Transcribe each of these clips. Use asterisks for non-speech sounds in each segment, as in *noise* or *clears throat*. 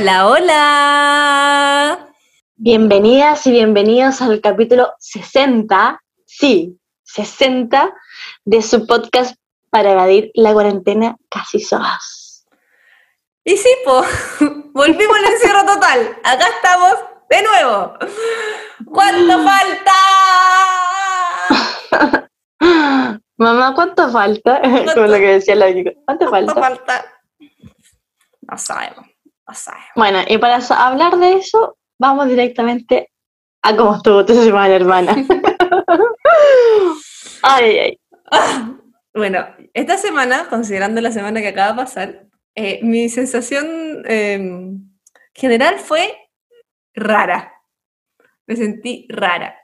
Hola, hola. Bienvenidas y bienvenidos al capítulo 60, sí, 60 de su podcast para evadir la cuarentena casi soas. Y sí, po, *laughs* volvimos al encierro total. Acá estamos de nuevo. ¿Cuánto falta? *laughs* Mamá, ¿cuánto falta? *laughs* Como lo que decía la. ¿Cuánto, ¿Cuánto falta? falta? No sabemos, Bueno, y para hablar de eso, vamos directamente a cómo estuvo tu semana, hermana. *laughs* ay, ay. *laughs* Bueno, esta semana, considerando la semana que acaba de pasar, eh, mi sensación eh, general fue rara. Me sentí rara.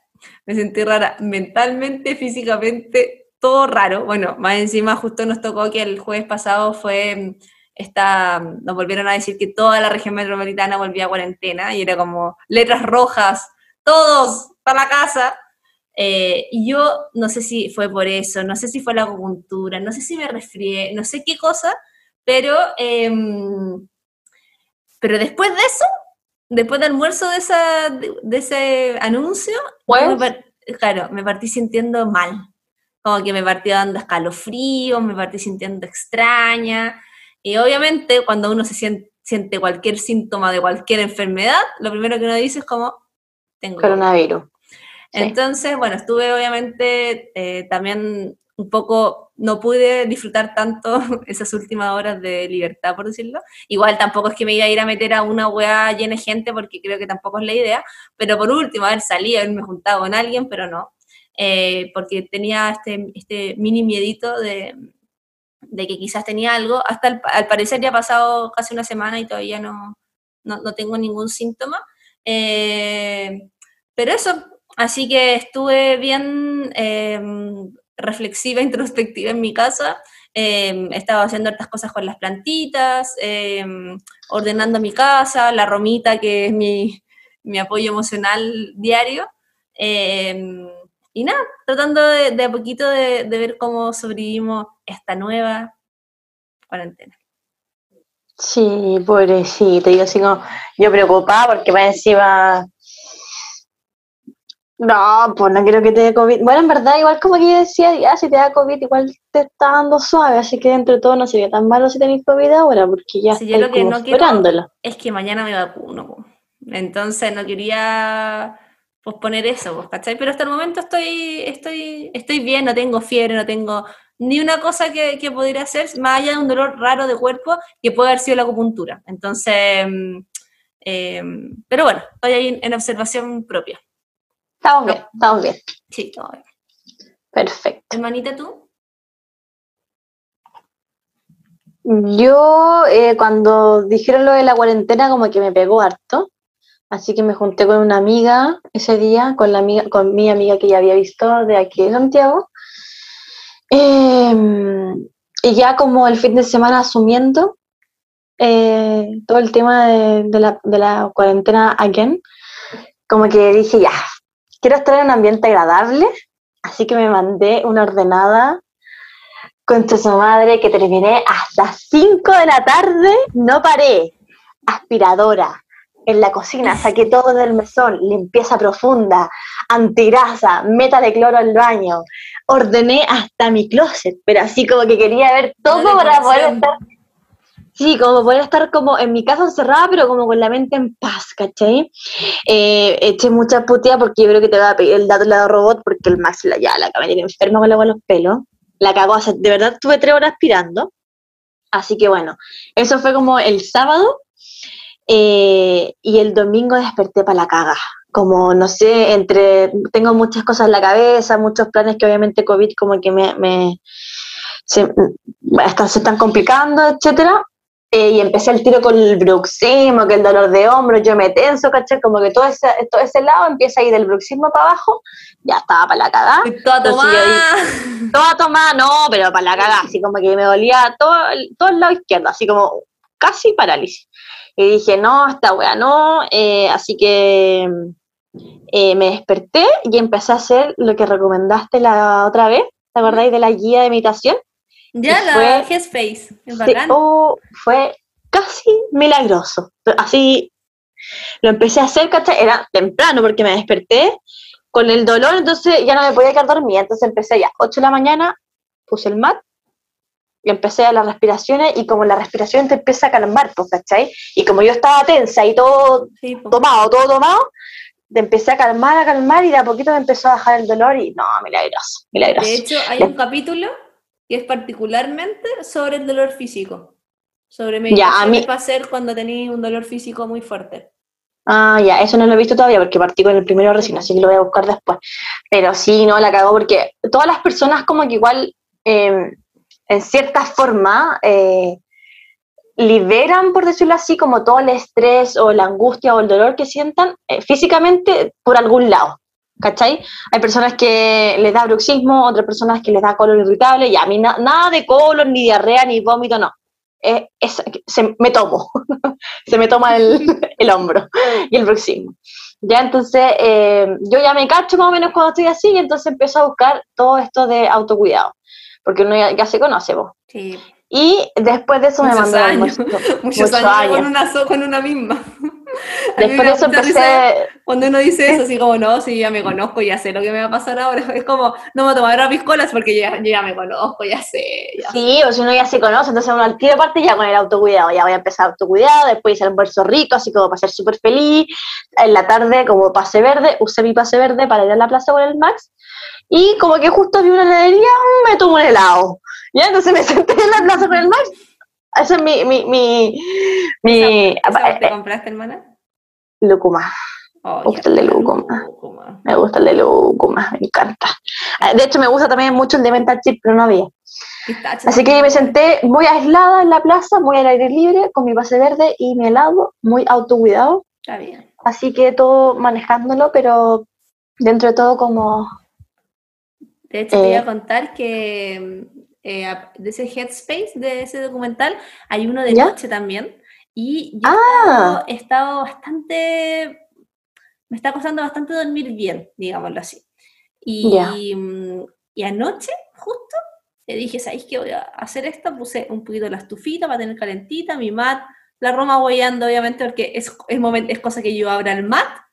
Me sentí rara mentalmente, *laughs* físicamente, todo raro. Bueno, más encima justo nos tocó que el jueves pasado fue mm, esta, nos volvieron a decir que toda la región metropolitana volvía a cuarentena y era como letras rojas, todos para la casa. Eh, y yo no sé si fue por eso, no sé si fue la acupuntura, no sé si me resfrié, no sé qué cosa, pero, em, pero después de eso, después del almuerzo de, esa, de, de ese anuncio, me claro, me partí sintiendo mal. Como que me partí dando escalofríos, me partí sintiendo extraña. Y obviamente cuando uno se siente, siente cualquier síntoma de cualquier enfermedad, lo primero que uno dice es como, tengo coronavirus. Sí. Entonces, bueno, estuve obviamente eh, también un poco, no pude disfrutar tanto *laughs* esas últimas horas de libertad, por decirlo. Igual tampoco es que me iba a ir a meter a una weá llena de gente, porque creo que tampoco es la idea, pero por último, haber salido, haberme juntado con alguien, pero no, Eh, porque tenía este, este mini miedito de, de que quizás tenía algo. Hasta al parecer ya ha pasado casi una semana y todavía no, no, no tengo ningún síntoma. Eh, pero eso, así que estuve bien eh, reflexiva, *laughs* introspectiva en mi casa. Eh, estaba haciendo hartas cosas con las plantitas, eh, ordenando mi casa, la romita, que es mi, mi apoyo emocional diario. Y nada, tratando de, de a poquito de, de ver cómo sobrevivimos esta nueva cuarentena. Sí, pobrecito. Yo así como, yo preocupada porque va encima. No, pues no quiero que te dé COVID. Bueno, en verdad, igual como que yo decía, ya si te da COVID, igual te está dando suave, así que dentro de todo no sería tan malo si tenéis COVID ahora, porque ya Sí, yo lo que no quiero-. Es que mañana me vacuno, entonces no quería posponer eso, pues, ¿cachai? Pero hasta el momento estoy, estoy, estoy bien, no tengo fiebre, no tengo ni una cosa que, que pudiera hacer, más allá de un dolor raro de cuerpo que puede haber sido la acupuntura. Entonces, mm, eh, pero bueno, estoy ahí en, observación propia. Estamos bien, estamos bien. Sí, todo bien. Perfecto. Hermanita, ¿tú? Yo, eh, cuando dijeron lo de la cuarentena, como que me pegó harto. Así que me junté con una amiga ese día, con, la amiga, con mi amiga que ya había visto de aquí de Santiago. Eh, y ya como el fin de semana asumiendo eh, todo el tema de, la, cuarentena again, como que dije, ya, quiero estar en un ambiente agradable, así que me mandé una ordenada con su madre que terminé hasta 5 de la tarde, no paré, aspiradora, en la cocina, saqué todo del mesón, limpieza profunda, antigrasa, meta de cloro al baño, ordené hasta mi closet, pero así como que quería ver todo para poder estar, sí, como poder estar como en mi casa encerrada, pero como con la mente en paz, ¿cachai? Eh, eché mucha putea porque yo creo que te va a pedir el dato lado robot porque el Max la, ya la acaba de enferma con los pelos, la cagó, o sea, de verdad estuve tres horas aspirando, así que bueno, eso fue como el sábado, eh, y el domingo desperté para la caga. Como, no sé, entre, tengo muchas cosas en la cabeza, muchos planes que obviamente COVID como que me, me se, están, se están complicando, etcétera. Eh, y empecé el tiro con el bruxismo, que el dolor de hombro, yo me tenso, ¿cachai? Como que todo ese, todo ese lado empieza a ir del bruxismo para abajo, ya estaba para la cagada. Toda tomada. Toda tomada, no, pero para la cagada, así como que me dolía todo todo el lado izquierdo, así como casi parálisis. Y dije, no, esta wea no, eh, así que eh, me desperté y empecé a hacer lo que recomendaste la otra vez, ¿te acordáis de la guía de meditación? Ya, Y la fue- Headspace. Es bacán. oh, fue casi milagroso. Así lo empecé a hacer, ¿cachai? Era temprano porque me desperté con el dolor, entonces ya no me podía quedar dormida. Entonces empecé ya, 8 de la mañana, puse el mat y empecé a las respiraciones y como la respiración te empieza a calmar, pues, ¿cachai? Y como yo estaba tensa y todo tomado, todo tomado, te empecé a calmar, a calmar y de a poquito me empezó a bajar el dolor y no, milagroso, milagroso. De hecho, hay un capítulo que es particularmente sobre el dolor físico. Sobre meditaciones para hacer cuando tenéis un dolor físico muy fuerte. Ah, ya, eso no lo he visto todavía porque partí con el primero recién, así que lo voy a buscar después. Pero sí, no, la cago porque todas las personas como que igual, em, en cierta forma, eh, liberan, por decirlo así, como todo el estrés o la angustia o el dolor que sientan eh, físicamente por algún lado. ¿Cachai? Hay personas que les da bruxismo, otras personas que les da colon irritable, y a mí nada de colon, ni diarrea, ni vómito, no. Eh, se, me tomo, *laughs* se me toma el, *laughs* el, hombro y el bruxismo. Ya entonces, eh, yo ya me cacho más o menos cuando estoy así, y entonces empiezo a buscar todo esto de autocuidado, porque uno ya, se conoce, vos. Sí. Y después de eso me mandó años, *laughs* muchos, años, Con, una, con una misma. *laughs* Después de eso empecé... Cuando uno dice eso, así como, no, si ya me *laughs* conozco, ya sé lo que me va a pasar ahora. Es como, no me voy a tomar a piscolas porque ya, ya me conozco, ya sé. sí, o si uno ya se conoce, entonces uno al tiro parte ya con el autocuidado. Ya voy a empezar autocuidado, después hice el almuerzo rico, así como para ser súper feliz. En la tarde, como pase verde, usé mi pase verde para ir a la plaza con el Max. Y como que justo vi una heladería, me tomo un helado. Ya, entonces me *laughs* senté en la plaza con el Max. Ese es mi... mi, mi, mi ¿Te compraste, hermana? Lúcuma. me gusta el de Lúcuma. Me gusta el de Lúcuma, me encanta. Ah, de hecho, me gusta también mucho el de Mental Chip, pero no había. Así que me senté muy aislada en la plaza, muy al aire libre, con mi pase verde y mi helado, muy autocuidado. Está bien. Así que todo manejándolo, pero dentro de todo como... De hecho, te iba a eh, contar que eh, de ese Headspace, de ese documental, hay uno de noche también. Y yo ah. he, estado, bastante, me está costando bastante dormir bien, digámoslo así. Y, mm, y anoche, justo, le dije, ¿sabéis qué voy a hacer esto? Puse un poquito la estufita para tener calentita, mi mat, la Roma guayando, obviamente, porque es, es, es cosa que yo abra el mat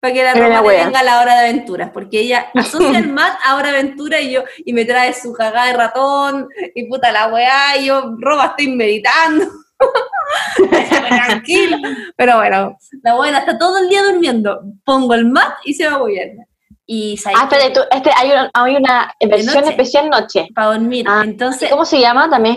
para que la Roma tenga la hora de aventuras, porque ella asocia el *laughs* mat a hora de aventura y yo, y me trae su cagada de ratón, y puta la weá, y yo, Roma, estoy meditando. *laughs* Tranquilo. Pero bueno, la buena está todo el día durmiendo. Pongo el mat y se va a mover. Y ah, espera, tú, este, hay, una, hay una versión especial noche. Para dormir. Ah, Entonces, ¿Cómo se llama? También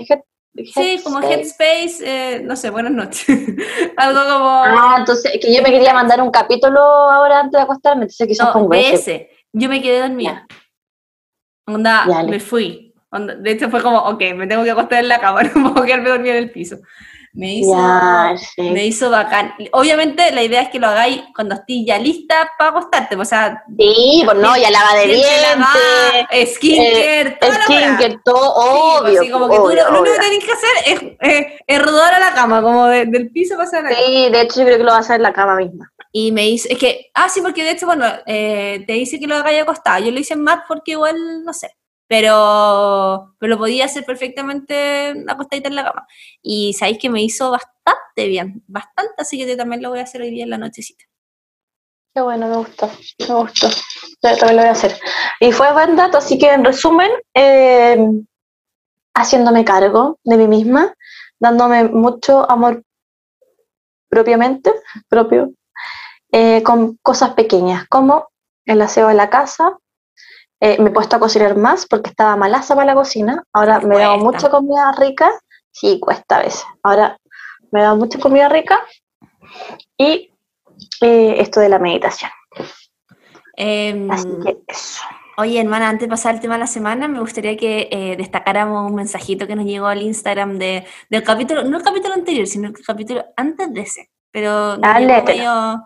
Sí, como Headspace, eh, no sé, buenas noches. *laughs* Algo como. Ah, entonces, que yo me quería mandar un capítulo ahora antes de acostarme, entonces quizás no, pongo ese. Yo me quedé dormida. Onda, me fui. de hecho, fue como, ok, me tengo que acostar en la cama, *laughs* no puedo quedarme dormida en el piso. Me hizo, me hizo bacán. Obviamente la idea es que lo hagáis cuando estés ya lista para acostarte. O sea, sí, pues no, ya lava de dientes, skincare, eh, skincare, todo, obvio. Como que tú lo, único que tenés que hacer es, es, rodar a la cama, como del piso pasar a la Sí, de hecho yo creo que lo vas a hacer en la cama misma. Y me hizo, es que, ah, sí, porque de hecho, bueno, eh, te dice que lo hagáis acostado. Yo lo hice en mat porque igual, no sé, pero, pero lo podía hacer perfectamente acostadita en la cama. Y sabéis que me hizo bastante bien, bastante, así que yo también lo voy a hacer hoy día en la nochecita. Qué bueno, me gustó, me gustó. Yo también lo voy a hacer. Y fue buen dato, así que en resumen, eh, haciéndome cargo de mí misma, dándome mucho amor propiamente, propio, eh, con cosas pequeñas, como el aseo de la casa, eh, me he puesto a cocinar más porque estaba malaza para la cocina. Ahora me he dado mucha comida rica. Sí, cuesta a veces. Ahora me he dado mucha comida rica. Y eh, esto de la meditación. Em, Así que eso. Oye, hermana, antes de pasar al tema de la semana, me gustaría que eh, destacáramos un mensajito que nos llegó al Instagram de, del capítulo, no el capítulo anterior, sino el capítulo antes de ese. Pero medio,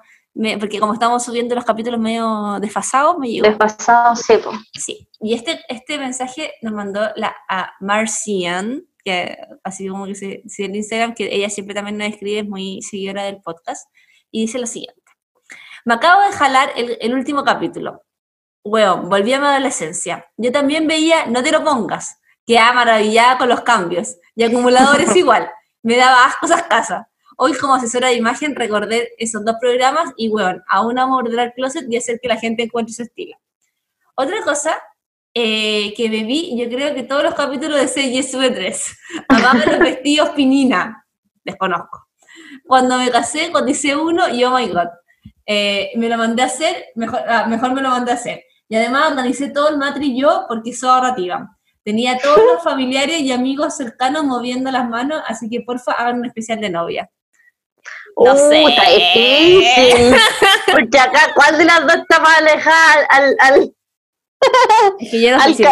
porque como estamos subiendo los capítulos medio desfasados, me llegó. Desfasados, sí. Sí, y este, este mensaje nos mandó la, a Marcian, que así como que se dice en Instagram, que ella siempre también nos escribe, es muy seguidora del podcast, y dice lo siguiente. Me acabo de jalar el, el último capítulo. Bueno, volví a mi adolescencia. Yo también veía No te lo pongas, que maravillada con los cambios, y acumuladores *laughs* igual. me daba asco esas casas. Hoy como asesora de imagen recordé esos dos programas y, bueno, aún amo morder al closet y hacer que la gente encuentre su estilo. Otra cosa eh, que me vi, yo creo que todos los capítulos de CYSV 3. Amaba los vestidos Pinina. Desconozco. Cuando me casé, cuando hice uno, y oh my god. Eh, me lo mandé a hacer, mejor, ah, mejor me lo mandé a hacer. Y además organicé todo el matri yo porque soy ahorrativa. Tenía todos los familiares y amigos cercanos moviendo las manos, así que porfa hagan un especial de novia. No uh, sé. Está difícil. Porque acá, ¿cuál de las dos está más alejada al, al, *laughs* es que yo no sé si,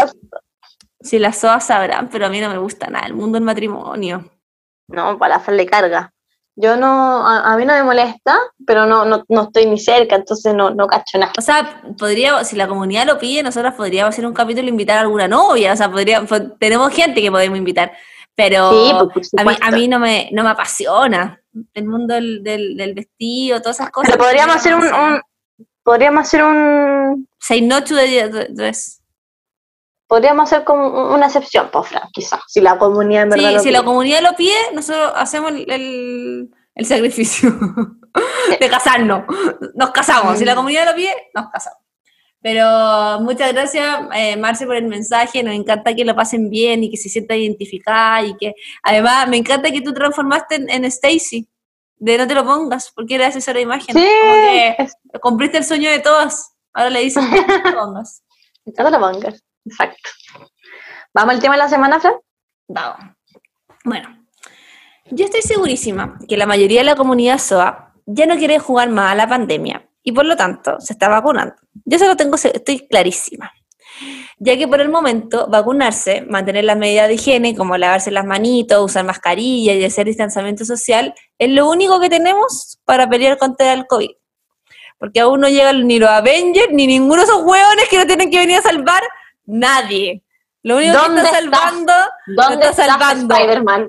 si, las SOAS sabrán, pero a mí no me gusta nada el mundo del matrimonio. No, para hacerle carga. Yo no, a, mí no me molesta, pero no, no, no, estoy ni cerca, entonces no, no cacho nada. O sea, podría, si la comunidad lo pide, nosotros podríamos hacer un capítulo e invitar a alguna novia, o sea, podría, tenemos gente que podemos invitar, pero pues, a, mí, a mí no me, no me apasiona el mundo del, del, vestido, todas esas cosas. Pero podríamos hacer un, un, podríamos hacer un... Say no to the dress. Podríamos hacer como una excepción, pues, Fran, quizás, si la comunidad en verdad Sí, si la comunidad lo pide, nosotros hacemos el, el, sacrificio *laughs* de casarnos. Nos casamos. Si la mm. comunidad lo pide, nos casamos. Pero muchas gracias, eh, Marce, por el mensaje. Nos encanta que lo pasen bien y que se sienta identificada y que además me encanta que tú transformaste en, en Stacy de no te lo pongas, porque eres asesora de imagen. Sí. Como cumpliste el sueño de todas. Ahora le dices, no te lo *laughs* pongas. No te lo pongas, exacto. ¿Vamos al tema de la semana, Fran? Vamos. Bueno, yo estoy segurísima que la mayoría de la comunidad SOA ya no quiere jugar más a la pandemia y por lo tanto se está vacunando. Yo solo tengo, estoy clarísima ya que por el momento vacunarse, mantener las medidas de higiene como lavarse las manitos, usar mascarilla y hacer distanciamiento social, es lo único que tenemos para pelear contra el COVID. Porque aún no llegan ni los Avengers, ni ninguno de esos hueones que no tienen que venir a salvar, nadie. Lo único que está salvando, ¿Dónde está salvando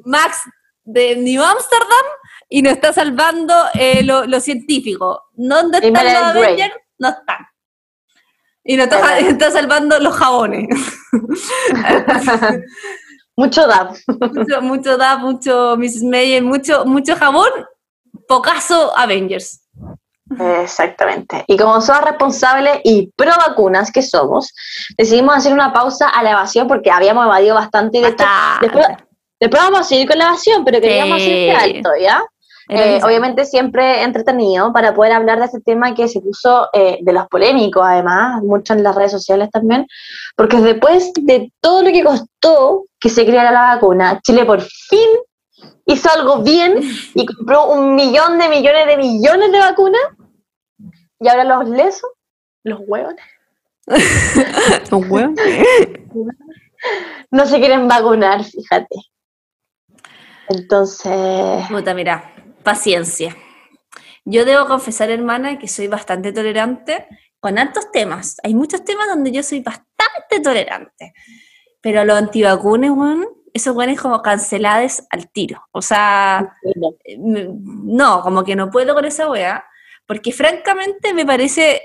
Max de New Amsterdam y no está salvando eh, lo, científico. ¿Dónde están los Avengers? No están. Y nos está, salvando los jabones. *laughs* mucho DAP. Mucho, mucho DAP, mucho Mrs. Mayer, mucho, mucho jabón, pocaso Avengers. Exactamente. Y como somos responsables y pro vacunas que somos, decidimos hacer una pausa a la evasión porque habíamos evadido bastante. De después, después, vamos a seguir con la evasión, pero queríamos sí. hacer alto, ¿ya? Eh, obviamente siempre entretenido para poder hablar de este tema que se puso eh, de los polémicos, además, mucho en las redes sociales también, porque después de todo lo que costó que se creara la vacuna, Chile por fin hizo algo bien y compró un millón de millones de millones de vacunas y ahora los lesos, los hueones. *laughs* los hueones. no se quieren vacunar, fíjate. Entonces. Puta, mira, paciencia. Yo debo confesar, hermana, que soy bastante tolerante con altos temas. Hay muchos temas donde yo soy bastante tolerante. Pero los antivacunes, bueno, esos buenos como cancelados al tiro. O sea, no, como que no puedo con esa wea, porque francamente me parece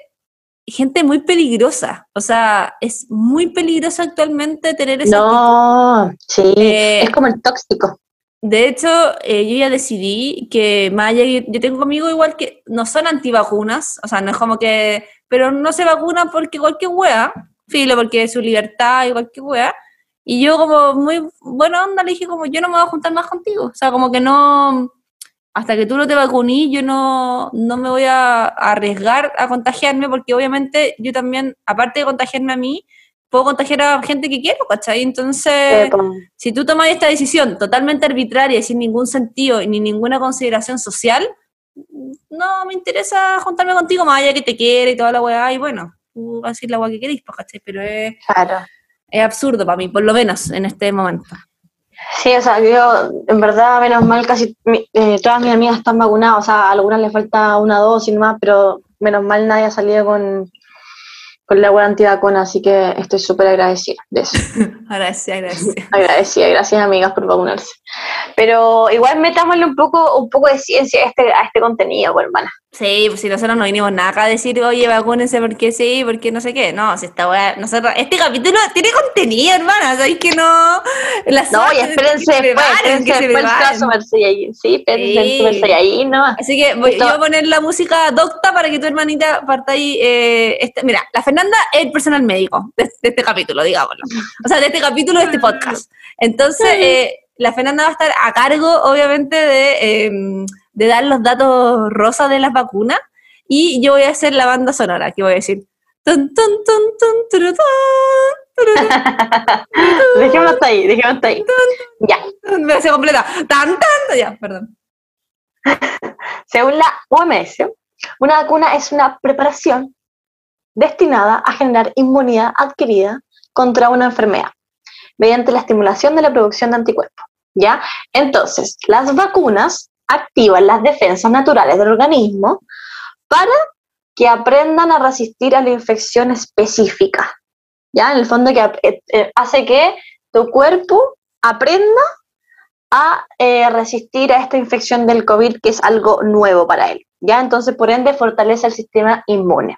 gente muy peligrosa. O sea, es muy peligroso actualmente tener ese No, sí, eh, es como el tóxico. De hecho, eh, yo ya decidí que Maya, yo tengo amigos igual que no son antivacunas, o sea, no es como que, pero no se vacunan porque cualquier wea, filo, porque es su libertad y cualquier wea. Y yo como muy buena onda le dije como yo no me voy a juntar más contigo, o sea, como que no, hasta que tú no te vacunes, yo no, no me voy a arriesgar a contagiarme porque obviamente yo también, aparte de contagiarme a mí, puedo contagiar a gente que quiero, ¿cachai? Entonces, si tú tomas esta decisión totalmente arbitraria, y sin ningún sentido ni ninguna consideración social, no me interesa juntarme contigo más allá que te quiere y toda la weá, y bueno, tú decir la weá que queréis, pues, ¿cachai? Pero es, es absurdo para mí, por lo menos en este momento. Sí, o sea, yo, en verdad, menos mal, casi eh, todas mis amigas están vacunadas, o sea, a algunas les falta una dosis más, pero menos mal nadie ha salido con con la web antivacuna, así que estoy súper agradecida de eso. *laughs* agradecida, agradecida. Agradecida, gracias amigas por vacunarse. Pero igual metámosle un poco, un poco de ciencia a este, a este contenido, pues, hermana. Sí, pues si nosotros no vinimos nada a decir, oye, vacúnense porque sí, porque no sé qué. No, si esta weá, nosotros, este capítulo tiene contenido, hermana, ¿sabéis que no? no, y espérense después, espérense después ahí, sí, espérense sí. ahí, no. Así que voy, yo voy a poner la música docta para que tu hermanita parta ahí. Eh, este, mira, la Fernanda el personal médico de, este capítulo, digámoslo. O sea, de este capítulo, de este podcast. Entonces, eh, la Fernanda va a estar a cargo, obviamente, de... Eh, de dar los datos rosas de las vacunas y yo voy a hacer la banda sonora, que voy a decir. *laughs* dejémoslo hasta ahí, dejémoslo hasta ahí. Ya. Me hace completa. Tan, tan, ya, perdón. *laughs* Según la OMS, una vacuna es una preparación destinada a generar inmunidad adquirida contra una enfermedad mediante la estimulación de la producción de anticuerpos. ¿Ya? Entonces, las vacunas activan las defensas naturales del organismo para que aprendan a resistir a la infección específica. ¿Ya? En el fondo que eh, eh, hace que tu cuerpo aprenda a eh, resistir a esta infección del COVID, que es algo nuevo para él. ¿Ya? Entonces, por ende, fortalece el sistema inmune.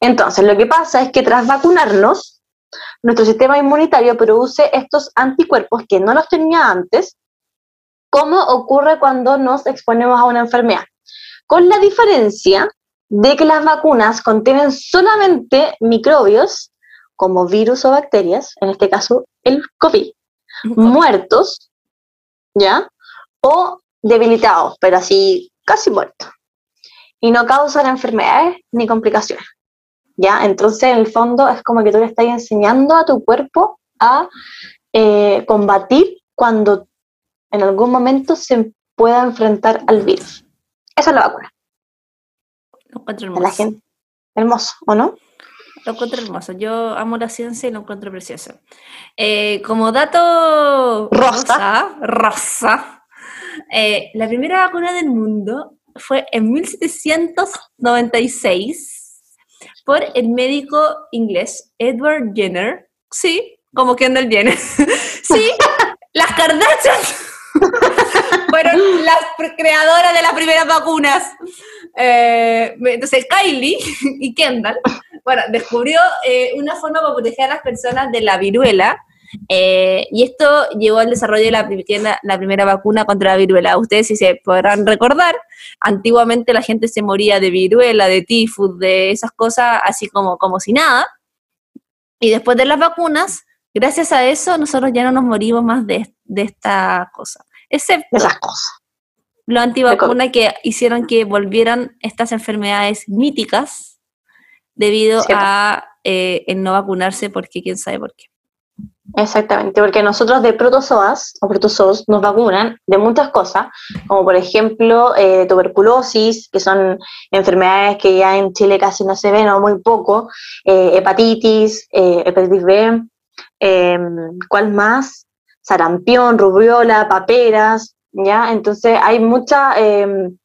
Entonces, lo que pasa es que tras vacunarnos, nuestro sistema inmunitario produce estos anticuerpos que no los tenía antes ¿Cómo ocurre cuando nos exponemos a una enfermedad. Con la diferencia de que las vacunas contienen solamente microbios, como virus o bacterias, en este caso el COVID, muertos, ¿ya? O debilitados, pero así casi muertos. Y no causan enfermedades ni complicaciones. ¿Ya? Entonces, en el fondo, es como que tú le estás enseñando a tu cuerpo a eh, combatir cuando en algún momento se pueda enfrentar al virus. Esa es la vacuna. Lo encuentro hermoso. la gente. Hermoso, ¿o no? Lo encuentro hermoso. Yo amo la ciencia y lo encuentro precioso. Eh, como dato rosa, rosa, eh, la primera vacuna del mundo fue en 1796 por el médico inglés Edward Jenner. Sí, como el Jenner. *laughs* sí, las Kardashian *laughs* fueron las creadoras de las primeras vacunas. Eh, entonces, Kylie *laughs* y Kendall, bueno, descubrió eh, una forma para proteger a las personas de la viruela. Eh, y esto llevó al desarrollo de la, la, primera vacuna contra la viruela. Ustedes, si se podrán recordar, antiguamente la gente se moría de viruela, de tifus, de esas cosas, así como, como si nada. Y después de las vacunas, gracias a eso, nosotros ya no nos morimos más de, de esta cosa. Excepto esas cosas. Los antivacunas que hicieron que volvieran estas enfermedades míticas debido a eh, el no vacunarse, porque quién sabe por qué. Exactamente, porque nosotros de protozoas o protozoos nos vacunan de muchas cosas, como por ejemplo eh, tuberculosis, que son enfermedades que ya en Chile casi no se ven o muy poco, eh, hepatitis, hepatitis B, em, ¿cuál más? sarampión, rubiola, paperas, ¿ya? Entonces hay mucha em,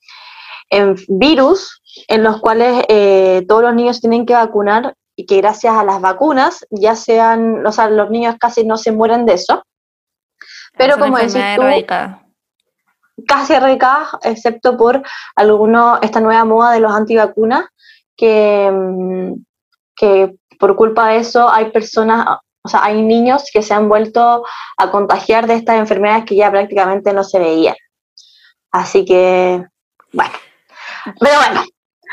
em, virus en los cuales eh, todos los niños tienen que vacunar y que gracias a las vacunas ya sean, o sea, los niños casi no se mueren de eso. Pero como decís tú, casi erradicadas, excepto por alguno, esta nueva moda de los antivacunas, que, em, que por culpa de eso hay personas, o sea, hay niños que se han vuelto a contagiar de estas enfermedades que ya prácticamente no se veían. Así que, bueno. Pero bueno.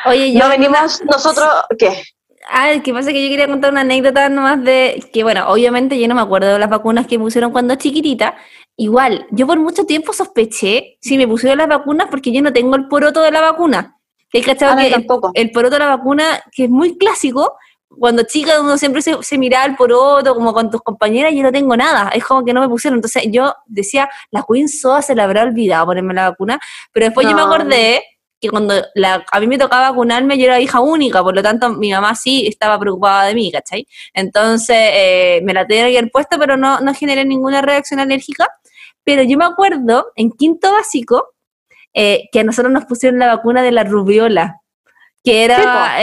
Oye, yo no venimos nosotros, ¿qué? Ah, que pasa que yo quería contar una anécdota nomás de que, bueno, obviamente yo no me acuerdo de las vacunas que me pusieron cuando chiquitita. Igual, yo por mucho tiempo sospeché si me pusieron las vacunas porque yo no tengo el poroto de la vacuna. El cachado ah, que el, el, poroto de la vacuna, que es muy clásico, cuando chica uno siempre se, se miraba el poroto, como con tus compañeras, yo no tengo nada, es como que no me pusieron. Entonces yo decía, la Queen Soda se le habrá olvidado ponerme la vacuna, pero después yo me acordé que cuando la, a mí me tocaba vacunarme, yo era hija única, por lo tanto mi mamá sí estaba preocupada de mí, ¿cachai? Entonces eh, me la tenía que haber puesto, pero no, no generé ninguna reacción alérgica. Pero yo me acuerdo, en quinto básico, eh, que a nosotros nos pusieron la vacuna de la rubiola, que era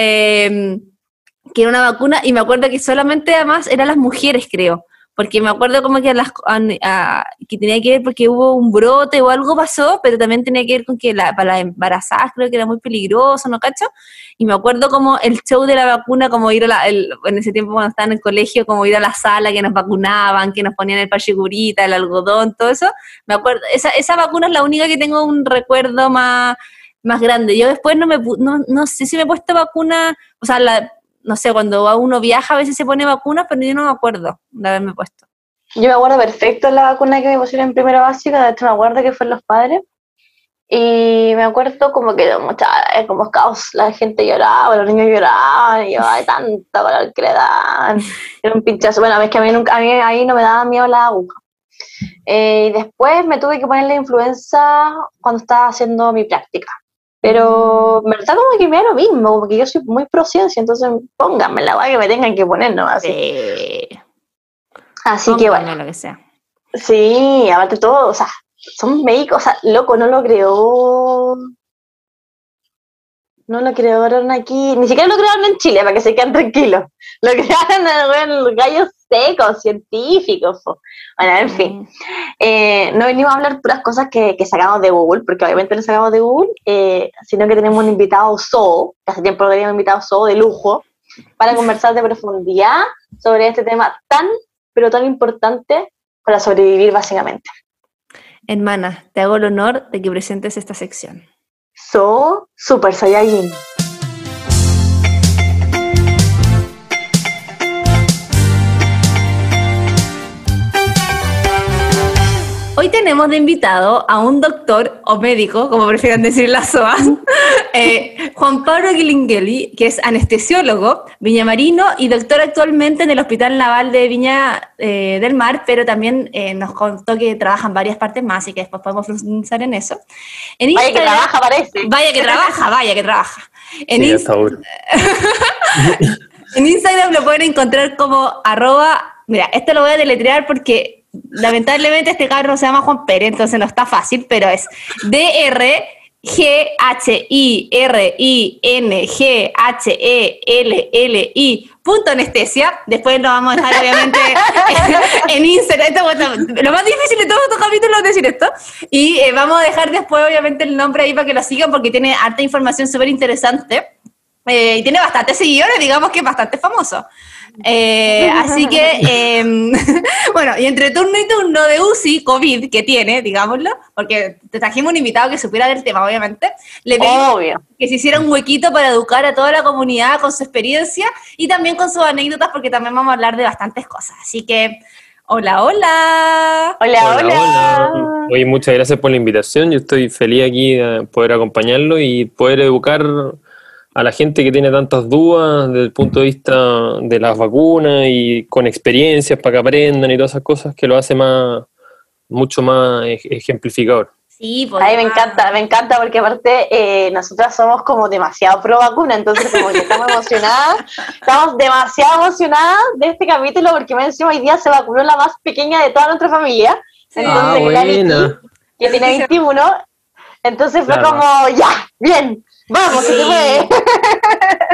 que era una vacuna, y me acuerdo que solamente además eran las mujeres, creo porque me acuerdo como que, las, que tenía que ver porque hubo un brote o algo pasó, pero también tenía que ver con que la, para las embarazadas creo que era muy peligroso, ¿no cacho? Y me acuerdo como el show de la vacuna, como ir a la, en ese tiempo cuando estaba en el colegio, como ir a la sala que nos vacunaban, que nos ponían el pachigurita, el algodón, todo eso. Me acuerdo, esa, esa vacuna es la única que tengo un recuerdo más, más grande. Yo después no me, no, no sé si me he puesto vacuna, o sea, la, no sé, cuando uno viaja a veces se pone vacunas, pero yo no me acuerdo de haberme puesto. Yo me acuerdo perfecto la vacuna que me pusieron en primera básica, de hecho me acuerdo que fueron los padres. Y me acuerdo como que mucha, como caos, la gente lloraba, los niños lloraban, y yo, ay, tanta color que le dan. *laughs* Era un pinchazo. Bueno, es que a mí, nunca, a mí ahí no me daba miedo la aguja. Eh, y después me tuve que poner la influenza cuando estaba haciendo mi práctica. Pero en verdad como que me da lo mismo, como que yo soy muy pro ciencia, entonces pónganme la que me tengan que poner nomás. Así, así que bueno. Lo que sea. Sí, aparte todo, o sea, son médicos, o sea, loco, no lo creó. No lo crearon aquí, ni siquiera lo crearon en Chile, para que se queden tranquilos. Lo *laughs* crearon en el gallo secos, científicos. Bueno, en fin. Eh, no venimos a hablar puras cosas que, que, sacamos de Google, porque obviamente no sacamos de Google, eh, sino que tenemos un invitado SO, que hace tiempo que teníamos un invitado SO de lujo, para conversar de profundidad sobre este tema tan, pero tan importante para sobrevivir básicamente. Hermana, te hago el honor de que presentes esta sección. So Super Saiyajin. Hoy tenemos de invitado a un doctor o médico, como prefieran decir las SOAS, *laughs* eh, Juan Pablo Gilingeli, que es anestesiólogo, viñamarino y doctor actualmente en el Hospital Naval de Viña eh, del Mar, pero también eh, nos contó que trabaja en varias partes más y que después podemos profundizar en eso. vaya que trabaja, parece. Vaya que trabaja, vaya que trabaja. En, *laughs* en Instagram lo pueden encontrar como arroba, mira, este lo voy a deletrear porque lamentablemente este carro se llama Juan Pérez, entonces no está fácil, pero es DR G H I R I N G H E L L I punto anestesia. Después lo vamos a dejar obviamente *laughs* en Instagram. lo más difícil de todos estos capítulos es decir esto. Y eh, vamos a dejar después obviamente el nombre ahí para que lo sigan porque tiene harta información súper interesante. Eh, y tiene bastantes seguidores, digamos que bastante famoso. Eh, *laughs* así que, em, *laughs* bueno, y entre turno y turno de UCI, COVID, que tiene, digámoslo, porque te trajimos un invitado que supiera del tema, obviamente, le pedimos que se hiciera un huequito para educar a toda la comunidad con su experiencia y también con sus anécdotas, porque también vamos a hablar de bastantes cosas. Así que, hola, hola. Hola, hola. Oye, muchas gracias por la invitación. Yo estoy feliz aquí de poder acompañarlo y poder educar a la gente que tiene tantas dudas desde el punto de vista de las vacunas y con experiencias para que aprendan y todas esas cosas que lo hace más mucho más ejemplificador. Sí, pues, Ay, me encanta, me encanta porque aparte eh, nosotras somos como demasiado pro vacuna, entonces como que estamos *laughs* emocionadas, estamos demasiado emocionadas de este capítulo porque me encima hoy día se vacunó la más pequeña de toda nuestra familia, entonces ah, que tiene 21, entonces fue como, ya, bien, Vamos, se puede.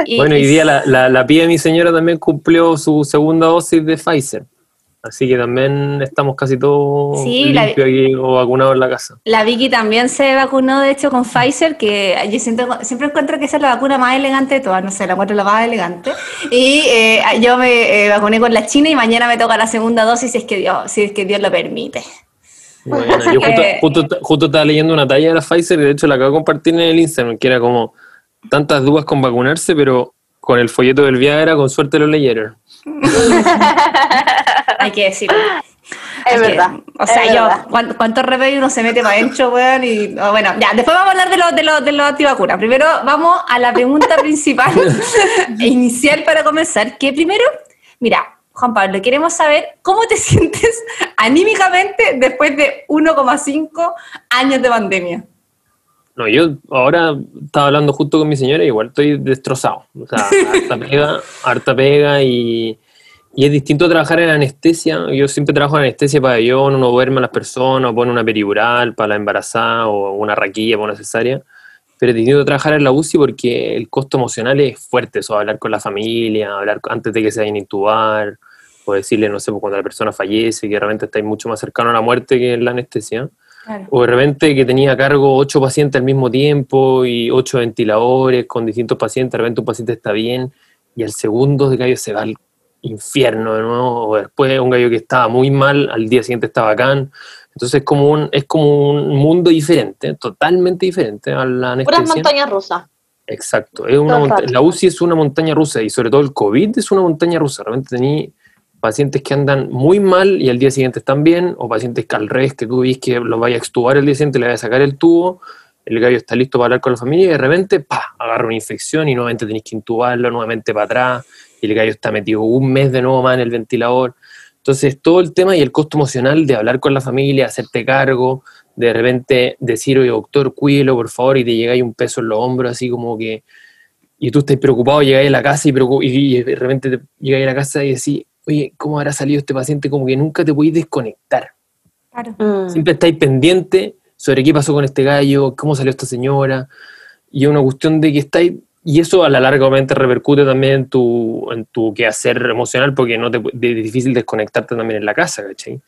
*laughs* bueno, hoy día la, la, la de mi señora también cumplió su segunda dosis de Pfizer. Así que también estamos casi todos limpios aquí o vacunados en la casa. La Vicky también se vacunó, de hecho, con Pfizer, que yo siento, siempre encuentro que esa es la vacuna más elegante de todas, no sé, la encuentro la más elegante. Y eh, yo me eh, vacuné con la China y mañana me toca la segunda dosis si es que Dios, si es que Dios lo permite. Bueno, yo justo, justo, estaba leyendo una talla de la Pfizer y de hecho la acabo de compartir en el Instagram, que era como tantas dudas con vacunarse, pero con el folleto del Viagra, con suerte lo leyeron. *laughs* Hay que decirlo. Es verdad. o sea, yo, ¿cuántos ¿cuánto remedio uno se mete para adentro, weón? Y, bueno, ya, después vamos a hablar de los de lo, de lo antivacunas. Primero vamos a la pregunta principal e *laughs* *laughs* inicial para comenzar, que primero, mira, Juan Pablo, queremos saber cómo te *laughs* sientes anímicamente después de 1,5 años de pandemia. No, yo ahora estaba hablando justo con mi señora y igual estoy destrozado. O sea, *laughs* harta pega, harta pega y, y, es distinto trabajar en anestesia. Yo siempre trabajo en anestesia para pabellón, uno duerme a las personas, pone una peridural para la embarazada o una raquilla para una cesárea. pero tenido que trabajar en la UCI porque el costo emocional es fuerte, eso, hablar con la familia, hablar antes de que se vayan a intubar, o decirle, no sé, pues, cuando la persona fallece, que realmente estáis mucho más cercano a la muerte que en la anestesia. O de repente que tenía a cargo ocho pacientes al mismo tiempo y ocho ventiladores con distintos pacientes, de repente un paciente está bien y al segundo de gallo se va al infierno de nuevo, o después un gallo que estaba muy mal, al día siguiente está bacán. Entonces es como un, es como un mundo diferente, totalmente diferente a la anestesia. Puras montañas rusas. Exacto, es una la UCI es una montaña rusa y sobre todo el COVID es una montaña rusa. Realmente tenía pacientes que andan muy mal y al día siguiente están bien, o pacientes que al revés, que tú ves que los vaya a extubar el día siguiente, le vaya a sacar el tubo, el gallo está listo para hablar con la familia y de repente, pa, agarra una infección y nuevamente tenéis que intubarlo, nuevamente para atrás, y el gallo está metido un mes de nuevo más en el ventilador. Entonces, todo el tema y el costo emocional de hablar con la familia, hacerte cargo, de repente decir, oye, doctor, cuídelo, por favor, y te llegáis un peso en los hombros, así como que, y tú estás preocupado, llegáis a la casa y, y de repente te, llegáis a la casa y decís, oye, ¿cómo habrá salido este paciente? Como que nunca te podéis desconectar. Claro. Mm. Siempre estáis pendiente sobre qué pasó con este gallo, cómo salió esta señora, y es una cuestión de que estáis, y eso a la larga obviamente repercute también en tu, en tu quehacer emocional, porque no te, es difícil desconectarte también en la casa, ¿cachai?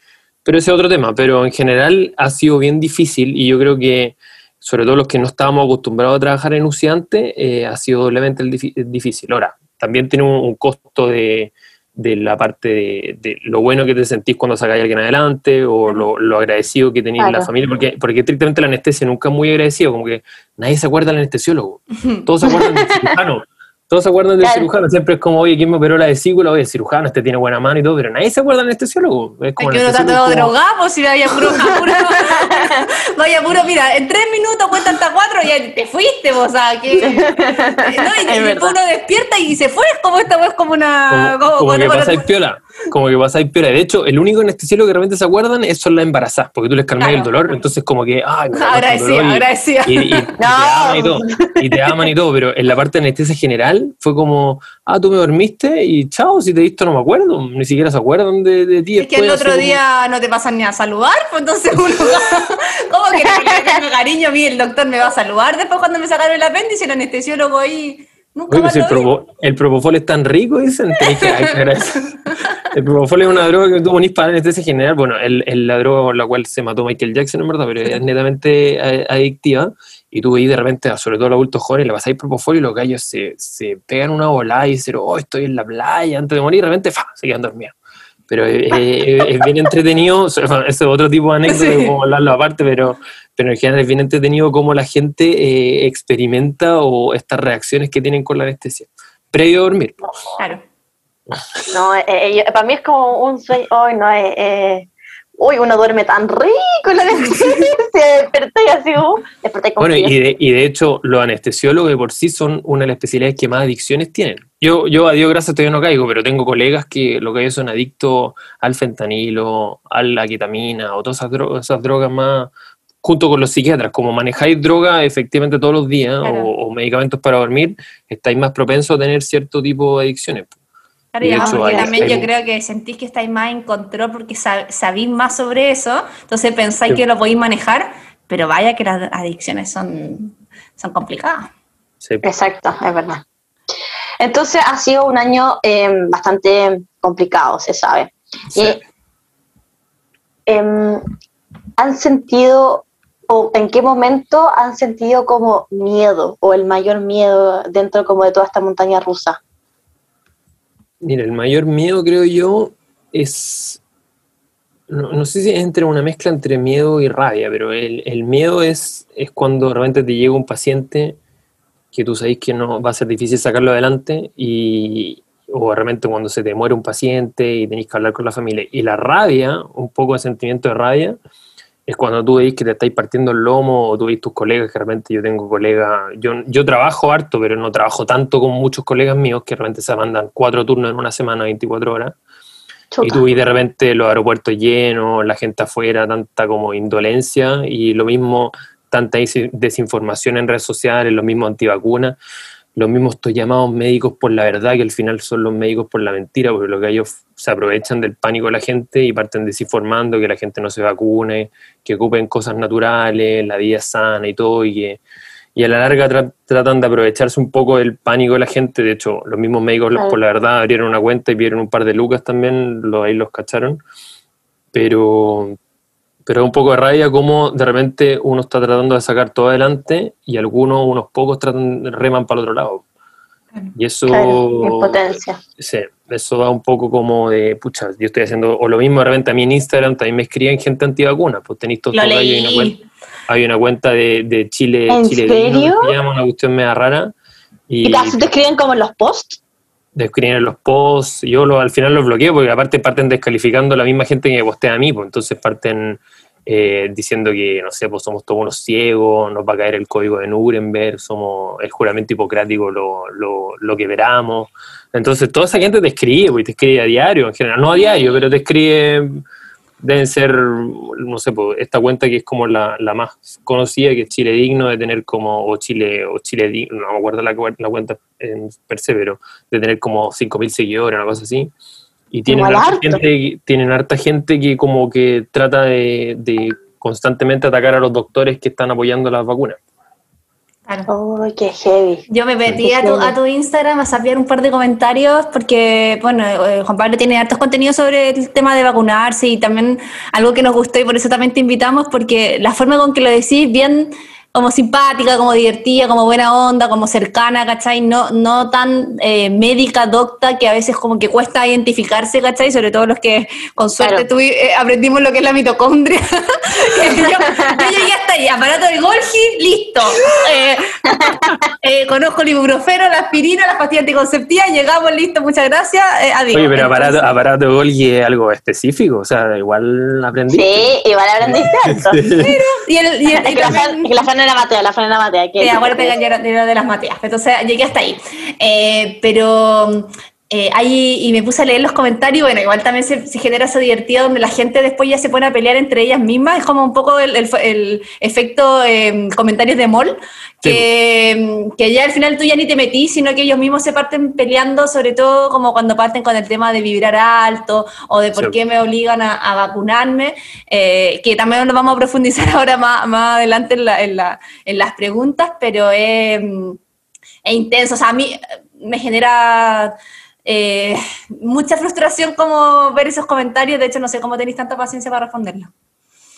Pero ese es otro tema, pero en general ha sido bien difícil, y yo creo que sobre todo los que no estábamos acostumbrados a trabajar en UCI antes, eh, ha sido doblemente difícil. Ahora, también tiene un costo de, de la parte de, lo bueno que te sentís cuando sacáis a alguien adelante o lo, agradecido que tenéis la familia, porque, porque estrictamente la anestesia nunca es muy agradecido, como que nadie se acuerda del anestesiólogo, *laughs* todos se acuerdan del cirujano, todos se acuerdan del cirujano, siempre es como, oye, ¿quién me operó la vesícula? Oye, el cirujano, este tiene buena mano y todo, pero nadie se acuerda del anestesiólogo. Es como que uno está todo drogado, si vaya puro, *laughs* puro vaya puro, mira, en tres minutos cuenta hasta cuatro y te fuiste, o sea, que... *laughs* no, y después uno despierta y se fue, como esta es como una... Como, como, como que pasa piola como que pasa ahí De hecho, el único anestesiólogo que realmente se acuerdan es son las embarazadas, porque tú les calmas el dolor, entonces como que, ay, agradecida, agradecida. Y, y, *laughs* te aman y todo, y te aman y todo, pero en la parte de anestesia general fue como, ah, tú me dormiste y chao, si te he visto no me acuerdo, ni siquiera se acuerdan de, de ti. Es que el otro día no te pasan ni a saludar, pues entonces uno, *laughs* ¿cómo que no, cariño a mí el doctor me va a saludar después cuando me sacaron el apéndice, el anestesiólogo ahí pues el, el, propofol es tan rico, dicen. el propofol es una droga que tú ponís para anestesia general. Bueno, es la droga con la cual se mató Michael Jackson, en verdad, pero es netamente adictiva. Y tú veis de repente, sobre todo a los adultos jóvenes, le pasáis propofol y los gallos se, se pegan una bola y dicen, oh, estoy en la playa antes de morir, y de repente ¡fa! se quedan dormidos. Pero es bien entretenido, ese es otro tipo de anécdota, como hablarlo aparte, pero pero en general es bien entretenido cómo la gente eh, experimenta o estas reacciones que tienen con la anestesia, previo a dormir. Claro. No, eh, eh, para mí es como un sueño, hoy no es... Uy, uno duerme tan rico la anestesia, *laughs* desperté y así, uh, desperté con Bueno, y de, y de, hecho, los anestesiólogos de por sí son una de las especialidades que más adicciones tienen. Yo, yo a Dios gracias, todavía no caigo, pero tengo colegas que lo que hay son adictos al fentanilo, a la ketamina o todas esas drogas más, junto con los psiquiatras, como manejáis droga efectivamente todos los días o, medicamentos para dormir, estáis más propensos a tener cierto tipo de adicciones. Claro, y también yo creo que sentís que estáis más en control porque sabéis más sobre eso, entonces pensáis que lo podéis manejar, pero vaya que las adicciones son, son complicadas. Exacto, es verdad. Entonces ha sido un año em, bastante complicado, se sabe. Em, ¿Han sentido o en qué momento han sentido como miedo o el mayor miedo dentro como de toda esta montaña rusa? Mira, el mayor miedo creo yo es, no, sé si es entre una mezcla entre miedo y rabia, pero el, miedo es, es cuando realmente te llega un paciente que tú sabes que no va a ser difícil sacarlo adelante y, o realmente cuando se te muere un paciente y tenés que hablar con la familia. Y la rabia, un poco de sentimiento de rabia, es cuando tú veis que te estáis partiendo el lomo o tú veis tus colegas, que realmente yo tengo colegas, yo, yo trabajo harto, pero no trabajo tanto como muchos colegas míos que realmente se mandan cuatro turnos en una semana, 24 horas. Y tú ves de repente los aeropuertos llenos, la gente afuera, tanta como indolencia y lo mismo, tanta desinformación en redes sociales, lo mismo antivacunas los mismos estos llamados médicos por la verdad, que al final son los médicos por la mentira, porque lo que ellos se aprovechan del pánico de la gente y parten desinformando que la gente no se vacune, que ocupen cosas naturales, la vida sana y todo, y que, y a la larga tra- tratan de aprovecharse un poco del pánico de la gente. De hecho, los mismos médicos, por la verdad, abrieron una cuenta y vieron un par de lucas también, lo, ahí los cacharon. Pero, pero es un poco de rabia como de repente uno está tratando de sacar todo adelante y algunos, unos pocos, tratan, reman para el otro lado. Y eso, Claro, impotencia. sí, eso va un poco como de, pucha, yo estoy haciendo, o lo mismo de repente a mí en Instagram también me escriben gente antivacuna, pues tenéis todos Lo estos gallos y una cuenta, hay una cuenta de, de Chile, ¿En Chile serio? que llama una cuestión media rara. ¿Y Y te, te escriben como en los posts? describen en los posts, yo lo, al final los bloqueo porque aparte parten descalificando a la misma gente que me postea a mí, pues entonces parten eh, diciendo que, no sé, pues somos todos unos ciegos, nos va a caer el código de Nuremberg, somos el juramento hipocrático, lo, lo, lo que veramos. Entonces toda esa gente te escribe, pues, te escribe a diario en general, no a diario, pero te escribe, deben ser, no sé, pues, esta cuenta que es como la, la más conocida, que es Chile Digno, de tener como, o Chile, o Chile Digno, no me acuerdo la, la cuenta en per se, pero de tener como 5.000 seguidores, una cosa así. Y tienen harta, harto. gente, que- tienen harta gente que como que trata de, de constantemente atacar a los doctores que están apoyando las vacunas. Claro. Oh, qué heavy. Yo me metí a tu, a tu Instagram a sapear un par de comentarios porque, bueno, eh, Juan Pablo tiene hartos contenidos sobre el tema de vacunarse y también algo que nos gustó y por eso también te invitamos porque la forma con que lo decís, bien como simpática, como divertida, como buena onda, como cercana, ¿cachai? No, no tan eh, médica, docta, que a veces como que cuesta identificarse, ¿cachai? Sobre todo los que con suerte Claro. tuvi- eh, aprendimos lo que es la mitocondria. *laughs* yo, yo llegué hasta ahí, aparato de Golgi, listo. Eh, eh, conozco el ibuprofeno, la aspirina, las pastillas anticonceptivas, llegamos, listo, muchas gracias, eh, adiós. Oye, pero Entonces, aparato, aparato Golgi es algo específico, o sea, igual aprendí. Sí, igual aprendiste. *laughs* Y, el, y, el- y Fran- es que la Fran era Matea, la Fran era Matea. que- Sí, acuérdate que yo era de las Mateas, entonces llegué hasta ahí. Eh, pero eh, ahí, y me puse a leer los comentarios, bueno, igual también se, se genera eso divertido donde la gente después ya se pone a pelear entre ellas mismas, es como un poco el, el- el efecto eh, comentarios de mol, que, que ya al final tú ya ni te metís, sino que ellos mismos se parten peleando, sobre todo como cuando parten con el tema de vibrar alto o de por Sí. qué me obligan a, a vacunarme, eh, que también lo vamos a profundizar *laughs* ahora más, más adelante en, la- en la- en las preguntas, pero es, mm, es intenso. O sea, a mí me genera eh, mucha frustración como ver esos comentarios. De hecho, no sé cómo tenéis tanta paciencia para responderlo.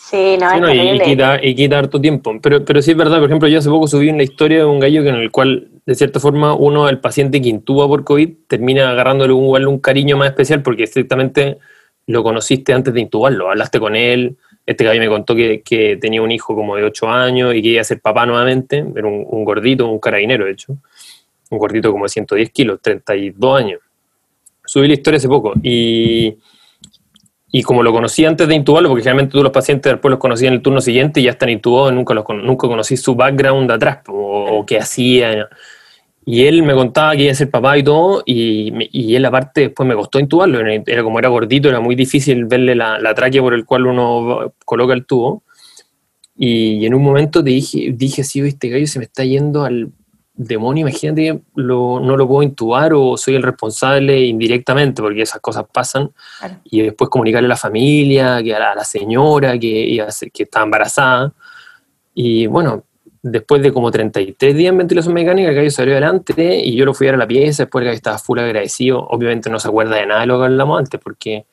Sí, no, es Bueno, y, quita, y quita harto tiempo. Pero, pero sí es verdad, por ejemplo, yo hace poco subí una historia de un gallo que en el cual, de cierta forma, uno, el paciente que intuba por COVID, termina agarrándole un, igual un cariño más especial porque estrictamente lo conociste antes de intubarlo, hablaste con él. Este gallo me contó que, que tenía un hijo como de 8 años y que iba a ser papá nuevamente. Era un, un gordito, un carabinero, de hecho. Un gordito como de 110 kilos, 32 años. Subí la historia hace poco y, y como lo conocí antes de intubarlo, porque generalmente tú los pacientes después los conocí en el turno siguiente y ya están intubados, nunca, los, nunca conocí su background de atrás o, o qué hacía. Y él me contaba que iba a ser papá y todo, y, y él aparte después me costó intubarlo, era, como era gordito, era muy difícil verle la, la tráquea por el cual uno coloca el tubo. Y, en un momento dije, dije así, este gallo se me está yendo al demonio, imagínate, lo, no lo puedo intubar o soy el responsable indirectamente, porque esas cosas pasan Claro. y después comunicarle a la familia, que a la, a la señora que, que estaba embarazada. Y bueno, después de como 33 días en ventilación mecánica, el gallo salió adelante y yo lo fui a ver a la pieza, después el gallo estaba full agradecido. Obviamente no se acuerda de nada de lo que hablamos antes, porque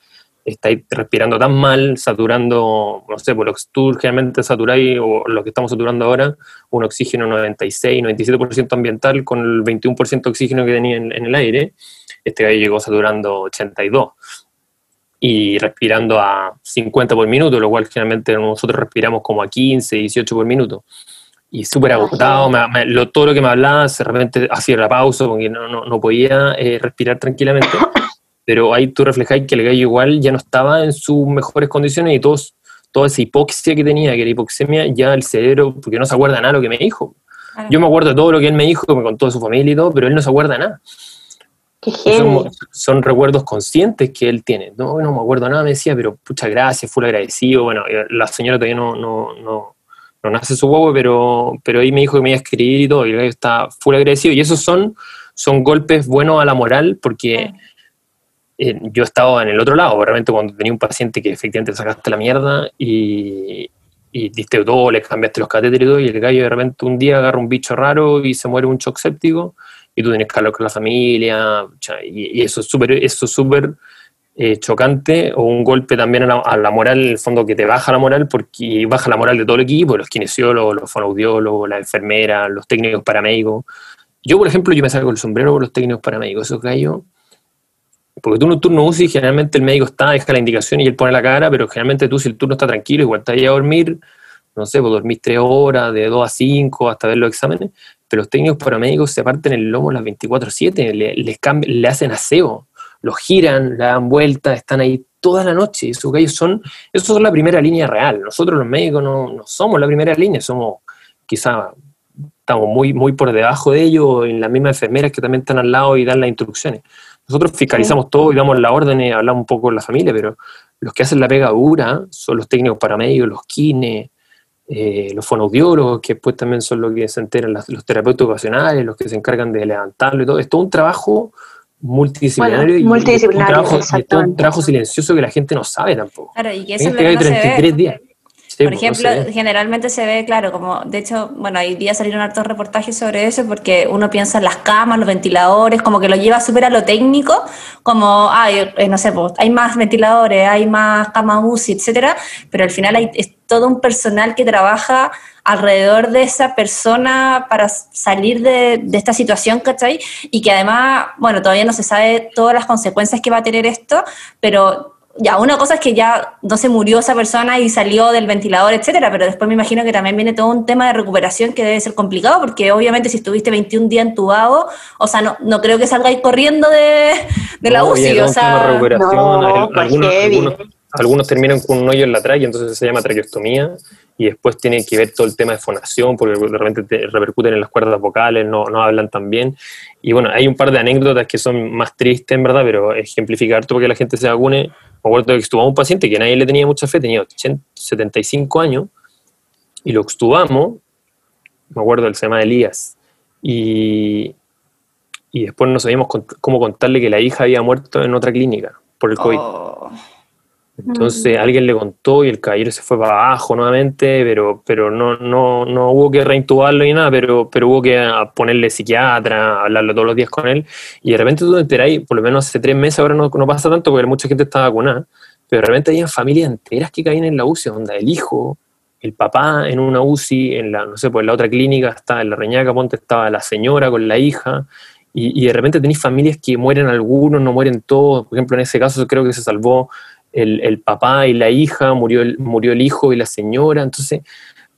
está ahí respirando tan mal, saturando, no sé, por lo que tú generalmente saturáis, o lo que estamos saturando ahora, un oxígeno 96, 97% ambiental con el 21% de oxígeno que tenía en, en el aire. Este gallo llegó saturando 82 y respirando a 50 por minuto, lo cual generalmente nosotros respiramos como a 15, 18 por minuto. Y súper agotado, me- me- lo- todo lo que me hablaba, de repente hacía la pausa porque no, no, no podía eh, respirar tranquilamente. *coughs* Pero ahí tú reflejáis que el gallo igual ya no estaba en sus mejores condiciones y todos, toda esa hipoxia que tenía, que era hipoxemia, ya el cerebro, porque no se acuerda nada de lo que me dijo. Claro. Yo me acuerdo de todo lo que él me dijo, me contó de su familia y todo, pero él no se acuerda de nada. Qué Son, son recuerdos conscientes que él tiene. No, no me acuerdo nada, me decía, pero muchas gracias, full agradecido. Bueno, eh, la señora todavía no, no, no, no nace su huevo, pero, pero ahí me dijo que me iba a escribir y todo, y el gallo está full agradecido. Y esos son, son golpes buenos a la moral, porque eh, yo he estado en el otro lado, realmente cuando tenía un paciente que efectivamente sacaste la mierda y, y diste todo, le cambiaste los catéteres y todo, y el gallo de repente un día agarra un bicho raro y se muere un shock séptico, y tú tienes que hablar con la familia, y, eso es súper eso es súper eh, chocante, o un golpe también a la, moral, en el fondo que te baja la moral, porque baja la moral de todo el equipo, los kinesiólogos, los fonoaudiólogos, las enfermeras, los técnicos paramédicos. Yo, por ejemplo, yo me saco el sombrero con los técnicos paramédicos, esos gallos porque tú en un turno UCI, generalmente el médico está, deja la indicación y él pone la cara, pero generalmente tú, si el turno está tranquilo, igual te ahí a dormir, no sé, pues dormís tres horas, de 2 a 5, hasta ver los exámenes, pero los técnicos paramédicos se parten el lomo las 24-7, le, les le hacen aseo, los giran, le dan vueltas, están ahí toda la noche. Esos gallos son, esos son la primera línea real. Nosotros los médicos no, no somos la primera línea, somos quizá estamos muy, muy por debajo de ellos, en las mismas enfermeras que también están al lado y dan las instrucciones. Nosotros fiscalizamos todo y damos la orden, y hablamos un poco con la familia, pero los que hacen la pega dura son los técnicos paramédicos, los kines, eh, los fonoaudiólogos, que después también son los que se enteran, los terapeutas ocasionales, los que se encargan de levantarlo y todo. Es todo un trabajo multidisciplinario, y, multidisciplinario un trabajo, silencioso que la gente no sabe tampoco. Claro, y que eso es lo que no 33 días. Por ejemplo, generalmente se ve, claro, como, de hecho, bueno, hoy día salieron hartos reportajes sobre eso porque uno piensa en las camas, los ventiladores, como que lo lleva súper a lo técnico, como, ay, eh, no sé, pues, hay más ventiladores, hay más camas UCI, etcétera, pero al final hay es todo un personal que trabaja alrededor de esa persona para salir de, de, esta situación, ¿cachai? Y que además, bueno, todavía no se sabe todas las consecuencias que va a tener esto, pero ya, una cosa es que ya no se murió esa persona y salió del ventilador, etcétera, pero después me imagino que también viene todo un tema de recuperación que debe ser complicado, porque obviamente si estuviste 21 días entubado, o sea, no, no creo que salgáis corriendo de, de la UCI, o sea... No, algunos, algunos, terminan con un hoyo en la tráquea, entonces se llama traqueostomía, y después tienen que ver todo el tema de fonación, porque de repente te repercuten en las cuerdas vocales, no, no hablan tan bien. Y bueno, hay un par de anécdotas que son más tristes, en verdad, pero ejemplificar todo para que la gente se vacune me acuerdo que extubamos un paciente que nadie le tenía mucha fe, tenía 75 años, y lo extubamos, me acuerdo, el se llama Elías, y, y después no sabíamos cómo contarle que la hija había muerto en otra clínica por el COVID. Oh. Entonces alguien le contó y el caballero se fue para abajo nuevamente, pero, pero no, no, no hubo que reintubarlo ni nada, pero, pero hubo que ponerle psiquiatra, hablarlo todos los días con él. Y de repente tú te enteráis, por lo menos hace tres meses, ahora no, no pasa tanto porque mucha gente está vacunada, pero de repente había familias enteras que caían en la UCI, donde el hijo, el papá en una UCI, en la, no sé, pues en la otra clínica está, en la Reñaca Ponte estaba la señora con la hija, y, y de repente tenéis familias que mueren algunos, no mueren todos. Por ejemplo, en ese caso creo que se salvó el, papá y la hija, murió el, murió el hijo y la señora, entonces,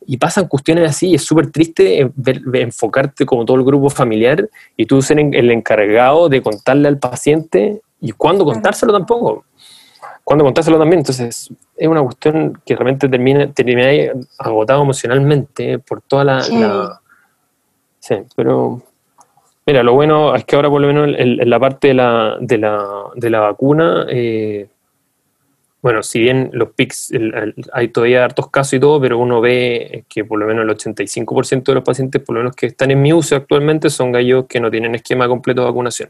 y pasan cuestiones así, y es súper triste enfocarte como todo el grupo familiar y tú ser el encargado de contarle al paciente y cuándo contárselo tampoco, cuándo contárselo también, entonces es una cuestión que realmente termina, termina agotado emocionalmente por toda la, sí. pero Mira, lo bueno es que ahora por lo menos en, la parte de la, de la, de la vacuna eh, bueno, si bien los PICs hay todavía hartos casos y todo, pero uno ve que por lo menos el 85% de los pacientes, por lo menos que están en mi uso actualmente, son gallos que no tienen esquema completo de vacunación.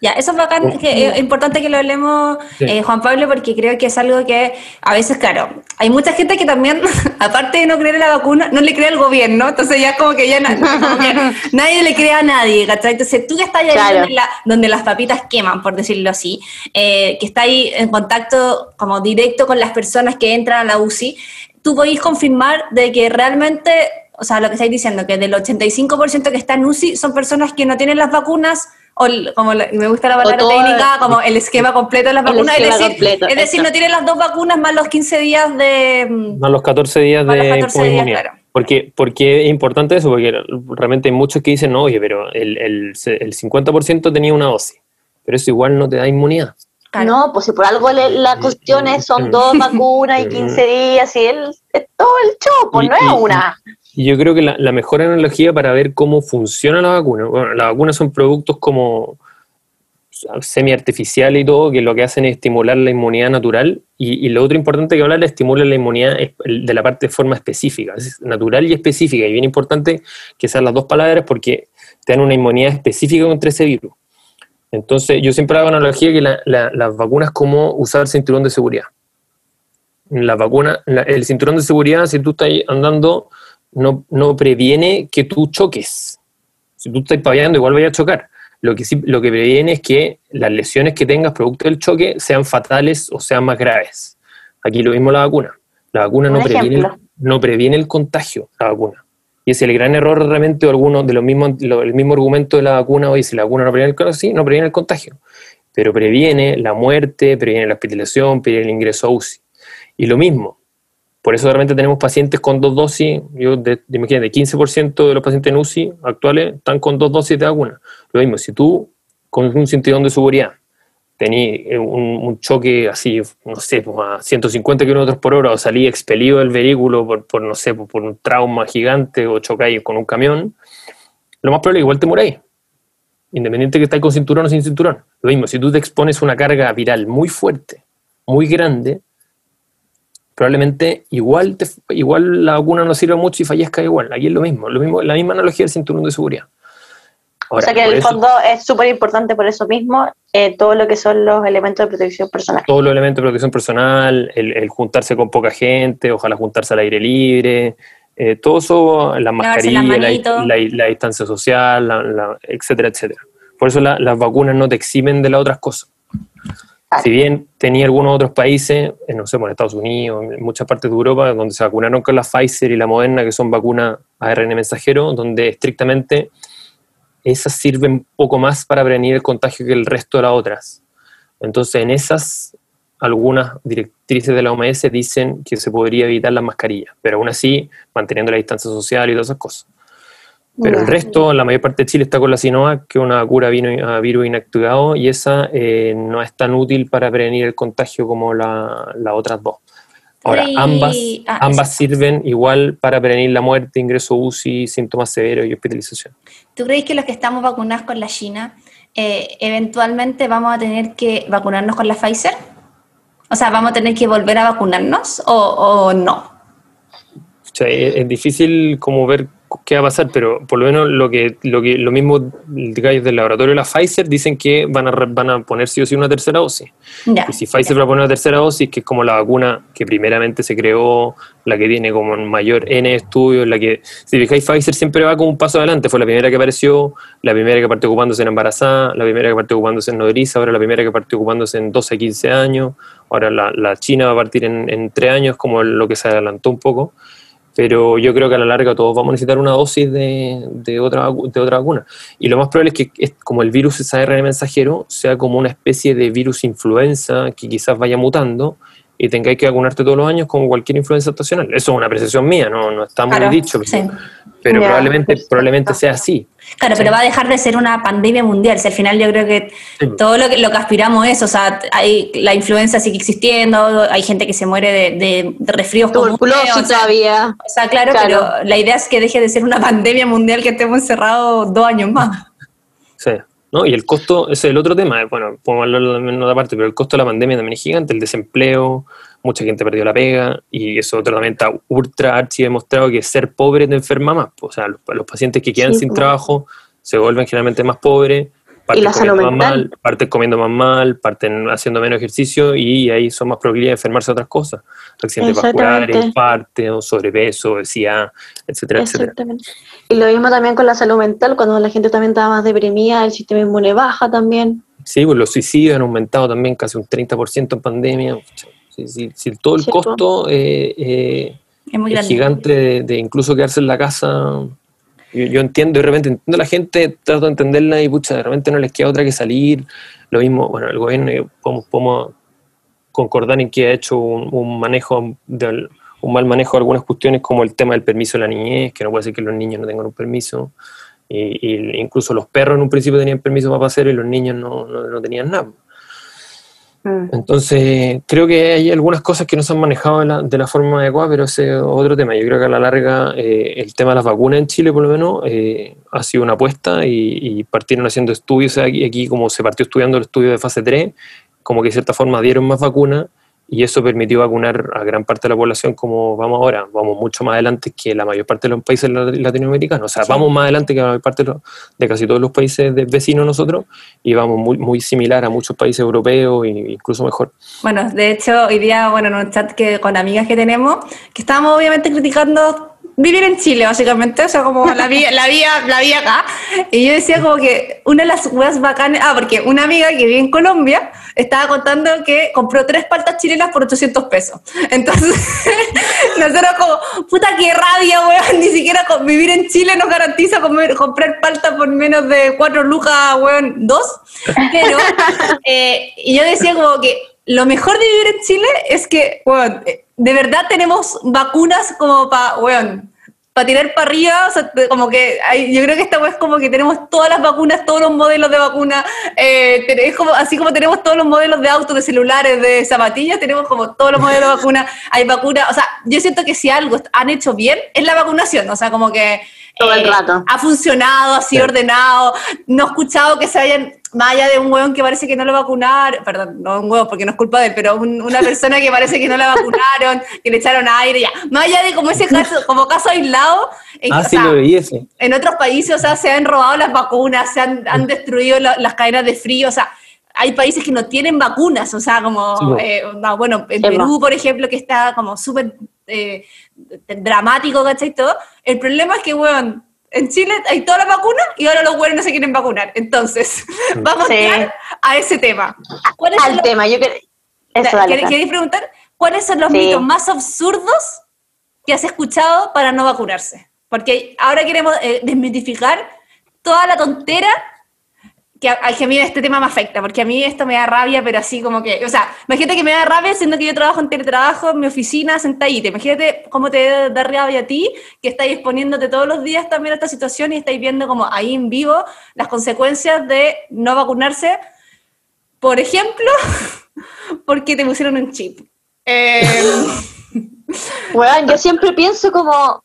Ya, eso es bacán, que es importante que lo hablemos, eh, Juan Pablo, porque creo que es algo que a veces, claro, hay mucha gente que también, *laughs* aparte de no creer en la vacuna, no le cree al gobierno, entonces ya como que ya *laughs* nadie le cree a nadie, ¿cachai? Entonces tú que estás ahí donde, las papitas queman, por decirlo así, eh, que está ahí en contacto como directo con las personas que entran a la UCI, tú podéis confirmar de que realmente o sea, lo que estáis diciendo, que del 85% que está en UCI son personas que no tienen las vacunas, o como me gusta la palabra técnica, como el esquema completo de las vacunas, es decir, es decir no tienen las dos vacunas más los 15 días de... Mm, más los 14 días de 14 días, claro. Porque, porque es importante eso, porque realmente hay muchos que dicen, no, oye, pero el, el, el 50% tenía una dosis, pero eso igual no te da inmunidad. No, pues si por algo la cuestión es, son dos vacunas y 15 días y el, es todo el show, pues no es una. Y yo creo que la, mejor analogía para ver cómo funciona la vacuna, bueno, las vacunas son productos como semi-artificiales y todo, que lo que hacen es estimular la inmunidad natural, y, lo otro importante que hablar es estimular la inmunidad de la parte de forma específica, es natural y específica, y bien importante que sean las dos palabras porque te dan una inmunidad específica contra ese virus. Entonces, yo siempre hago analogía que las vacunas como usar el cinturón de seguridad. la vacuna, la- el cinturón de seguridad, si tú estás andando, no, no previene que tú choques. Si tú estás paviando, igual vaya a chocar. Lo que, sí, lo que previene es que las lesiones que tengas producto del choque sean fatales o sean más graves. Aquí lo mismo la vacuna. La vacuna no previene, el, no previene el contagio, la vacuna. Y es el gran error realmente de algunos de los mismos, lo- el mismo argumento de la vacuna, oye, si la vacuna no previene el contagio, sí, no previene el contagio, pero previene la muerte, previene la hospitalización, previene el ingreso a UCI. Y lo mismo, por eso realmente tenemos pacientes con dos dosis, yo de, de- imagínate, 15% de los pacientes en UCI actuales están con dos dosis de vacuna. Lo mismo, si tú con un cinturón de seguridad tenés eh, un, choque así, no sé, pues a 150 kilómetros por hora o salí expelido del vehículo por, no sé, por, por un trauma gigante o chocáis con un camión, lo más probable es que igual te muráis. Independiente que estáis con cinturón o sin cinturón. Lo mismo, si tú te expones una carga viral muy fuerte, muy grande, probablemente igual, te, igual la vacuna no sirve mucho y fallezca igual. Aquí es lo mismo, lo mismo la misma analogía del cinturón de seguridad. o sea que en el eso- fondo es súper importante por eso mismo eh, todo lo que son los elementos de protección personal. todos los elementos de protección personal, el, el juntarse con poca gente, ojalá juntarse al aire libre, eh, todo eso, la mascarilla, las la, manitos. la- la distancia social, la- la- etcétera, etcétera. Por eso la- las vacunas no te eximen de las otras cosas. Si bien tenía algunos otros países, en, no sé, por Estados Unidos, en muchas partes de Europa, donde se vacunaron con la Pfizer y la Moderna, que son vacunas ARN mensajero, donde estrictamente esas sirven poco más para prevenir el contagio que el resto de las otras. Entonces, en esas, algunas directrices de la OMS dicen que se podría evitar las mascarillas, pero aún así, manteniendo la distancia social y todas esas cosas. Pero el resto, la mayor parte de Chile está con la Sinovac, que es una cura vino- a virus inactivado, y esa eh, no es tan útil para prevenir el contagio como la- las otras dos. Ahora, ambas, ah, ambas sirven igual para prevenir la muerte, ingreso UCI, síntomas severos y hospitalización. ¿Tú crees que los que estamos vacunados con la China, eh, eventualmente vamos a tener que vacunarnos con la Pfizer? O sea, ¿vamos a tener que volver a vacunarnos o, o no? O sea, es, es difícil como ver qué va a pasar, pero por lo menos lo que lo que lo mismo gallos del laboratorio de la Pfizer dicen que van a, van a poner sí o sí una tercera dosis. Ya. Y si Pfizer va a poner una tercera dosis, que es como la vacuna que primeramente se creó, la que tiene como mayor N estudios, la que, si fijáis, Pfizer siempre va como un paso adelante. Fue la primera que apareció, la primera que partió ocupándose en embarazada, la primera que partió ocupándose en nodriza, ahora la primera que partió ocupándose en 12, 15 años, ahora la, la China va a partir en, en 3 años, como lo que se adelantó un poco. Pero yo creo que a la larga todos vamos a necesitar una dosis de, de otra, de otra vacuna. Y lo más probable es que como el virus es ARN mensajero, sea como una especie de virus influenza que quizás vaya mutando y tengáis que vacunarte todos los años como cualquier influenza estacional. Eso es una apreciación mía, no, no está muy Claro, dicho, pero, sí. pero Ya, probablemente, probablemente sea así. Claro, pero va a dejar de ser una pandemia mundial. Si al final yo creo que Sí. todo lo que, lo que aspiramos es, o sea, hay, la influenza sigue existiendo, hay gente que se muere de, de, de resfríos comunes, o sea, todavía. o sea, claro, Claro. pero la idea es que deje de ser una *laughs* pandemia mundial que estemos encerrados dos años más. Sí. ¿No? Y el costo, ese es el otro tema, eh, bueno, podemos hablarlo en otra parte, pero el costo de la pandemia también es gigante, el desempleo, mucha gente perdió la pega, y eso otro también está ultra archi demostrado que ser pobre te enferma más. O sea, los, los pacientes que quedan Sí, sin trabajo se vuelven generalmente más pobres, parten la salud comiendo más mental. mal, parten comiendo más mal, parten haciendo menos ejercicio y ahí son más proclives a enfermarse de otras cosas. Accidentes vasculares, infartos, sobrepeso, obesidad, etcétera, etcétera. Exactamente. Y lo mismo también con la salud mental, cuando la gente también estaba más deprimida, el sistema inmune baja también. Sí, pues los suicidios han aumentado también casi un 30% en pandemia. Sí, sí, sí, todo el costo eh, eh, Es muy es grande. gigante de, de incluso quedarse en la casa. Yo, yo entiendo, de repente entiendo a la gente, trato de entenderla y pucha, de repente no les queda otra que salir. Lo mismo, bueno, el gobierno, eh, podemos, podemos concordar en que ha hecho un, manejo, un mal manejo de algunas cuestiones como el tema del permiso de la niñez, que no puede ser que los niños no tengan un permiso. Y, y incluso los perros en un principio tenían permiso para pasear y los niños no, no, no tenían nada. Mm. Entonces, creo que hay algunas cosas que no se han manejado de la, de la forma adecuada, pero ese es otro tema. Yo creo que a la larga eh, el tema de las vacunas en Chile, por lo menos, eh, ha sido una apuesta y, partieron haciendo estudios aquí, aquí, como se partió estudiando el estudio de fase 3, como que de cierta forma dieron más vacunas y eso permitió vacunar a gran parte de la población como vamos ahora. Vamos mucho más adelante que la mayor parte de los países latinoamericanos. O sea, vamos más adelante que la mayor parte de, casi todos los países de vecinos nosotros y vamos muy, muy similar a muchos países europeos e incluso mejor. Bueno, de hecho, hoy día, bueno, en un chat que con amigas que tenemos, que estábamos obviamente criticando vivir en Chile, básicamente, o sea, como la vía, la vía, la vía acá. Y yo decía como que una de las weas bacanas, ah, porque una amiga que vive en Colombia estaba contando que compró tres paltas chilenas por 800 pesos. Entonces, *laughs* nosotros como, puta que rabia, weón, ni siquiera vivir en Chile nos garantiza comer, comprar paltas por menos de cuatro lucas, weón, dos. Pero, *laughs* eh, y yo decía como que lo mejor de vivir en Chile es que, weón, de verdad tenemos vacunas como para, weón, para tirar para arriba, o sea, como que hay, yo creo que esta vez como que tenemos todas las vacunas, todos los modelos de vacuna, eh, es como, así como tenemos todos los modelos de autos, de celulares, de zapatillas, tenemos como todos los modelos de vacuna, hay vacunas, o sea, yo siento que si algo han hecho bien es la vacunación, o sea, como que todo el eh, rato. ha funcionado, ha sido ordenado, no he escuchado que se hayan más allá de un hueón que parece que no lo vacunaron, perdón, no un hueón porque no es culpa de él, pero una *laughs* persona que parece que no la vacunaron, que le echaron aire, ya. Más allá de como ese caso, como caso aislado, en, ah, sí, lo veí ese. en otros países, o sea, se han robado las vacunas, se han, han destruido las cadenas de frío, o sea, hay países que no tienen vacunas, o sea, como, eh, bueno, en Perú, por ejemplo, que está como súper eh, dramático, ¿cachai? Todo. El problema es que, weón, en Chile hay todas las vacunas y ahora los güeyes no se quieren vacunar. Entonces, *laughs* vamos a ese tema. ¿Cuál es Al tema, yo ¿Queréis preguntar? ¿Cuáles son los mitos más absurdos que has escuchado para no vacunarse? Porque ahora queremos eh, desmitificar toda la tontera que a, que a mí este tema me afecta, porque a mí esto me da rabia, pero así como que, o sea, imagínate que me da rabia siendo que yo trabajo en teletrabajo, en mi oficina, sentadita. Imagínate cómo te da rabia a ti, que estáis exponiéndote todos los días también a esta situación y estáis viendo como ahí en vivo las consecuencias de no vacunarse. Por ejemplo, *laughs* porque te pusieron un chip. bueno, em, *laughs* yo siempre pienso como,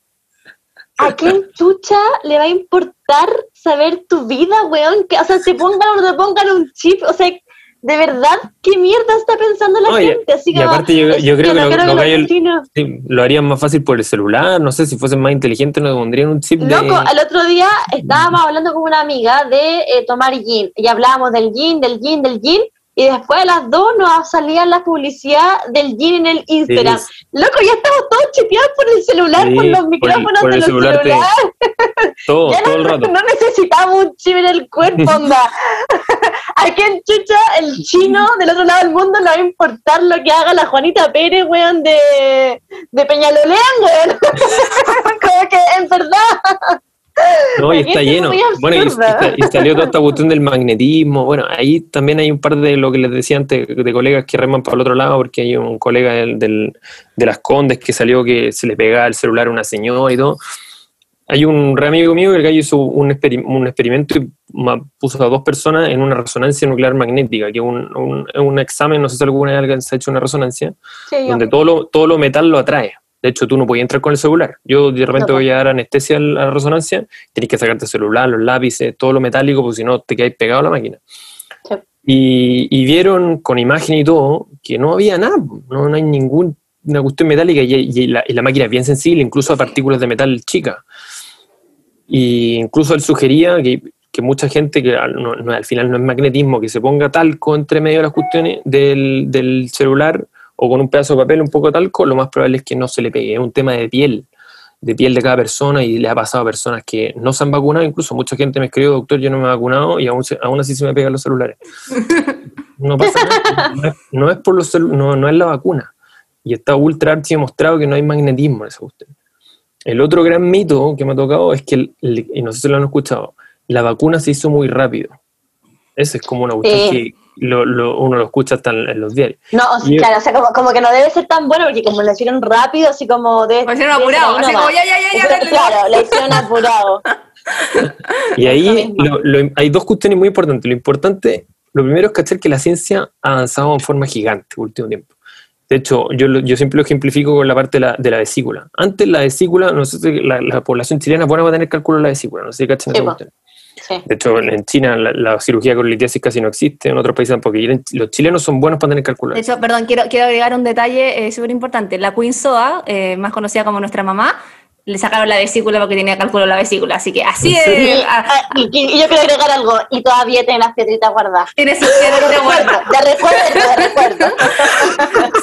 ¿a quién chucha le va a importar saber tu vida, weón? Que, o sea, se pongan o no te pongan un chip, o sea, de verdad, ¿qué mierda está pensando la gente? Así y aparte yo, creo que, lo, lo, harían más fácil por el celular, no sé, si fuesen más inteligentes no pondrían un chip Loco, el otro día estábamos hablando con una amiga de eh, tomar gin, y hablábamos del gin, del gin, del gin, y después a las dos nos salía la publicidad del gin en el Instagram. Loco, ya estamos todos chipeados por el celular, por los micrófonos de los celulares. Todo, *laughs* todo el rato. No necesitamos un chip en el cuerpo, *laughs* onda. *laughs* ¿A quién chucha el chino del otro lado del mundo le va a importar lo que haga la Juanita Pérez, weón, de, de Peñalolén, weón? Como que, en verdad... No, y está lleno. Bueno, y, salió toda esta cuestión del *laughs* magnetismo. Bueno, ahí también hay un par de lo que les decía antes, de colegas que reman para el otro lado, porque hay un colega del, de las Condes que salió que se le pegaba el celular a una señora y todo. Hay un re amigo mío que hizo un, un, experimento y puso a dos personas en una resonancia nuclear magnética, que es un, un, examen, no sé si alguna vez se ha hecho una resonancia, donde todo lo, todo lo metal lo atrae. De hecho, tú no podías entrar con el celular. Yo de repente voy a dar anestesia a la resonancia, tienes que sacarte el celular, los lápices, todo lo metálico, porque si no te quedáis pegado a la máquina. Y, vieron con imagen y todo que no había nada, no, hay ninguna cuestión metálica y, la, máquina es bien sensible, incluso a partículas de metal chicas. Y incluso él sugería que, mucha gente, que al final no es magnetismo, que se ponga talco entre medio de las cuestiones del, del celular o con un pedazo de papel, un poco talco, lo más probable es que no se le pegue. Es un tema de piel, de piel de cada persona y le ha pasado a personas que no se han vacunado. Incluso mucha gente me escribió, doctor, yo no me he vacunado y aún, aún así se me pegan los celulares. *laughs* No pasa nada. No es, por los no, no es la vacuna. Y está ultra archi demostrado que no hay magnetismo en esa cuestión. El otro gran mito que me ha tocado es que, y no sé si lo han escuchado, la vacuna se hizo muy rápido. Ese es como una cuestión que lo, uno lo escucha hasta en, los diarios. No, claro, o sea, como, que no debe ser tan bueno porque como lo hicieron rápido, así como de... Lo hicieron apurado, así como ya, ya, ya, ya. claro, lo hicieron apurado. y ahí hay dos cuestiones muy importantes. Lo importante, lo primero es cachar que la ciencia ha avanzado en forma gigante el último tiempo. De hecho, yo, yo siempre lo ejemplifico con la parte de la, de la vesícula. Antes la vesícula, no sé si la, la población chilena buena va a tener cálculo de la vesícula, no sé si cachan sí. De hecho, en China la, la cirugía con litiasis casi no existe, en otros países tampoco. Y los chilenos son buenos para tener De calculadora. hecho, perdón, quiero, quiero agregar un detalle eh, súper importante. La Queen Soa, eh, más conocida como nuestra mamá, le sacaron la vesícula porque tenía cálculo en la vesícula. Así que así ¿En es. ah, Ah, y, y yo quiero agregar algo, y todavía tiene las piedritas guardadas. tiene su De *laughs* de recuerdo, de recuerdo, de *laughs* recuerdo.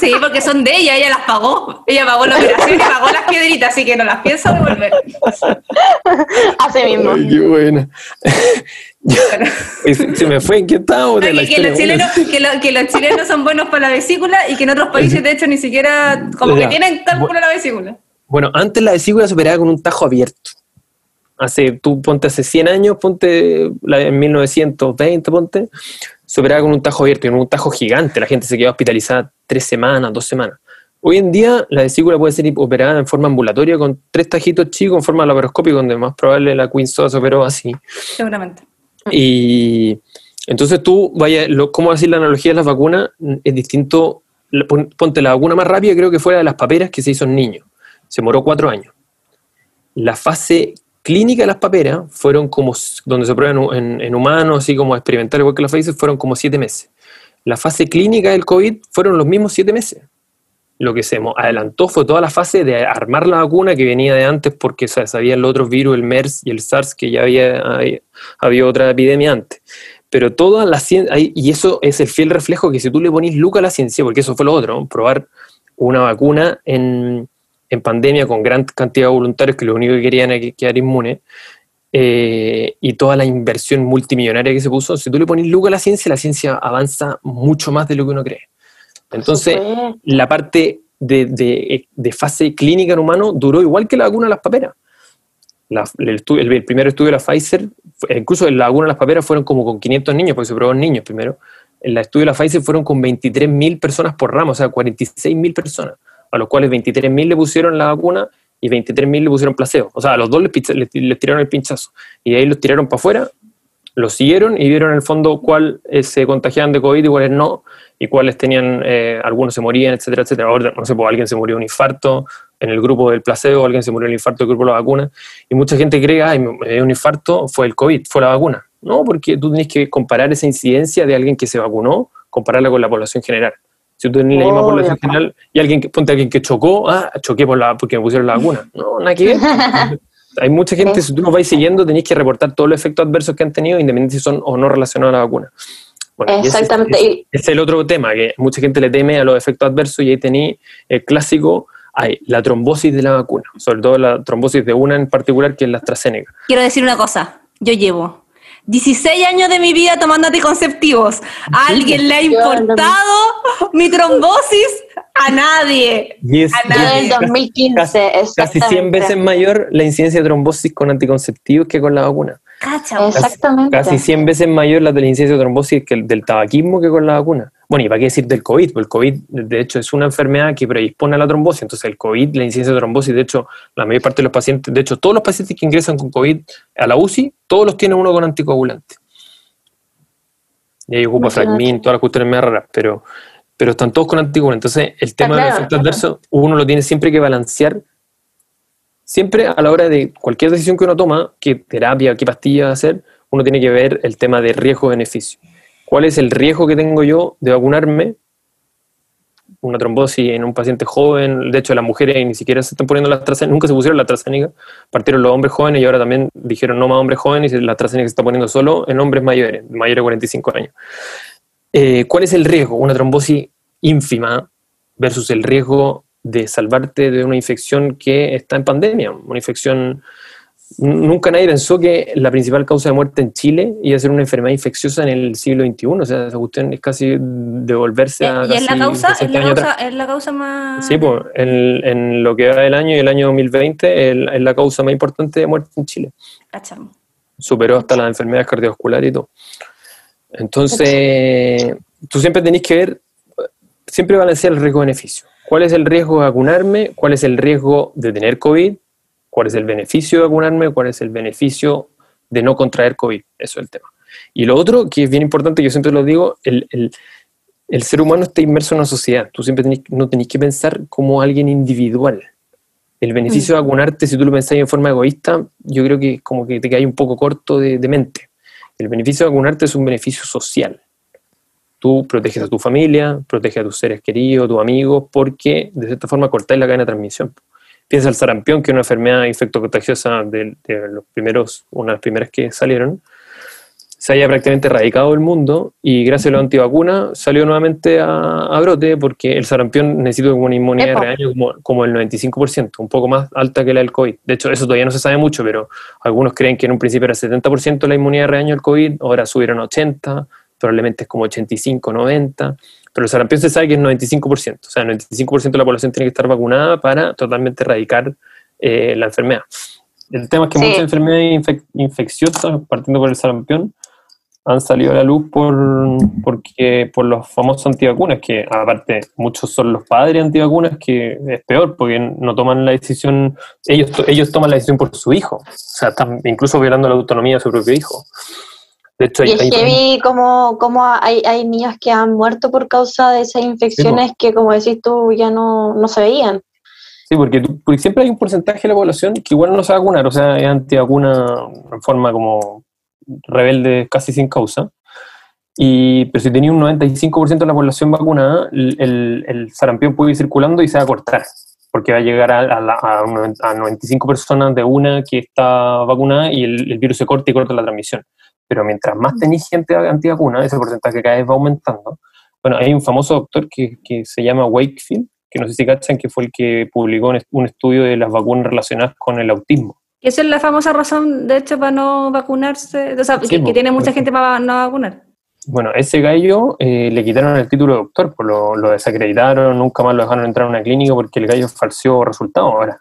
Sí, porque son de ella, ella las pagó. Ella pagó la operación y pagó las piedritas, así que no las pienso devolver. Así mismo. Ay, qué buena. *laughs* Y se, se me fue, la que, que los chilenos, que, lo- que los chilenos son buenos para la vesícula y que en otros países, de hecho, ni siquiera como Ya. que tienen cálculo en la vesícula. Bueno, antes la vesícula se operaba con un tajo abierto. Hace, tú ponte hace 100 años, ponte la- en 1920, ponte, se operaba con un tajo abierto y con un tajo gigante. La gente se quedaba hospitalizada tres semanas, dos semanas. Hoy en día la vesícula puede ser operada en forma ambulatoria con tres tajitos chicos en forma laparoscópica, donde más probable la Queen Soda se operó así. Seguramente. Y entonces tú, vaya, lo, ¿cómo decir la analogía de las vacunas? Es distinto. Ponte la vacuna más rápida, creo que fue la de las paperas que se hizo en niños. Se demoró cuatro años. La fase clínica de las paperas fueron como, donde se prueban en, humanos, así como experimental, igual que la Pfizer, fueron como siete meses. La fase clínica del COVID fueron los mismos siete meses. Lo que se adelantó fue toda la fase de armar la vacuna que venía de antes porque sabían los otros virus, el MERS y el SARS, que ya había, había, otra epidemia antes. Pero toda la ciencia, y eso es el fiel reflejo que si tú le ponís luca a la ciencia, porque eso fue lo otro, probar una vacuna en, en pandemia con gran cantidad de voluntarios que lo único que querían era que- quedar inmunes, eh, y toda la inversión multimillonaria que se puso, si tú le pones luca a la ciencia, la ciencia avanza mucho más de lo que uno cree. Entonces, la parte de, de- de fase clínica en humano duró igual que la vacuna de las paperas. La- el, el- el primer estudio de la Pfizer, incluso en la vacuna de las paperas fueron como con 500 niños, porque se probó en niños primero. En el estudio de la Pfizer fueron con 23.000 personas por ramo, o sea, 46.000 personas, a los cuales 23.000 le pusieron la vacuna y 23.000 le pusieron placebo. O sea, a los dos les, les- les tiraron el pinchazo. Y de ahí los tiraron para afuera, los siguieron y vieron en el fondo cuál eh, se contagiaban de COVID y cuáles no, y cuáles tenían, eh, algunos se morían, etcétera, etcétera. Ahora, no sé, pues alguien se murió de un infarto en el grupo del placebo, alguien se murió del infarto del grupo de la vacuna, y mucha gente cree, ay, un infarto, fue el COVID, fue la vacuna. No, porque tú tienes que comparar esa incidencia de alguien que se vacunó, compararla con la población general. Si tú tenés la misma Obvio, población po. general y alguien que, ponte a alguien que chocó, ah, choqué por la, porque me pusieron la vacuna. No, nada que ver. *laughs* Hay mucha gente, si tú los vais siguiendo, tenéis que reportar todos los efectos adversos que han tenido, independientemente si son o no relacionados a la vacuna. Bueno, y ese es- Exactamente. Ese, Y- es el otro tema, que mucha gente le teme a los efectos adversos y ahí tenéis el clásico, hay la trombosis de la vacuna, sobre todo la trombosis de una en particular, que es la AstraZeneca. Quiero decir una cosa. Yo llevo 16 años de mi vida tomando anticonceptivos. ¿A alguien le ha importado mi trombosis? A nadie. Y es, A nadie. en el 2015, casi 100 exactamente. veces mayor la incidencia de trombosis con anticonceptivos que con la vacuna. Cacha. Exactamente. Casi 100 veces mayor la de la incidencia de trombosis que el del tabaquismo que con la vacuna. Bueno, y para qué decir del COVID, porque el COVID de hecho es una enfermedad que predispone a la trombosis, entonces el COVID, la incidencia de trombosis, de hecho, la mayor parte de los pacientes, de hecho, todos los pacientes que ingresan con COVID a la UCI, todos los tienen uno con anticoagulante. Y ahí ocupa fragmin, todas las cuestiones más raras, pero, pero están todos con anticoagulantes. Entonces, el tema de los claro, efectos claro. adversos, uno lo tiene siempre que balancear siempre a la hora de cualquier decisión que uno toma, qué terapia, qué pastilla hacer, uno tiene que ver el tema de riesgo-beneficio. ¿Cuál es el riesgo que tengo yo de vacunarme? Una trombosis en un paciente joven, de hecho las mujeres ni siquiera se están poniendo la AstraZeneca, nunca se pusieron la AstraZeneca, partieron los hombres jóvenes y ahora también dijeron no más hombres jóvenes y la AstraZeneca se está poniendo solo en hombres mayores, mayores de 45 años. Eh, ¿Cuál es el riesgo? Una trombosis ínfima versus el riesgo de salvarte de una infección que está en pandemia, una infección... Nunca nadie pensó que la principal causa de muerte en Chile iba a ser una enfermedad infecciosa en el siglo XXI, o sea, esa cuestión es casi devolverse a Eh, ¿Y es la causa? ¿Es 60 la causa, atrás. es la causa más...? Sí, pues, en, en lo que va del año y el año 2020 el- es la causa más importante de muerte en Chile Cacha. superó hasta las enfermedades cardiovasculares y todo. Entonces, tú siempre tenés que ver, siempre balancear el riesgo-beneficio. ¿Cuál es el riesgo de vacunarme? ¿Cuál es el riesgo de tener COVID? ¿Cuál es el beneficio de vacunarme? ¿Cuál es el beneficio de no contraer COVID? Eso es el tema. Y lo otro, que es bien importante, yo siempre lo digo, el, el- el ser humano está inmerso en una sociedad. Tú siempre tenés, no tenés que pensar como alguien individual. El beneficio de vacunarte, si tú lo pensás en forma egoísta, yo creo que como que te cae un poco corto de, de mente. El beneficio de vacunarte es un beneficio social. Tú proteges a tu familia, proteges a tus seres queridos, tus amigos, porque de cierta forma cortáis la cadena de transmisión. Piensa el sarampión, que es una enfermedad infectocontagiosa de, de los primeros, una de las primeras que salieron, se haya prácticamente erradicado el mundo y gracias a la antivacuna salió nuevamente a, brote porque el sarampión necesita una inmunidad de rebaño como, como, el 95%, un poco más alta que la del COVID. De hecho, eso todavía no se sabe mucho, pero algunos creen que en un principio era 70% la inmunidad de rebaño del COVID, ahora subieron a 80%, probablemente es como 85, 90%, pero el sarampión se sabe que es 95%, o sea, el 95% de la población tiene que estar vacunada para totalmente erradicar eh, la enfermedad. El tema es que muchas enfermedades infecciosas, partiendo por el sarampión, han salido a la luz por, porque, por los famosos antivacunas, que aparte muchos son los padres antivacunas, que es peor porque no toman la decisión, ellos, ellos toman la decisión por su hijo, o sea, están incluso violando la autonomía de su propio hijo. De hecho, y es que vi como, como hay, hay, niños que han muerto por causa de esas infecciones que, como decís tú, ya no, no se veían. Sí, porque, porque siempre hay un porcentaje de la población que igual no se va a vacunar, o sea, es antivacuna en forma como rebelde casi sin causa. Y, pero si tenía un 95% de la población vacunada, el, el, sarampión puede ir circulando y se va a cortar, porque va a llegar a, a, a, 95 personas de una que está vacunada y el, virus se corta y corta la transmisión. Pero mientras más tenéis gente antivacuna, ese porcentaje cada vez va aumentando. Bueno, hay un famoso doctor que, que se llama Wakefield, que no sé si cachan, que fue el que publicó un estudio de las vacunas relacionadas con el autismo. Esa es la famosa razón, de hecho, para no vacunarse, o sea, que, tiene mucha gente para no vacunar. Bueno, ese gallo eh, le quitaron el título de doctor, pues lo, lo, desacreditaron, nunca más lo dejaron entrar a una clínica porque el gallo falseó resultados. Ahora,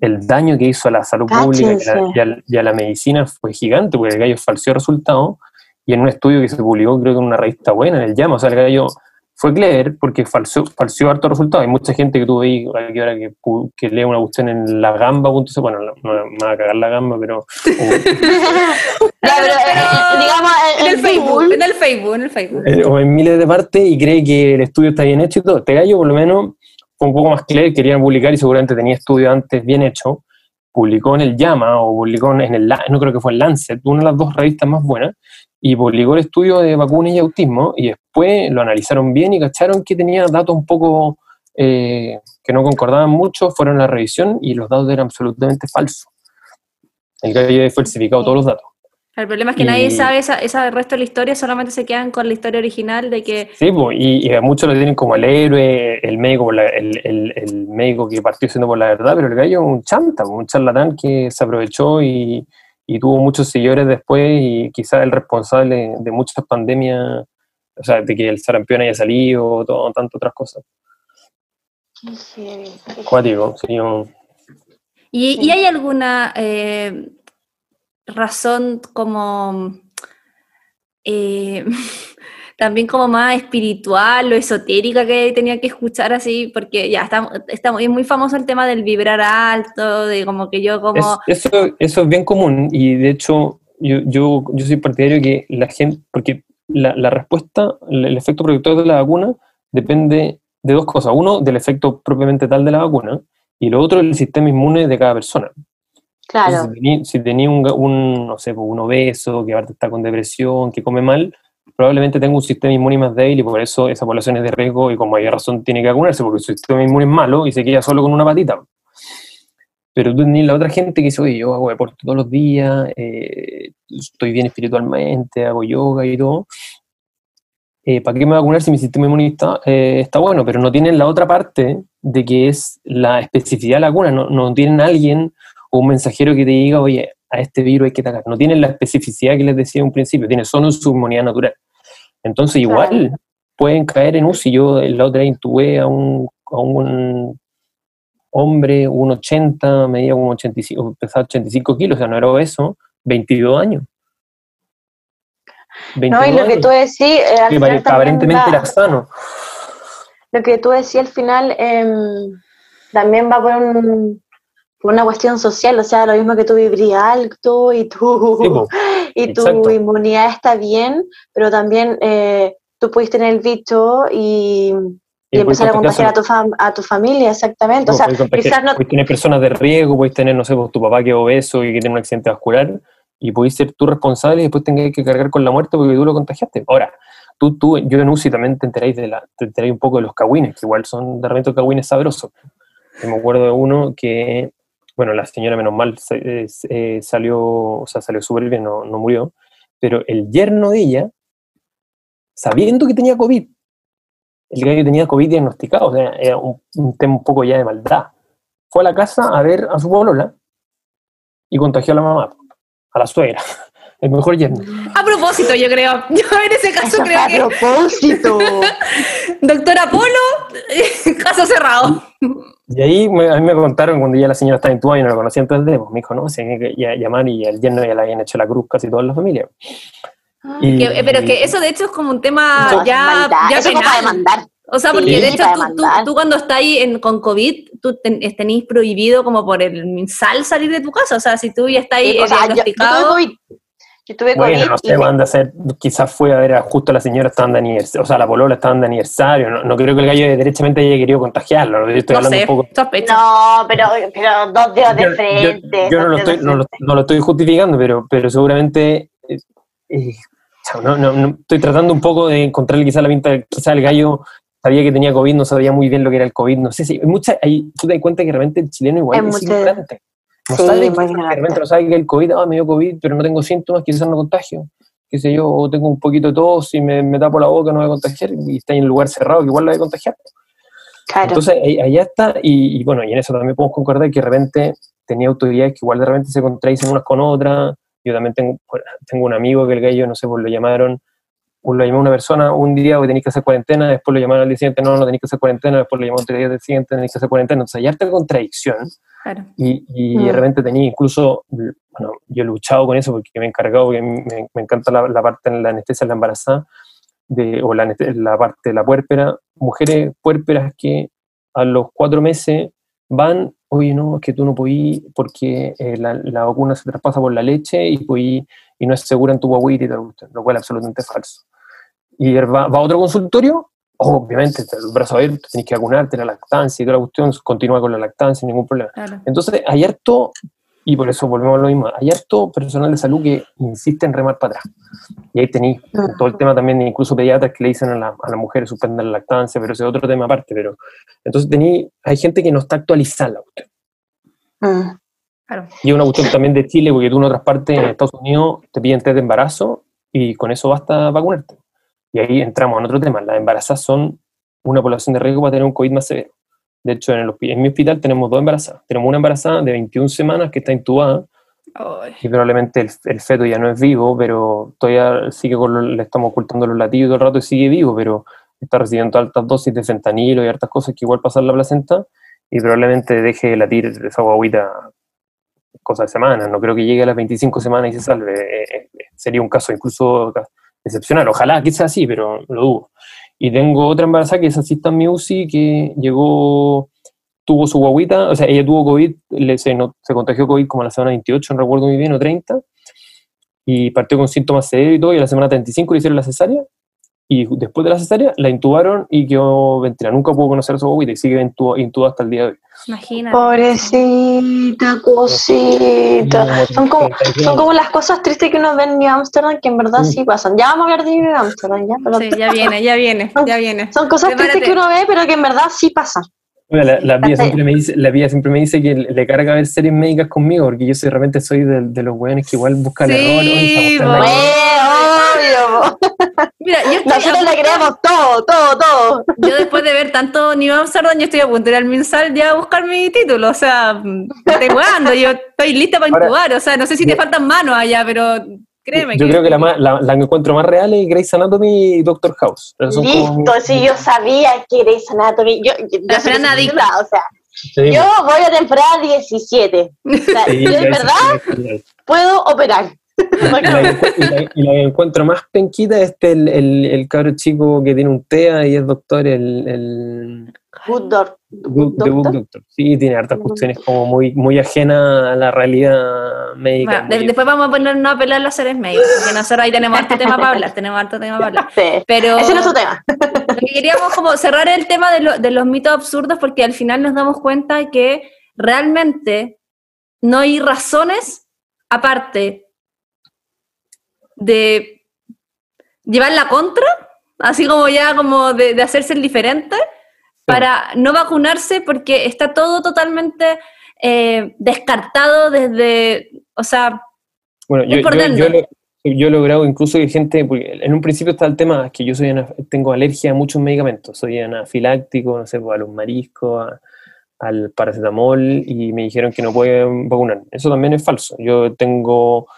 el daño que hizo a la salud pública y a, la medicina fue gigante, porque el gallo falseó resultados y en un estudio que se publicó, creo que en una revista buena, en el llama, o sea, el gallo fue clever porque falseó, falseó harto resultado. Hay mucha gente que tuve ahí, que, que lee una cuestión en la gamba, bueno, no, me va a cagar la gamba, pero... *laughs* digamos, en, el Facebook, en el Facebook, en el Facebook. Eh, o en miles de partes y cree que el estudio está bien hecho y todo. Este gallo, por lo menos, fue un poco más clever, querían publicar y seguramente tenía estudio antes bien hecho. Publicó en el Llama o publicó en el, no creo que fue el Lancet, una de las dos revistas más buenas, y publicó el estudio de vacunas y autismo y después lo analizaron bien y cacharon que tenía datos un poco eh, que no concordaban mucho, fueron a la revisión y los datos eran absolutamente falsos. El que había falsificado todos los datos. El problema es que nadie sabe esa, esa resto de la historia, solamente se quedan con la historia original de que... Sí, y, a muchos lo tienen como el héroe, el médico, el, el, el, médico que partió siendo por la verdad, pero el gallo es un chanta, un charlatán que se aprovechó y, y tuvo muchos seguidores después y quizás el responsable de muchas pandemias, o sea, de que el sarampión haya salido, todo, tantas otras cosas. Sí, Cuático, ¿Y, ¿Y, hay alguna eh, razón como eh, *laughs* también como más espiritual o esotérica que tenía que escuchar así, porque ya está, está es muy famoso el tema del vibrar alto, de como que yo como... eso, eso es bien común y de hecho yo, yo, yo soy partidario que la gente, porque la, la respuesta, el efecto protector de la vacuna depende de dos cosas. Uno, del efecto propiamente tal de la vacuna y lo otro, del sistema inmune de cada persona. Claro. si tenía, un, un, no sé, un obeso que aparte está con depresión, que come mal, probablemente tenga un sistema inmune más débil y por eso esa población es de riesgo y con mayor razón tiene que vacunarse, porque su sistema inmune es malo y se queda solo con una patita. Pero tú tenés la otra gente que dice, oye, yo hago deporte todos los días, eh, estoy bien espiritualmente, hago yoga y todo. Eh, ¿Para qué me voy a vacunar si mi sistema inmune está, eh, está, bueno? Pero no tienen la otra parte de que es la especificidad de la vacuna, no, no tienen alguien o un mensajero que te diga, oye, a este virus hay que atacar. No tienen la especificidad que les decía en un principio, tienen solo su inmunidad natural. Entonces, igual pueden caer en UCI. Yo la otra vez intubé a un, a un hombre, un 80, medía un 85, pesaba 85 kilos, o sea, no era obeso, 22 años. no, y lo que tú decís. Eh, aparentemente era sano. Lo que tú decías al final em, también va por un, por una cuestión social, o sea, lo mismo que tú vibrías alto y tu, *laughs* y tu inmunidad está bien, pero también eh, tú puedes tener el bicho y, empezar a contagiar a tu, a tu familia, exactamente. o sea, quizás no... Puedes tener personas de riesgo, puedes tener, no sé, pues, tu papá que es obeso y que tiene un accidente vascular, y podés ser tú responsable y después tengas que cargar con la muerte porque tú lo contagiaste. Ahora, tú, tú yo en UCI también te enteráis, de la, te enteráis un poco de los cagüines, que igual son de repente cagüines sabrosos. Yo me acuerdo de uno que, bueno, la señora menos mal se- eh, salió, o sea, salió súper bien, no, no murió, pero el yerno de ella, sabiendo que tenía COVID, el gallo tenía COVID diagnosticado, o sea, era un, un tema un poco ya de maldad. Fue a la casa a ver a su polola y contagió a la mamá, a la suegra, el mejor yerno. A propósito, yo creo. *laughs* Yo en ese caso creo a que propósito. *laughs* doctora Polo, *laughs* caso cerrado. Y ahí me, a mí me contaron cuando ya la señora estaba en tu y no la conocía antes de, pues me dijo, no, se tiene que llamar y el yerno ya le habían hecho la cruz casi toda la familia. Y- Que- eh, pero que eso de hecho es como un tema No, ya, ya Eso fue para penal. demandar. O sea, porque Sí, de hecho para tú, tú, cuando estás ahí en, con COVID, tú ten- tenés prohibido como por el MinSal salir de tu casa. O sea, si tú ya estás ahí Sí, o sea, yo, yo tuve diagnosticado... COVID. Yo tuve COVID. Bueno, no sé, me- van a hacer, quizás fue a ver a justo la señora estaban de aniversario, o sea, la polola estaban de aniversario, no, no creo que el gallo derechamente haya querido contagiarlo, yo estoy no hablando sé, un poco... sospecho. No, pero, pero dos dedos de Yo- yo- frente. Yo, no, lo estoy, de no, lo, frente. no lo estoy justificando, pero, pero seguramente eh, eh, no, no, no, estoy tratando un poco de encontrarle quizá la pinta, quizá el gallo sabía que tenía COVID, no sabía muy bien lo que era el COVID, no sé si, hay mucha, hay, tú te das cuenta que realmente el chileno igual es mucha- ignorante. No Sí, sabe muy que, de repente no sabe que el COVID, ah, me dio COVID, pero no tengo síntomas, quizás no contagio. Qué sé yo, o tengo un poquito de tos y me, me tapo la boca, no voy a contagiar, y está en un lugar cerrado que igual lo voy a contagiar. Claro. Entonces, ahí- allá está, y, y bueno, y en eso también podemos concordar que de repente tenía autoridades que igual de repente se contradicen unas con otras. Yo también tengo, tengo un amigo que el gallo, no sé, pues lo llamaron, lo llamó una persona un día, hoy tenéis que hacer cuarentena, después lo llamaron al día siguiente, no, no tenéis que hacer cuarentena, después lo llamaron otro día siguiente, tenéis que hacer cuarentena. Entonces, hay harta contradicción, Claro. y, y Mm. de repente tenía incluso, bueno, yo he luchado con eso porque me he encargado, porque me, me encanta la, la parte en la anestesia de la embarazada, de, o la, la parte de la puérpera, mujeres puérperas que a los cuatro meses van, oye, no, es que tú no podís porque eh, la, la vacuna se traspasa por la leche y, podí- y no es segura en tu guaguita y tal, lo cual es absolutamente falso. Y va, va a otro consultorio, obviamente, el brazo abierto, tenés que vacunarte, la lactancia y toda la cuestión, continúa con la lactancia, ningún problema. claro. Entonces, hay harto, y por eso volvemos a lo mismo, hay harto personal de salud que insiste en remar para atrás. Y ahí tenéis todo el tema también, incluso pediatras que le dicen a, la- a las mujeres suspender la lactancia, pero ese es otro tema aparte. Pero entonces tení, hay gente que no está actualizada la cuestión. Mm. Claro. Y es una cuestión también de Chile, porque tú en otras partes, en Estados Unidos, te piden test de embarazo y con eso basta vacunarte. Y ahí entramos en otro tema. Las embarazadas son una población de riesgo para tener un COVID más severo. De hecho, en, el en mi hospital tenemos dos embarazadas. Tenemos una embarazada de 21 semanas que está intubada Ay. y probablemente el, el feto ya no es vivo, pero todavía sigue con lo- le estamos ocultando los latidos todo el rato y sigue vivo, pero está recibiendo altas dosis de fentanilo y hartas cosas que igual pasan la placenta y probablemente deje de latir esa guaguita cosas de semanas. No creo que llegue a las 25 semanas y se salve. Eh, eh, sería un caso incluso excepcional. Ojalá que sea así, pero lo dudo. Y tengo otra embarazada que es así mi UCI, que llegó, tuvo su guaguita, o sea, ella tuvo COVID, se, no- se contagió COVID como la semana 28, no recuerdo muy bien, o 30, y partió con síntomas severos y todo, y a la semana 35 le hicieron la cesárea, y después de la cesárea la intubaron y quedó ventilada. Nunca pudo conocer a su guaguita y sigue intuba- intubada hasta el día de hoy. Imagínate. Pobrecita, cosita. Son como, son como las cosas tristes que uno ve en New Amsterdam que en verdad Sí. sí pasan. Ya vamos a hablar de New Amsterdam, ya. Pero Sí, ya viene, ya viene, ya viene. Son cosas tristes que uno ve, pero que en verdad sí pasan. La, Hasta- siempre me dice, la Pía siempre me dice que le, carga ver series médicas conmigo, porque yo soy, de repente soy de, de los weones que igual buscan el Sí, error. Mira, yo estoy Nosotros le creemos todo, todo, todo. Yo después de ver tanto New Amsterdam, yo estoy a punto de ir al Minsal ya a buscar mi título, o sea, estoy jugando, yo estoy lista para Ahora, incubar, o sea, no sé si te yo- faltan manos allá, pero créeme Yo creo que la, más- la, la que encuentro más real es Grey's Anatomy y Doctor House. Son como- Listo, si yo sabía que Grey's Anatomy. Yo, yo, La titulada, O sea, Sí, yo voy a temporada 17. O sea, sí, yo de Grey's verdad puedo operar. *laughs* Y la, que- y la- y la que encuentro más penquita es este, el, el, el cabro chico que tiene un TEA y es doctor, el, el Good The Doctor. Doctor. Sí, tiene hartas Good cuestiones como muy, muy ajena a la realidad médica. Bueno, de- muy- después vamos a ponernos a pelar los seres médicos, porque nosotros ahí tenemos harto tema para hablar, tenemos harto tema para hablar. Sí. Pero Ese no es su tema. lo que queríamos como cerrar el tema de, lo- de los mitos absurdos, porque al final nos damos cuenta que realmente no hay razones, aparte de llevar la contra, así como ya como de, de hacerse el diferente, para no vacunarse porque está todo totalmente eh, descartado desde, o sea, bueno, yo, yo, he logrado incluso que gente, porque en un principio está el tema que yo soy tengo alergia a muchos medicamentos, soy anafiláctico, no sé, pues, a los mariscos, al paracetamol, y me dijeron que no pueden vacunar. Eso también es falso. Yo tengo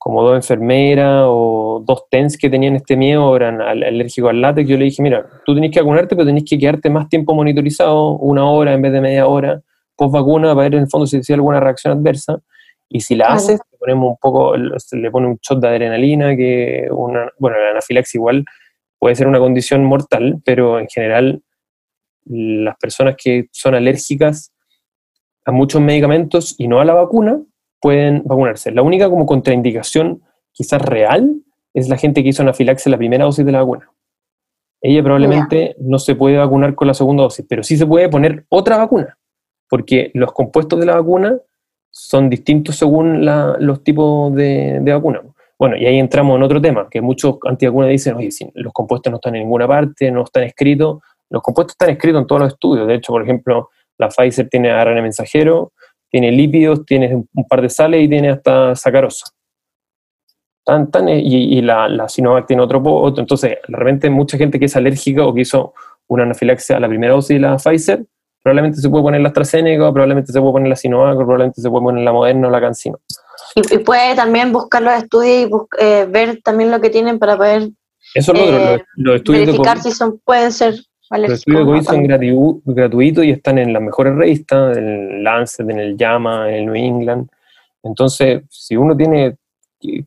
como dos enfermeras o dos TENS que tenían este miedo, eran alérgicos al látex, yo le dije, mira, tú tenés que vacunarte, pero tenés que quedarte más tiempo monitorizado, una hora en vez de media hora, post vacuna, para ver en el fondo si hay alguna reacción adversa. Y si la haces, le ponemos un poco, le pone un shot de adrenalina, que una, bueno, la anafilaxis igual puede ser una condición mortal, pero en general las personas que son alérgicas a muchos medicamentos y no a la vacuna, pueden vacunarse. La única como contraindicación quizás real es la gente que hizo anafilaxia la primera dosis de la vacuna. Ella probablemente no se puede vacunar con la segunda dosis, pero sí se puede poner otra vacuna, porque los compuestos de la vacuna son distintos según los tipos de, de vacuna. Bueno, y ahí entramos en otro tema, que muchos antivacunas dicen, oye, si los compuestos no están en ninguna parte, no están escritos. Los compuestos están escritos en todos los estudios. De hecho, por ejemplo, la Pfizer tiene ARN mensajero, tiene lípidos, tiene un par de sales y tiene hasta sacarosa. Tan, tan, y, la, la, Sinovac tiene otro, otro. Entonces, realmente mucha gente que es alérgica o que hizo una anafilaxia a la primera dosis de la Pfizer, probablemente se puede poner la AstraZeneca, probablemente se puede poner la Sinovac, probablemente se puede poner la Moderna o la Cancino. Y, puede también buscar los estudios y eh, ver también lo que tienen para poder Eso es eh, los, estudios verificar si son, pueden ser los estudios de COVID son gratuitos y están en las mejores revistas, en el Lancet, en el JAMA, en el New England. Entonces, si uno tiene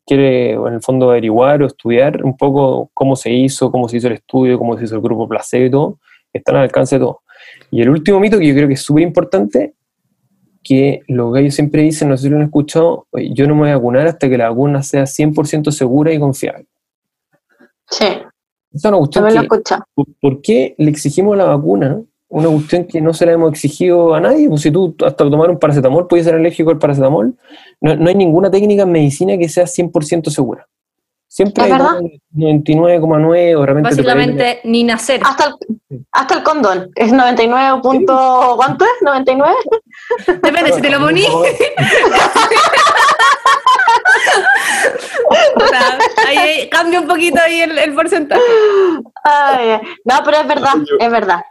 quiere en el fondo averiguar o estudiar un poco cómo se hizo, cómo se hizo el estudio, cómo se hizo el grupo placebo y todo, están al alcance de todo. Y el último mito que yo creo que es súper importante, que los gallos siempre dicen, no sé si lo han escuchado, yo no me voy a vacunar hasta que la vacuna sea 100% segura y confiable. Sí. Esa es una cuestión que, ¿Por qué le exigimos la vacuna? Una cuestión que no se la hemos exigido a nadie. Pues si tú hasta tomar un paracetamol puedes ser alérgico al paracetamol, no, hay ninguna técnica en medicina que sea 100% segura. Siempre hay 99,9 o realmente. Básicamente ni nacer. Hasta el, hasta el condón. Es 99. ¿Cuánto es? ¿99? Depende, si te lo *laughs* *laughs* poní. ahí cambia un poquito ahí el, porcentaje. no, pero es verdad, es verdad.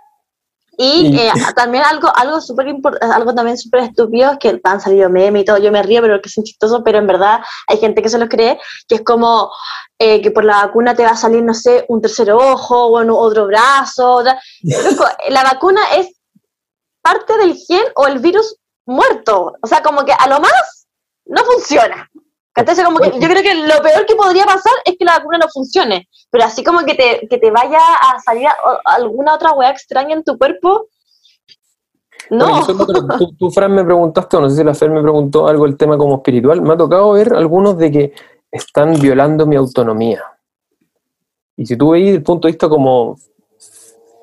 Y eh, también algo, algo súper algo también súper estúpido, que han salido memes y todo, yo me río, pero que es chistoso, pero en verdad hay gente que se los cree, que es como eh, que por la vacuna te va a salir, no sé, un tercer ojo, o otro brazo. *laughs* la vacuna es parte del gen o el virus muerto. O sea, como que a lo más no funciona. Como que yo creo que lo peor que podría pasar es que la vacuna no funcione, pero así como que te, que te vaya a salir alguna otra weá extraña en tu cuerpo, no. tú, Fran, me preguntaste, o no sé si la Fer me preguntó algo el tema como espiritual, me ha tocado ver algunos de que están violando mi autonomía. Y si tú veis el punto de vista como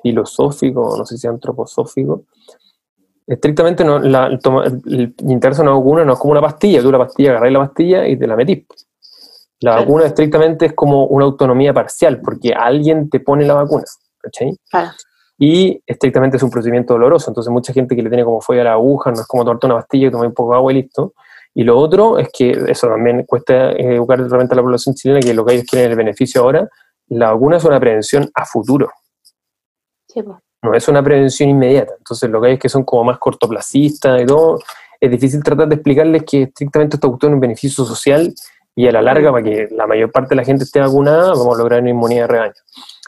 filosófico, no sé si antroposófico, estrictamente no, la, el, el, una vacuna no es como una pastilla, tú la pastilla agarras la pastilla y te la metís. La vacuna estrictamente es como una autonomía parcial, porque alguien te pone la vacuna, ¿cachai? Y estrictamente es un procedimiento doloroso, entonces mucha gente que le tiene como fuego a la aguja, no es como tomarte una pastilla y tomar un poco de agua y listo. Y lo otro es que eso también cuesta educar realmente a la población chilena, que lo que ellos quieren el beneficio ahora, la vacuna es una prevención a futuro. Sí, pues no es una prevención inmediata. Entonces, lo que hay es que son como más cortoplacistas y todo. Es difícil tratar de explicarles que estrictamente esto es un beneficio social y a la larga, para que la mayor parte de la gente esté vacunada, vamos a lograr una inmunidad de rebaño.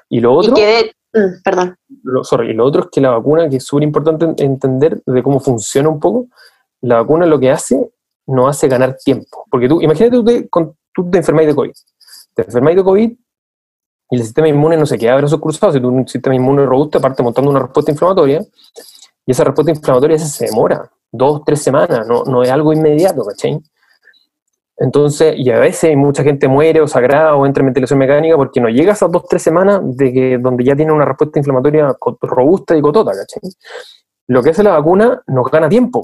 Y lo otro. Mm, perdón. Lo, y lo otro es que la vacuna, que es súper importante entender de cómo funciona un poco, la vacuna lo que hace, no hace ganar tiempo. Porque tú, imagínate, tú te, con, tú te enfermáis de COVID. Te enfermáis de COVID, y el sistema inmune no se queda brazos cruzados. Si tú un sistema inmune robusto, aparte montando una respuesta inflamatoria, y esa respuesta inflamatoria se demora dos, tres semanas, no, no es algo inmediato, ¿cachai? Entonces, y a veces mucha gente muere o sagrada o entra en ventilación mecánica porque no llega a esas dos, tres semanas de que, donde ya tiene una respuesta inflamatoria robusta y cotota, ¿cachai? Lo que hace la vacuna nos gana tiempo.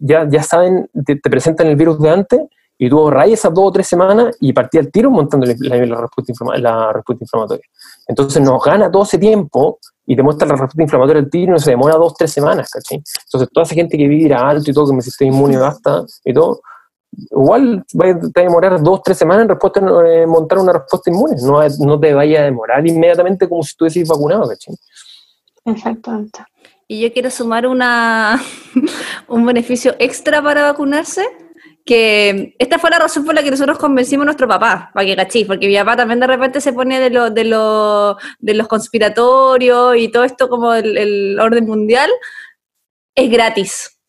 Ya, ya saben, te, te presentan el virus de antes y tú ahorras esas dos o tres semanas y partí al tiro montando la, respuesta, la respuesta inflamatoria. Entonces nos gana todo ese tiempo y te muestra la respuesta inflamatoria del tiro y no se demora dos, tres semanas, ¿cachai? Entonces toda esa gente que vive alto y todo, que me sistema inmune basta y todo, igual va a demorar dos, tres semanas en respuesta, eh, montar una respuesta inmune, no, no te vaya a demorar inmediatamente como si estuvieses vacunado, ¿cachai? Exactamente. Y yo quiero sumar una, *laughs* un beneficio extra para vacunarse, que esta fue la razón por la que nosotros convencimos a nuestro papá, para que cachis, porque mi papá también de repente se pone de, lo, de, lo, de los conspiratorios y todo esto como el, orden mundial, es gratis.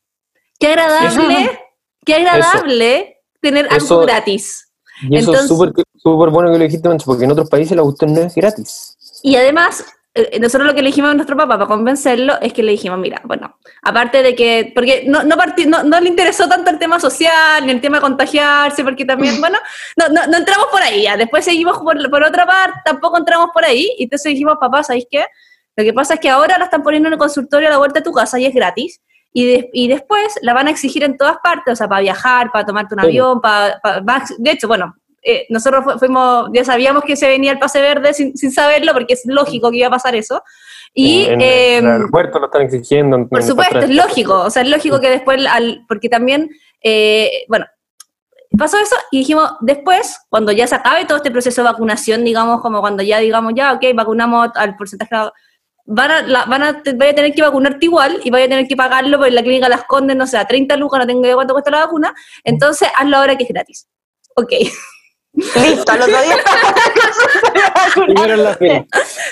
Qué agradable, qué agradable tener algo gratis. Y eso es súper bueno que lo dijiste, porque en otros países la cuestión no es gratis. Y además, nosotros lo que le dijimos a nuestro papá para convencerlo es que le dijimos, mira, bueno, aparte de que, porque no, no, no, le interesó tanto el tema social, ni el tema de contagiarse, porque también, *laughs* bueno, no, no, entramos por ahí, ya. después seguimos por, por, otra parte, tampoco entramos por ahí, y entonces dijimos, papá, ¿sabéis qué? Lo que pasa es que ahora la están poniendo en el consultorio a la vuelta de tu casa y es gratis, y, y después la van a exigir en todas partes, o sea, para viajar, para tomarte un avión, para, de hecho, bueno, eh, nosotros fuimos, ya sabíamos que se venía el pase verde sin, saberlo, porque es lógico que iba a pasar eso. Y, en, el em, aeropuerto lo están exigiendo. Por supuesto, es lógico, o sea, es lógico que después, al, porque también, eh, bueno, pasó eso y dijimos, después, cuando ya se acabe todo este proceso de vacunación, digamos, como cuando ya digamos, ya, ok, vacunamos al porcentaje, van a, van a, vaya a tener que vacunarte igual y vaya a tener que pagarlo porque la clínica las condes, no sé, a 30 lucas, no tengo idea cuánto cuesta la vacuna, entonces hazlo ahora que es gratis. Ok. *laughs* Listo, al otro día *laughs*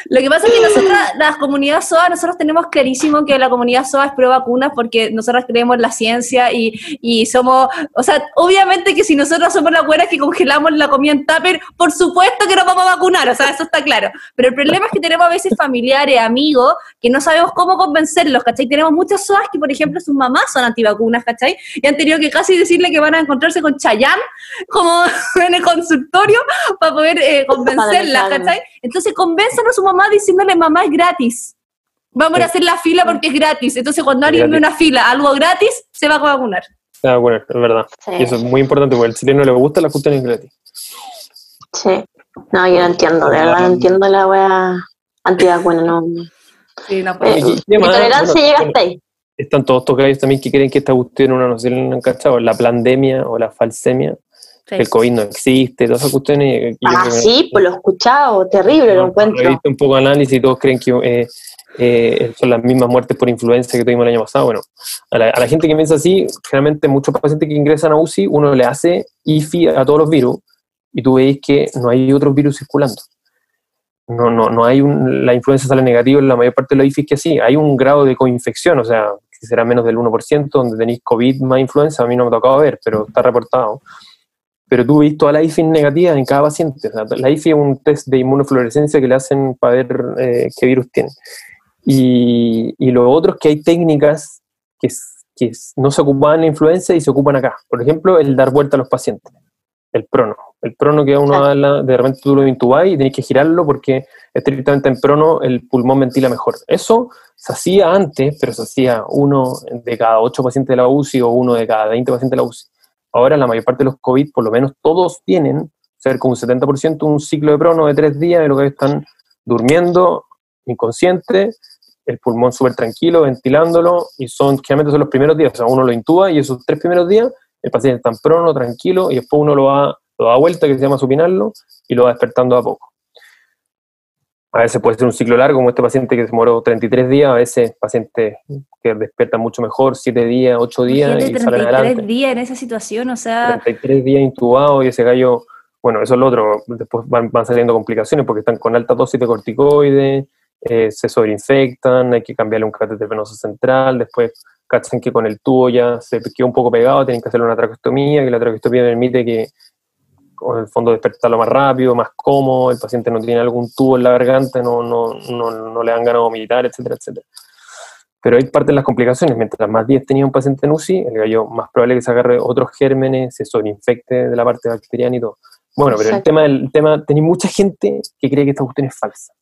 Lo que pasa es que nosotros, las comunidades SOA, nosotros tenemos clarísimo que la comunidad SOA es pro vacunas porque nosotros creemos en la ciencia y, y, somos, o sea, obviamente que si nosotros somos las buenas que congelamos la comida en tupper, por supuesto que nos vamos a vacunar, o sea, eso está claro. Pero el problema es que tenemos a veces familiares, amigos, que no sabemos cómo convencerlos, ¿cachai? Tenemos muchas SOAs que, por ejemplo, sus mamás son antivacunas, ¿cachai? Y han tenido que casi decirle que van a encontrarse con Chayán como *laughs* en el consultorio para poder eh, convencerla, ¿cachai? Entonces convenzan a su mamá diciéndole, mamá es gratis. Vamos a hacer la fila porque es gratis. Entonces cuando alguien ve una fila, algo gratis, se va a vacunar. Se va a vacunar, es verdad. Y eso es muy importante porque al chileno le gusta la cuestión es gratis. Sí. No, yo no entiendo, de verdad no entiendo la wea antivacuna, no. Sí, no puede. Eh, mi tolerancia llega hasta ahí están todos tocados también que creen que esta cuestión una no se han cachado, la pandemia o la falsemia, el COVID no existe, todas esas cuestiones. Ah, sí, pues lo he escuchado, terrible, lo encuentro. Un poco de análisis y todos creen que eh, eh, son las mismas muertes por influencia que tuvimos el año pasado. Bueno, a la, gente que piensa así, generalmente muchos pacientes que ingresan a UCI, uno le hace IFI a todos los virus y tú veis que no hay otros virus circulando. No, no, no hay un, la influencia sale negativa en la mayor parte de los IFI que sí, hay un grado de coinfección, o sea, que será menos del 1%, donde tenéis COVID más influenza, a mí no me ha tocado ver, pero está reportado pero tú ves toda la IFI negativa en cada paciente. la IFI es un test de inmunofluorescencia que le hacen para ver eh, qué virus tiene. Y, y, lo otro es que hay técnicas que, que no se ocupan en la influenza y se ocupan acá. Por ejemplo, el dar vuelta a los pacientes. El prono. El prono que uno da, de repente tú lo intubas y tienes que girarlo porque estrictamente en prono el pulmón ventila mejor. Eso se hacía antes, pero se hacía uno de cada ocho pacientes de la UCI o uno de cada 20 pacientes de la UCI. Ahora la mayor parte de los COVID, por lo menos todos tienen, cerca de un 70%, un ciclo de prono de tres días, de lo que están durmiendo, inconsciente, el pulmón súper tranquilo, ventilándolo, y son, generalmente son los primeros días, o sea, uno lo intuba y esos tres primeros días el paciente está en prono, tranquilo, y después uno lo, va, lo da vuelta, que se llama supinarlo, y lo va despertando a poco. A veces puede ser un ciclo largo, como este paciente que se demoró 33 días, a veces pacientes que despiertan mucho mejor, 7 días, 8 días y salen adelante. 33 días en esa situación, o sea... 33 días intubado y ese gallo, bueno, eso es lo otro, después van, saliendo complicaciones porque están con alta dosis de corticoides, eh, se sobreinfectan, hay que cambiarle un catéter venoso central, después cachan que con el tubo ya se quedó un poco pegado, tienen que hacerle una traqueostomía, que la traqueostomía permite que en el fondo despertarlo más rápido, más cómodo, el paciente no tiene algún tubo en la garganta, no, no, no, no le dan ganas de vomitar, etcétera, etcétera. Pero hay parte de las complicaciones, mientras más 10 tenía un paciente en UCI, el gallo más probable que se agarre otros gérmenes, se sobreinfecte de la parte bacteriana y todo. Bueno, pero el tema, el tema, tenéis mucha gente que cree que esta cuestión es falsa.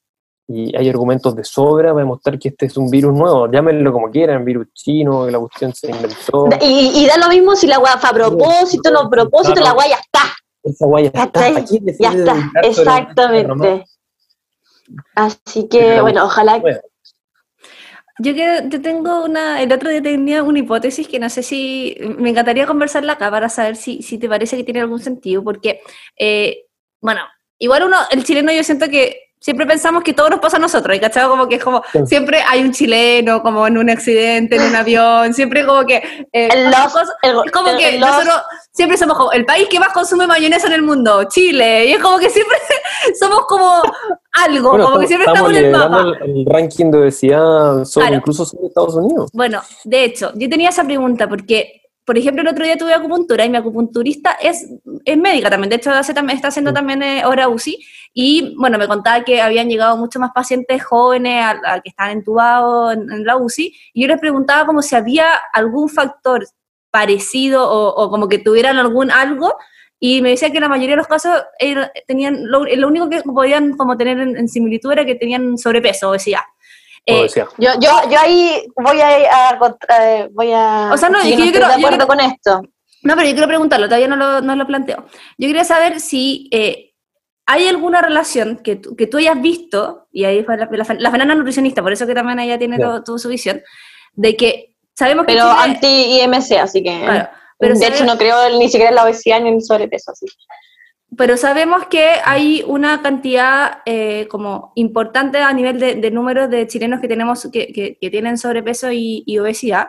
y hay argumentos de sobra para demostrar que este es un virus nuevo, llámenlo como quieran, virus chino, que la cuestión se inventó. Y, y da lo mismo si la weá fue a propósito, no a propósito, la weá ya está. Esa weá ya está. ¿Cachai? ¿Para quién decide Ya está, exactamente. Así que, bueno, ojalá Bueno, Yo que yo tengo una, el otro día tenía una hipótesis que no sé si, me encantaría conversarla acá para saber si, si te parece que tiene algún sentido, porque, eh, bueno, igual uno, el chileno yo siento que siempre pensamos que todo nos pasa a nosotros, ¿y cachado? Como que es como, Sí. siempre hay un chileno como en un accidente, en un avión, siempre como que... eh, el los, cosas- el, es como el- que el los- nosotros siempre somos como el país que más consume mayonesa en el mundo, Chile, y es como que siempre *laughs* somos como algo, bueno, como que siempre estamos en el mapa. el, el ranking de obesidad sobre, Claro. incluso sobre Estados Unidos. Bueno, de hecho, yo tenía esa pregunta porque, por ejemplo, el otro día tuve acupuntura y mi acupunturista es, es médica también, de hecho hace, también- está haciendo también eh, hora UCI y bueno, me contaba que habían llegado muchos más pacientes jóvenes a, a que están entubados en, en la UCI y yo les preguntaba como si había algún factor parecido o, o como que tuvieran algún algo y me decía que la mayoría de los casos tenían, lo, lo único que podían como tener en, en similitud era que tenían sobrepeso, obesidad. Eh, yo, yo, yo ahí voy a, a contra- eh, voy a O sea, no, decir es que yo creo- de yo acuerdo creo- con esto. No, pero yo quiero preguntarlo, todavía no lo, no lo planteo. Yo quería saber si eh, hay alguna relación que tú, que tú hayas visto, y ahí fue la, la, la Fernanda nutricionista, por eso que también ella tiene todo, toda su visión, de que sabemos que Pero anti-IMC, así que... claro, pero, de hecho, no creo ni siquiera en la obesidad ni en el sobrepeso. Así. Pero sabemos que hay una cantidad eh, como importante a nivel de, de números de chilenos que tenemos que, que- que tienen sobrepeso y, y obesidad,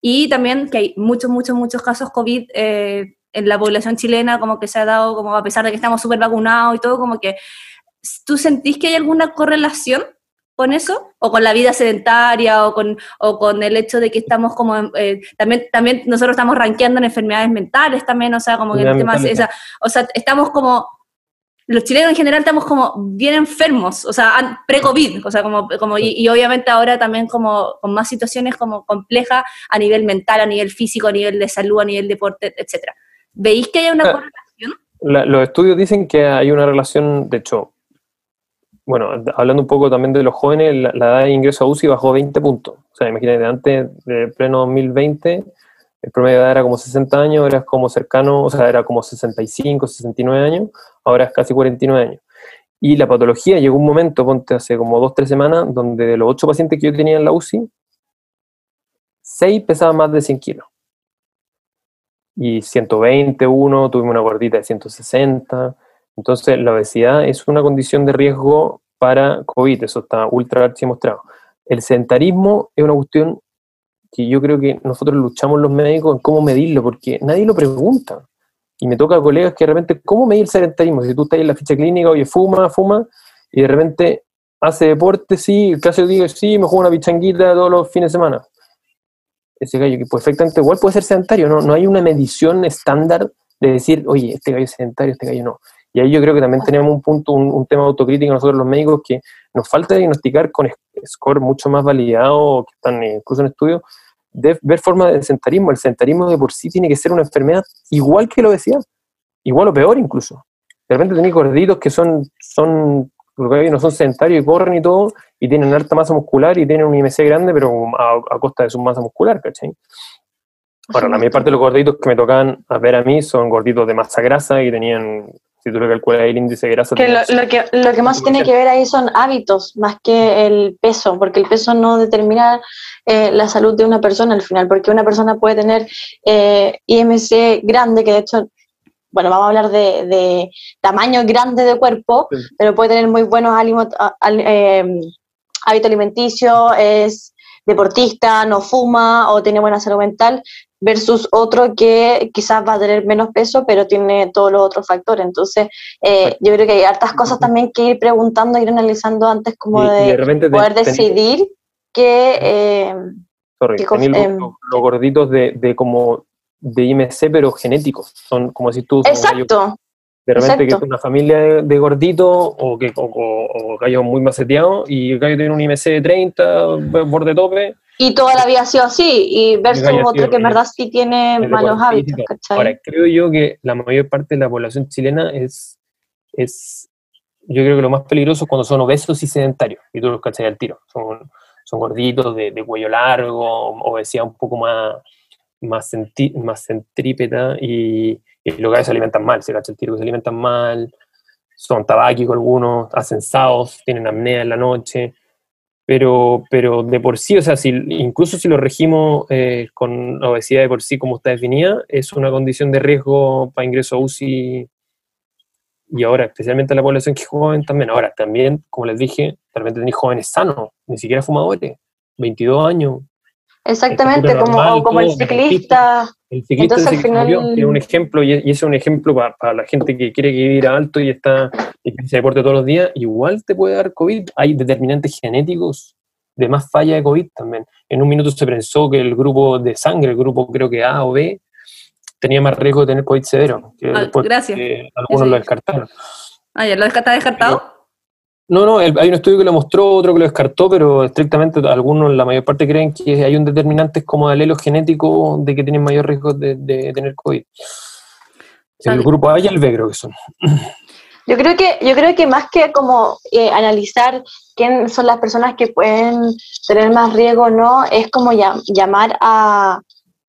y también que hay muchos, muchos, muchos casos COVID eh, en la población chilena, como que se ha dado, como a pesar de que estamos súper vacunados y todo, como que ¿tú sentís que hay alguna correlación con eso? ¿O con la vida sedentaria? ¿O con, o con el hecho de que estamos como, eh, también, también nosotros estamos rankeando en enfermedades mentales también, o sea, como que el tema, esa- o sea, estamos como, los chilenos en general estamos como bien enfermos, o sea, pre-COVID, o sea, como, como y, y obviamente ahora también como con más situaciones como complejas a nivel mental, a nivel físico, a nivel de salud, a nivel deporte, etcétera. ¿Veis que hay una Ah. correlación? La- los estudios dicen que hay una relación, de hecho, bueno, hablando un poco también de los jóvenes, la, edad de ingreso a UCI bajó 20 puntos. O sea, imagínate, antes de pleno 2020, el promedio de edad era como 60 años, es como cercano, o sea, era como 65, 69 años, ahora es casi 49 años. Y la patología llegó un momento, ponte hace como dos, tres semanas, donde de los ocho pacientes que yo tenía en la UCI, seis pesaban más de 100 kilos. Y 120 uno, tuvimos una gordita de 160. Entonces, la obesidad es una condición de riesgo para COVID, eso está ultra archi mostrado. El sedentarismo es una cuestión que yo creo que nosotros luchamos los médicos en cómo medirlo, porque nadie lo pregunta. Y me toca a colegas que de repente, ¿cómo medir el sedentarismo? Si tú estás en la ficha clínica, oye, fuma, fuma, y de repente hace deporte, sí, el caso digo, sí, me juego una pichanguita todos los fines de semana. Ese gallo que perfectamente igual puede ser sedentario, no, no hay una medición estándar de decir, oye, este gallo es sedentario, este gallo no. Y ahí yo creo que también tenemos un punto, un, un tema autocrítico nosotros los médicos que nos falta diagnosticar con score mucho más validado, que están incluso en estudios, de ver formas de sedentarismo. El sedentarismo de por sí tiene que ser una enfermedad igual que la obesidad, igual o peor incluso. De repente tenéis gorditos que son, son, no son sedentarios y corren y todo, y tienen alta masa muscular y tienen un IMC grande, pero a, a costa de su masa muscular, ¿cachai? Ahora, la mayor parte de los gorditos que me tocan a ver a mí son gorditos de masa grasa y tenían, si tú le calculas el índice de grasa, Que lo, lo que, lo que más tiene que ver ahí son hábitos, más que el peso, porque el peso no determina eh, la salud de una persona al final, porque una persona puede tener eh, IMC grande, que de hecho, bueno, vamos a hablar de, de tamaño grande de cuerpo, Sí. pero puede tener muy buenos eh, hábito alimenticio, es deportista, no fuma o tiene buena salud mental, versus otro que quizás va a tener menos peso, pero tiene todos los otros factores. Entonces, eh, yo creo que hay hartas cosas también que ir preguntando, ir analizando antes como y- y de, poder decidir que... eh, Sorry, los, em. los- los gorditos de, de como de IMC, pero genéticos. Son como si tú... exacto, de repente que es exacto. una familia de, de gorditos o que o, o- o gallos muy maceteados y el gallo tiene un IMC de 30, borde tope. y toda la vida ha sido así, y versus otro que en verdad sí tiene malos hábitos. ¿cachai? Ahora, creo yo que la mayor parte de la población chilena es, es yo creo que lo más peligroso es cuando son obesos y sedentarios, y tú los cachai al tiro. Son, son gorditos, de, cuello largo, obesidad un poco más, más, más centrípeta, y, y los se alimentan mal, se cacha el tiro que se alimentan mal, son tabáquicos algunos, hacen saos, tienen apnea en la noche, pero, pero de por sí, o sea, si, incluso si lo regimos eh, con obesidad de por sí, como está definida, es una condición de riesgo para ingreso a UCI y ahora, especialmente la población que es joven también. Ahora, también, como les dije, realmente tenéis jóvenes sanos, ni siquiera fumadores, 22 años. Exactamente, como, como el ciclista. El ciclista Entonces, al final... es un ejemplo, y, ese es un ejemplo para, la gente que quiere vivir alto y está y que se deporte todos los días, igual te puede dar COVID. Hay determinantes genéticos de más falla de COVID también. En un minuto se pensó que el grupo de sangre, el grupo creo que A o B, tenía más riesgo de tener COVID severo. Que ah, gracias. algunos lo descartaron. Ah, ¿ya lo está descartado? No, no, hay un estudio que lo mostró, otro que lo descartó, pero estrictamente algunos, la mayor parte creen que hay un determinante como de alelo genético de que tienen mayor riesgo de, tener COVID. El grupo A y el B creo que son. *clears throat* Yo creo que, yo creo que más que como eh, analizar quién son las personas que pueden tener más riesgo o no, es como llamar a,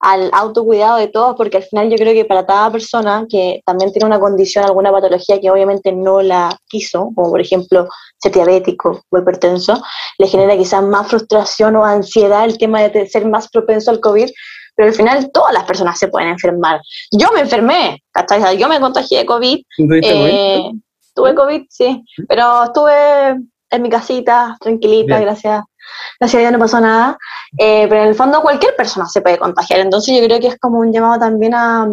al autocuidado de todos, porque al final yo creo que para cada persona que también tiene una condición, alguna patología que obviamente no la quiso, como por ejemplo ser diabético o hipertenso, le genera quizás más frustración o ansiedad el tema de ser más propenso al COVID, pero al final todas las personas se pueden enfermar. Yo me enfermé, ¿cachai? Yo me contagié de COVID. Eh, tuve COVID, sí, pero estuve en mi casita, tranquilita, gracias gracias a Dios no pasó nada, eh, pero en el fondo cualquier persona se puede contagiar, entonces yo creo que es como un llamado también a,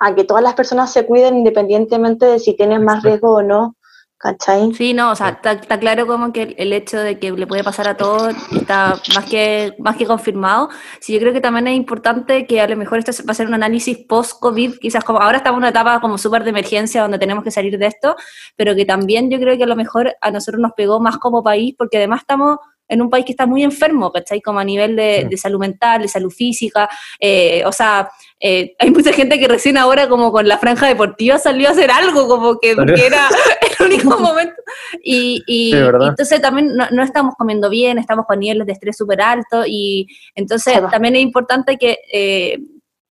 a que todas las personas se cuiden independientemente de si tienen más riesgo o no, ¿cachai? Sí, no, o sea, está, claro como que el hecho de que le puede pasar a todos está más que, más que confirmado. Sí, yo creo que también es importante que a lo mejor esto va a ser un análisis post-COVID, quizás como ahora estamos en una etapa como súper de emergencia donde tenemos que salir de esto, pero que también yo creo que a lo mejor a nosotros nos pegó más como país porque además estamos en un país que está muy enfermo, ¿cachai? Como a nivel de, salud mental, de salud física. Eh, o sea, eh, *laughs* hay mucha gente que recién ahora como con la franja deportiva salió a hacer algo, como que, era *laughs* el único momento. Y, entonces también no, estamos comiendo bien, estamos con niveles de estrés súper altos y entonces también es importante que... Eh,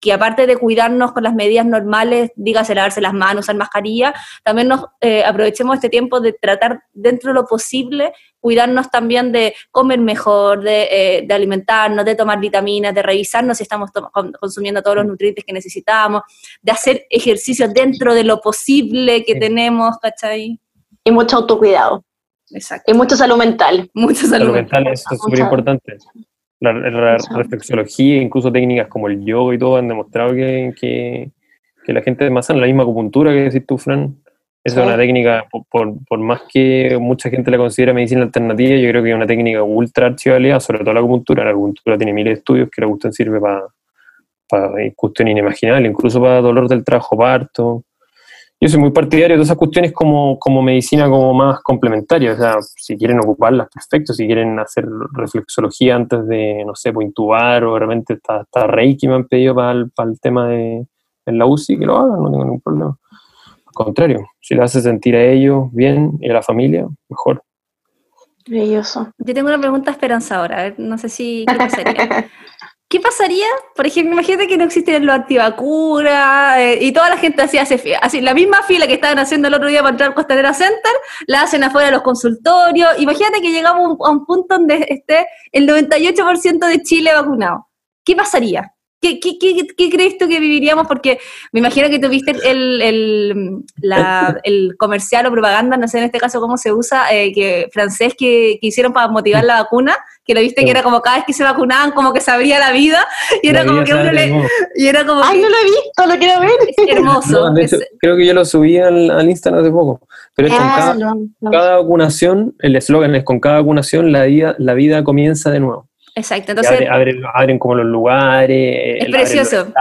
que aparte de cuidarnos con las medidas normales, dígase lavarse las manos, usar mascarilla, también nos eh, aprovechemos este tiempo de tratar dentro de lo posible cuidarnos también de comer mejor, de, eh, alimentarnos, de tomar vitaminas, de revisarnos si estamos consumiendo todos los nutrientes que necesitamos, de hacer ejercicio dentro de lo posible que tenemos, ¿cachai? Y mucho autocuidado. Exacto. Y mucha salud mental. Mucha salud, mental. es súper importante. La, reflexología, incluso técnicas como el yoga y todo, han demostrado que, que, la gente es más sana. La misma acupuntura que decís tú, Fran, es una técnica, por, por, más que mucha gente la considera medicina alternativa, yo creo que es una técnica ultra archivalida, sobre todo la acupuntura. La acupuntura tiene miles de estudios que la cuestión sirve para, para cuestiones inimaginables, incluso para dolor del trabajo parto yo soy muy partidario de esas cuestiones como, como medicina como más complementaria, o sea, si quieren ocuparlas, perfecto, si quieren hacer reflexología antes de, no sé, pues intubar o realmente está, está Reiki me han pedido para el, para el tema de la UCI, que lo hagan, no tengo ningún problema. Al contrario, si le hace sentir a ellos bien y a la familia, mejor. Maravilloso. Yo tengo una pregunta esperanzadora, a ver, no sé si qué pasaría. *laughs* ¿Qué pasaría? Por ejemplo, imagínate que no existieran los antivacunas eh, y toda la gente hacía así, la misma fila que estaban haciendo el otro día para entrar al Costanera Center, la hacen afuera de los consultorios. Imagínate que llegamos a un punto donde esté el 98% de Chile vacunado. ¿Qué pasaría? ¿Qué, qué, qué, crees tú que viviríamos? Porque me imagino que tuviste el, el, el, comercial o propaganda, no sé en este caso cómo se usa, eh, que francés que, que, hicieron para motivar la vacuna, que lo viste que era como cada vez que se vacunaban como que se abría la vida y era como que uno le... Y era como ¡Ay, no lo he visto! ¡Lo quiero ver! Es hermoso. creo que yo lo subí al, al Instagram hace poco. Pero es con ah, cada, cada vacunación, el eslogan es con cada vacunación la vida, la vida comienza de nuevo. Exacto, entonces... Abren, como los lugares. Es precioso.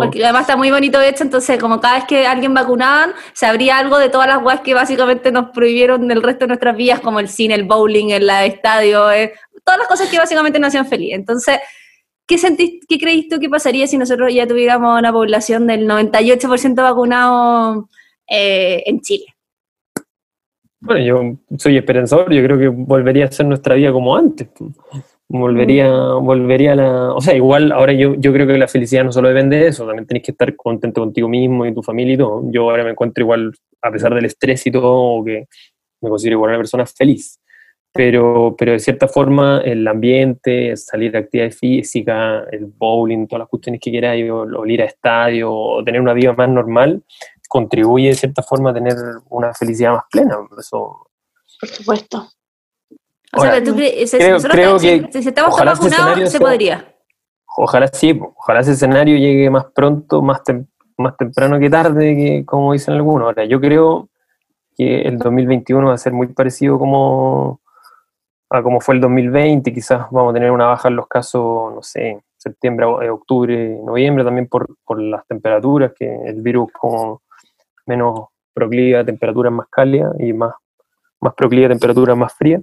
Porque además está muy bonito hecho, entonces como cada vez que alguien vacunaban, se abría algo de todas las guas que básicamente nos prohibieron del resto de nuestras vidas, como el cine, el bowling, el estadio, eh, todas las cosas que básicamente nos hacían feliz. Entonces, ¿qué, sentís, ¿qué creís tú que pasaría si nosotros ya tuviéramos una población del 98% vacunado eh, en Chile? Bueno, yo soy esperanzador, yo creo que volvería a ser nuestra vida como antes. Volvería, Mm. volvería a la... O sea, igual ahora yo, yo creo que la felicidad no solo depende de eso, también tenés que estar contento contigo mismo y tu familia y todo. Yo ahora me encuentro igual, a pesar del estrés y todo, que me considero igual una persona feliz. Pero, pero de cierta forma el ambiente, salir de actividad física, el bowling, todas las cuestiones que quieras, o, o ir a estadio, o tener una vida más normal, contribuye de cierta forma a tener una felicidad más plena. Eso, Por supuesto. O sea, ¿tú crees, si- creo- nosotros creo si- que si estamos ojalá vacunados, se sea- podría. Ojalá sí, ojalá ese escenario llegue más pronto, más, tem- más temprano que tarde, que como dicen algunos. Ahora, yo creo que el 2021 va a ser muy parecido como a como fue el 2020, quizás vamos a tener una baja en los casos, no sé, septiembre, eh, octubre, noviembre, también por, por las temperaturas, que el virus como menos proclive a temperaturas más cálidas y más, más proclive a temperaturas más frías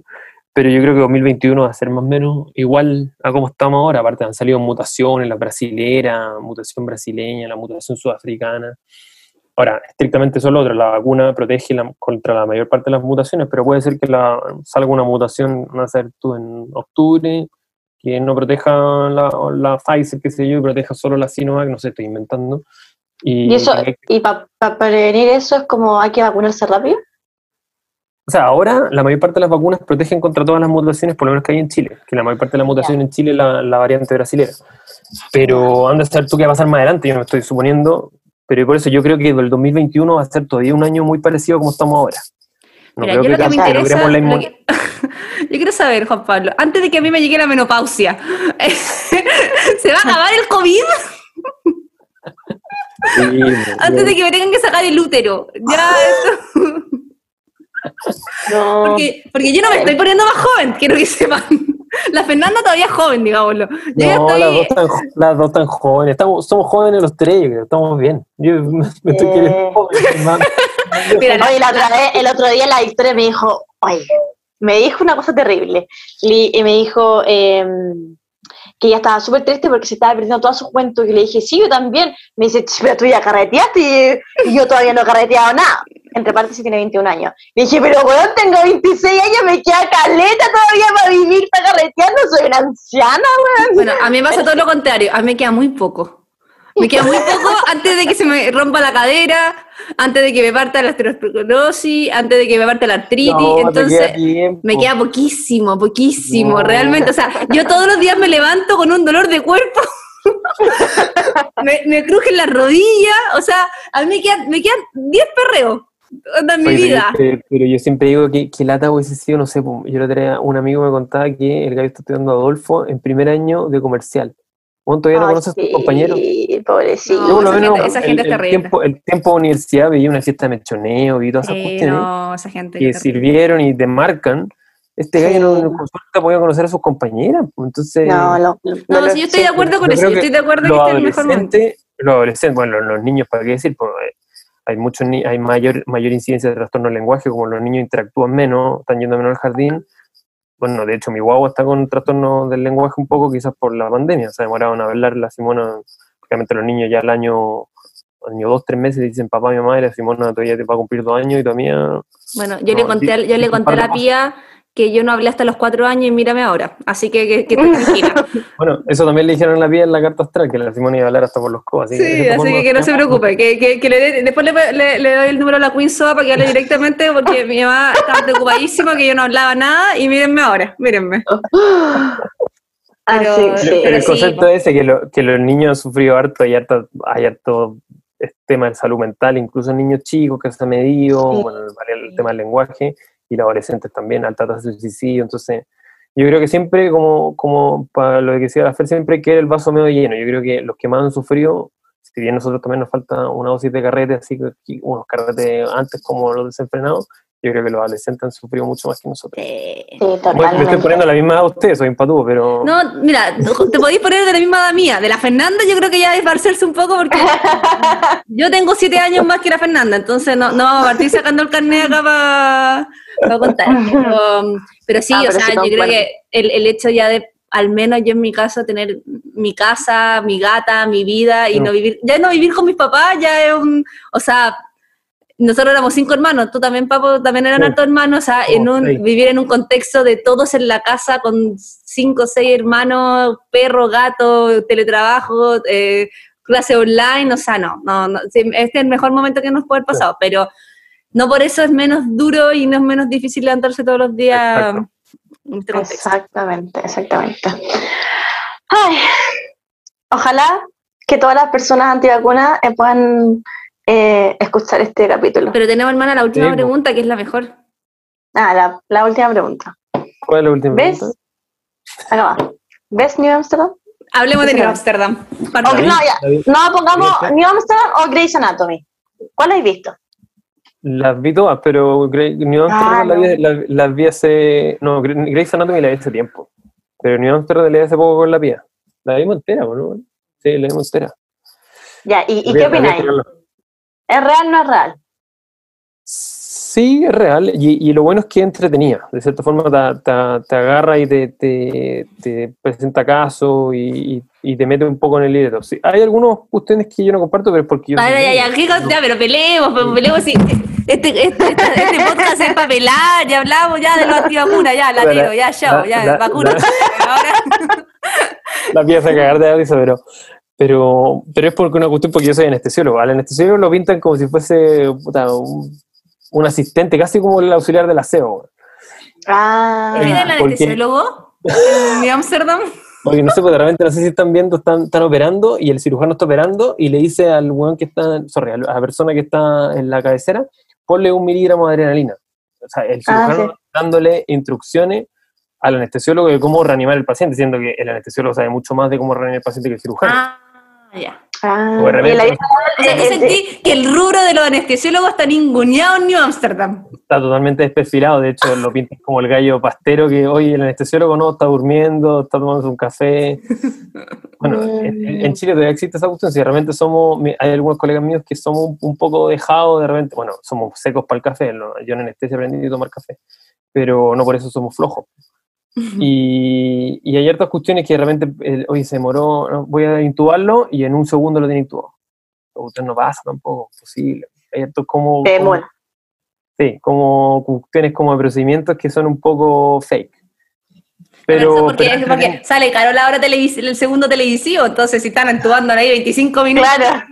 pero yo creo que 2021 va a ser más o menos igual a como estamos ahora. Aparte, han salido mutaciones, la brasilera, mutación brasileña, la mutación sudafricana. Ahora, estrictamente eso es lo otro. La vacuna protege la- contra la mayor parte de las mutaciones, pero puede ser que la, salga una mutación, no sé, tú en octubre, que no proteja la, la Pfizer, qué sé yo, y proteja solo la Sinovac, no sé, estoy inventando. Y, Y eso, y para prevenir eso es como hay que vacunarse rápido. O sea, ahora la mayor parte de las vacunas protegen contra todas las mutaciones, por lo menos que hay en Chile, que la mayor parte de la mutación en Chile es la, la variante brasilera. Pero anda a saber tú qué va a pasar más adelante, yo me estoy suponiendo, pero por eso yo creo que el 2021 va a ser todavía un año muy parecido a como estamos ahora. No Mira, creo yo lo que me casi interesa, logremos la lo que- *laughs* yo quiero saber, Juan Pablo, antes de que a mí me llegue la menopausia, *laughs* ¿se va a acabar el COVID *laughs* Sí, antes de que me tengan que sacar el útero? Ya, esto- *laughs* No. porque, porque yo no me estoy poniendo más joven, quiero que sepan. *laughs* La Fernanda todavía es joven, digámoslo. Yo No, estoy- las, dos tan, las dos tan jóvenes. Estamos, somos jóvenes los tres, yo creo, estamos bien. Yo *laughs* me estoy Eh. queriendo joven, hermano. Mira, Oye, la otra vez, el otro día la Victoria me dijo, oye, me dijo una cosa terrible. Y me dijo em, que ella estaba súper triste porque se estaba perdiendo toda su juventud. Y le dije, sí, yo también. Me dice, "Ch, pero tú ya carreteaste y, y yo todavía no he carreteado nada. Entre paréntesis tiene 21 años. Le dije, pero weón, tengo 26 años, me queda caleta todavía para vivir, para carretear, no soy una anciana, weón. Bueno, a mí me pasa todo lo contrario, a mí me queda muy poco. Me queda muy poco *laughs* antes de que se me rompa la cadera, antes de que me parta la osteoporosis, antes de que me parta la artritis, No, entonces queda me queda poquísimo, poquísimo, No. realmente. O sea, yo todos los días me levanto con un dolor de cuerpo, *laughs* me, me crujen las rodillas, o sea, a mí me quedan, me quedan 10 perreos onda, mi vida. yo- Pero, pero yo siempre digo que, que lata hubiese sido, no sé, yo lo tenía, un amigo me contaba que el gallo está estudiando Adolfo en primer año de comercial. ¿Vos todavía no Ay, conoces a tus sí, compañeros? pobrecito. No, Yo, por esa menos, gente- esa gente el, es el terrible. tiempo, el tiempo de universidad veía una fiesta de mechoneo, vi todas esas Eh, cuestiones no, esa gente. que sirvieron y te marcan. Este gallo no, Sí. no con suerte podía conocer a sus compañeras. Entonces, No, lo- lo- No, lo- sí, yo estoy de sí. acuerdo con eso, yo que estoy de acuerdo que los este es el mejor momento. los adolescentes, bueno, los, niños, ¿para qué decir? Pues, eh, hay muchos ni- hay mayor, mayor incidencia de trastorno del lenguaje, como los niños interactúan menos, están yendo menos al jardín. Bueno, de hecho, mi guagua está con trastorno del lenguaje un poco, quizás por la pandemia. Se demoraron a hablar la Simona, obviamente los niños ya al año, año dos, tres meses dicen papá, mi madre, la Simona todavía te va a cumplir dos años y todavía Bueno, yo le No, conté, a- di- yo le conté a la cosas. Que yo no hablé hasta los cuatro años y mírame ahora. Así que que, que tranquila. *laughs* Bueno, eso también le dijeron a la pía en la carta astral, que la Simona iba a hablar hasta por los codos. Que de Sí, así que que no se preocupe, que, que, que le dé- después le, le- le doy el número a la Queen Soa para que hable directamente porque mi mamá estaba preocupadísima que yo no hablaba nada y mírenme ahora, mírenme. Ah, Pero- sí, sí. el sí. concepto ese, que, lo- que los niños han sufrido harto, hay harto, hay harto este tema de salud mental, incluso en niños chicos que se ha medido, Sí. bueno, el, el tema del lenguaje, y los adolescentes también, alta tasa de suicidio, entonces yo creo que siempre, como, como para lo que decía la Fer, siempre hay que ver el vaso medio lleno, yo creo que los que más han sufrido, si bien nosotros también nos falta una dosis de carrete, así que unos carretes antes como los desenfrenados, yo creo que los adolescentes han sufrido mucho más que nosotros. Sí, Bueno, me estoy totalmente. poniendo la misma edad a ustedes, soy empatudo, pero... No, mira, te podéis poner de la misma edad mía. De la Fernanda yo creo que ya es parcerse un poco porque yo tengo siete años más que la Fernanda, entonces no, no vamos a partir sacando el carnet acá para contar. Pero, pero sí, Ah, o pero sea, yo creo que el, el hecho ya de, al menos yo en mi caso, tener mi casa, mi gata, mi vida y Mm. no vivir, ya no vivir con mis papás ya es un, o sea, nosotros éramos cinco hermanos, tú también, Papo, también eran Sí. hartos hermanos, o sea, en un, vivir en un contexto de todos en la casa con cinco o seis hermanos, perro, gato, teletrabajo, eh, clase online, o sea, no, no, no, este es el mejor momento que nos puede haber pasado, pero no por eso es menos duro y no es menos difícil levantarse todos los días Exacto. en este contexto. Exactamente, exactamente. Ay, ojalá que todas las personas antivacunas eh, puedan eh, escuchar este capítulo. Pero tenemos, hermana, la última Sí, po. pregunta, que es la mejor. Ah, la, la última pregunta. ¿Cuál es la última ¿Ves? pregunta? Acá va. ¿Ves New Amsterdam? Hablemos de New. Amsterdam. No, ya. No, pongamos. New Amsterdam o Grey's Anatomy. ¿Cuál has visto? Las vi todas, pero Grey- New Amsterdam Ah, vi- la- las vi hace. No, Gre- Grey's Anatomy la vi hace tiempo. Pero New Amsterdam la vi hace poco con la pía. La vimos entera, ¿o ¿no? Sí, la vimos entera. Ya, ¿y, qué opináis? ¿Es real o no es real? Sí, es real. Y, y lo bueno es que es entretenida. De cierta forma te, te- te agarra y te, te- te presenta casos y, y- y te mete un poco en el libreto. Sí, hay algunos cuestiones que yo no comparto, pero es porque yo. Soy ya, ya, negro. ¿qué cosa? Ya, pero peleemos, pero peleemos. sí. Este, este, este, este podcast es para pelar, ya hablamos ya de los antivacunas, ya, la tiro, ya, chao, ya, la- vacuna. la- *laughs* Ahora, *laughs* la pieza a cagar de risa, pero, pero, pero es porque una cuestión porque yo soy anestesiólogo. Al anestesiólogo lo pintan como si fuese puta, un, un asistente, casi como el auxiliar del aseo. Ah, ¿viene el porque- anestesiólogo *laughs* en Amsterdam? Porque no sé, pues de repente no sé si están viendo, están, están operando y el cirujano está operando y le dice al weón que está, sorry, a la persona que está en la cabecera, ponle un miligramo de adrenalina. O sea, el Ah, cirujano dándole instrucciones al anestesiólogo de cómo reanimar al paciente, siendo que el anestesiólogo sabe mucho más de cómo reanimar al paciente que el cirujano. Ah, ya. ah. O de repente- Y la- O sea, tú eh, eh, sentí que el rubro de los anestesiólogos está ninguneado en New Amsterdam. Está totalmente desperfilado, de hecho lo pintan como el gallo pastero que hoy el anestesiólogo no, está durmiendo, está tomándose un café. *laughs* Bueno, en, en Chile todavía existe esa cuestión, si realmente somos, hay algunos colegas míos que somos un, un poco dejados de repente, bueno, somos secos para el café, ¿no? yo en anestesia aprendí a tomar café, pero no por eso somos flojos. *laughs* Y, y hay hartas cuestiones que de repente, eh, oye, se demoró, voy a intubarlo y en un segundo lo tiene intubado. Usted no pasa tampoco, es posible. Hay hartos como... Sí, como cuestiones como de procedimientos que son un poco fake. Pero, Pero, eso porque, pero- es porque sale caro la hora televis el segundo televisivo, entonces si están entubando ahí 25 minutos, Claro.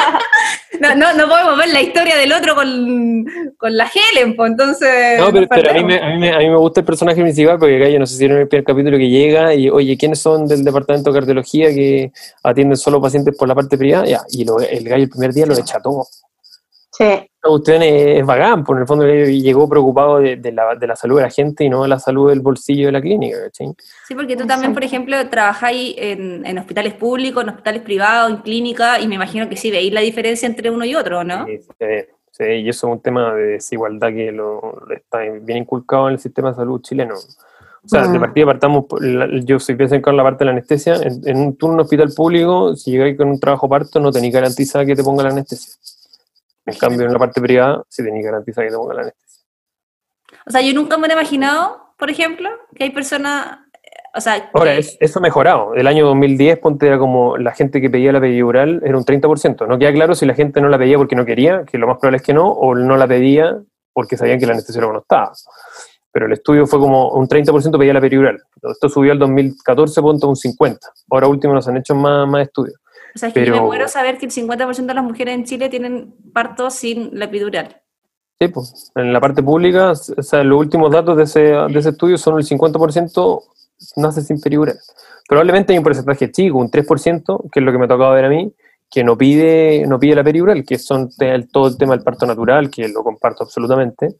*laughs* no, no, no podemos ver la historia del otro con, con la Helen, pues entonces... no, pero, pero a, mí me, a, mí me, a mí me gusta el personaje principal porque acá yo no sé si en el primer capítulo que llega y, oye, ¿quiénes son del departamento de cardiología que atienden solo pacientes por la parte privada? Ya, y lo- el gallo el primer día lo echa todo. Sí. La cuestión es, es bacán, porque en el fondo gallo llegó preocupado de, de la, de la salud de la gente y no de la salud del bolsillo de la clínica, ¿cachai? Sí, porque tú también, por ejemplo, trabajáis en, en hospitales públicos, en hospitales privados, en clínica, y me imagino que sí veis la diferencia entre uno y otro, ¿no? Sí, sí, sí, y eso es un tema de desigualdad que lo, está bien inculcado en el sistema de salud chileno. O sea, de Mm. partida partamos, por yo soy cercano a la parte de la anestesia, en, en un turno hospital público, si llegáis con un trabajo parto, no tenéis garantizada que te ponga la anestesia. En cambio, en la parte privada, sí tenéis garantizada que te ponga la anestesia. O sea, yo nunca me he imaginado, por ejemplo, que hay personas, eh, o sea, Ahora, que- es- eso ha mejorado. El año 2010, ponte era como la gente que pedía la peridural era un 30%. No queda claro si la gente no la pedía porque no quería, que lo más probable es que no, o no la pedía porque sabían que la anestesiólogo no estaba. Pero el estudio fue como un 30% pedía la peridural. Esto subió al 2014, ponte un 50%. Ahora último nos han hecho más, más estudios. O sea, es que yo me muero saber que el 50% de las mujeres en Chile tienen parto sin la epidural. Sí, pues, en la parte pública, o sea, los últimos datos de ese, de ese estudio son el 50% nace sin peridural. Probablemente hay un porcentaje chico, un 3%, que es lo que me ha tocado ver a mí, que no pide, no pide la peridural, que son el- todo el tema del parto natural, que lo comparto absolutamente,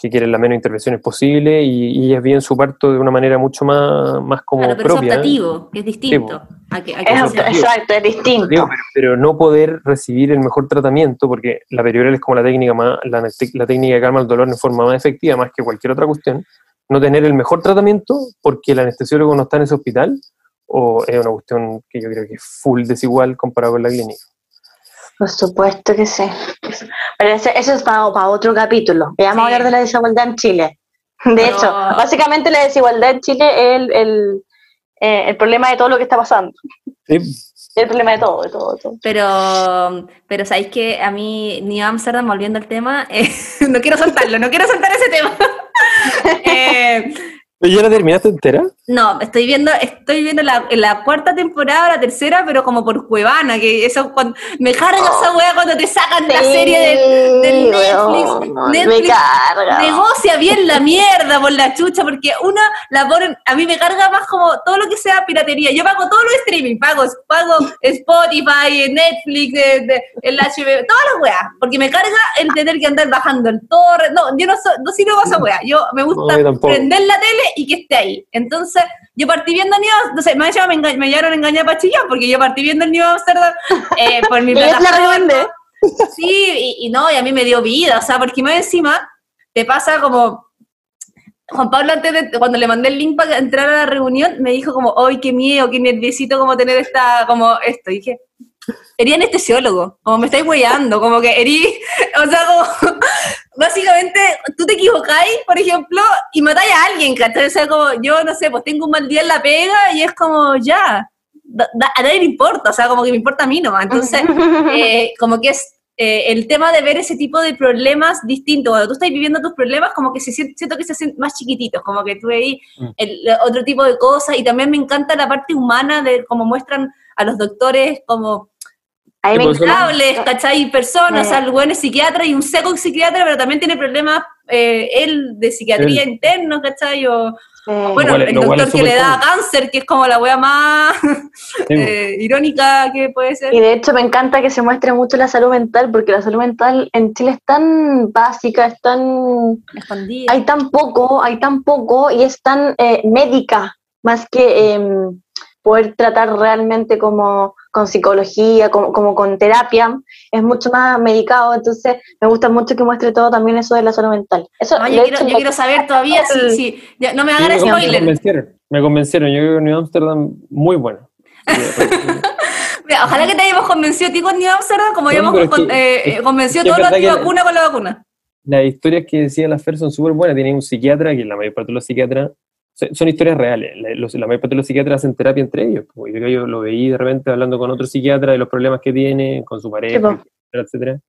que quieren las menos intervenciones posibles y, y ellas viven su parto de una manera mucho más, más como claro, pero propia. es optativo, que es distinto. a que, a que Es, exacto, es distinto. Pero, pero no poder recibir el mejor tratamiento, porque la peridural es como la técnica más, la, la técnica que calma el dolor en forma más efectiva, más que cualquier otra cuestión, no tener el mejor tratamiento porque el anestesiólogo no está en ese hospital, o es una cuestión que yo creo que es full desigual comparado con la clínica. Por supuesto que sí. Pero ese- eso es para, para otro capítulo. Ya vamos a hablar de la desigualdad en Chile. De hecho, básicamente la desigualdad en Chile es el, el, eh, el problema de todo lo que está pasando. Sí. El problema de todo, de todo, de todo. Pero, pero sabéis que a mí, New Amsterdam, volviendo al tema, eh, *laughs* no quiero soltarlo, no quiero soltar ese tema. *laughs* Eh, ¿Pero ya la terminaste entera? no, estoy viendo, estoy viendo la, la cuarta temporada, la tercera, pero como por Cuevana, que eso cuando, me carga esa wea cuando te sacan la Sí, serie del, del Netflix. weón, Netflix Me carga. negocia bien la mierda por la chucha, porque una la ponen, a mí me carga más como todo lo que sea piratería. Yo pago todo lo streaming, pago, pago Spotify, Netflix, de- de- el HBO, todas las weas, porque me carga el tener que andar bajando el torre. No, yo no, so- no sirvo para esa wea. Yo me gusta No, prender la tele y que esté ahí. Entonces, yo partí viendo New no sé, me, me, enga- me llegaron a engañar para chillar, porque yo partí viendo el New Amsterdam eh, por mi *laughs* plataforma. Sí, y, y no, y a mí me dio vida, o sea, porque más encima te pasa como. Juan Pablo, antes de, cuando le mandé el link para entrar a la reunión, me dijo como, ¡ay, qué miedo, qué nerviosito como tener esta, como esto! Y dije, erí anestesiólogo, como me estáis weyando, como que erí, *laughs* o sea, como, *laughs* básicamente, tú te equivocáis, por ejemplo, y matáis a alguien, ¿cachai? O sea, como, yo, no sé, pues tengo un mal día en la pega y es como, ya, da- da- a nadie le importa, o sea, como que me importa a mí nomás. Entonces, *laughs* eh, como que es eh, el tema de ver ese tipo de problemas distintos. Cuando tú estás viviendo tus problemas, como que se sien- siento que se hacen más chiquititos, como que tú veis Mm. el- otro tipo de cosas. Y también me encanta la parte humana de cómo muestran a los doctores como A mí me Sí, encanta. cables, ¿cachai? Personas, Eh. o sea, el buen es psiquiatra y un seco psiquiatra, pero también tiene problemas eh, él de psiquiatría interno, ¿cachai? O, bueno, cual- el doctor que le da común. cáncer, que es como la wea más *laughs* eh, irónica que puede ser. Y de hecho me encanta que se muestre mucho la salud mental, porque la salud mental en Chile es tan básica, es tan... Escondida. Hay tan poco, hay tan poco y es tan eh, médica, más que em, poder tratar realmente como con psicología, como, como con terapia, es mucho más medicado, entonces me gusta mucho que muestre todo también eso de la salud mental. Eso, No, yo, quiero, yo quiero saber todavía si, si ya, no me Sí, hagan me, me spoiler. convencieron, me convencieron. Yo creo que New Amsterdam *laughs* muy bueno. Mira, ojalá que te hayamos convencido a ti con New Amsterdam, como No, hayamos pero es con- que- eh, es- convencido todos los antivacunas con la vacuna. Las historias que decía la Fer son súper buenas. Tiene un psiquiatra, que la mayor parte de los psiquiatras son, historias reales. La, los- la mayor parte de los psiquiatras hacen terapia entre ellos. Yo, yo lo veí de repente hablando con otro psiquiatra de los problemas que tiene, con su pareja, etcétera, etcétera.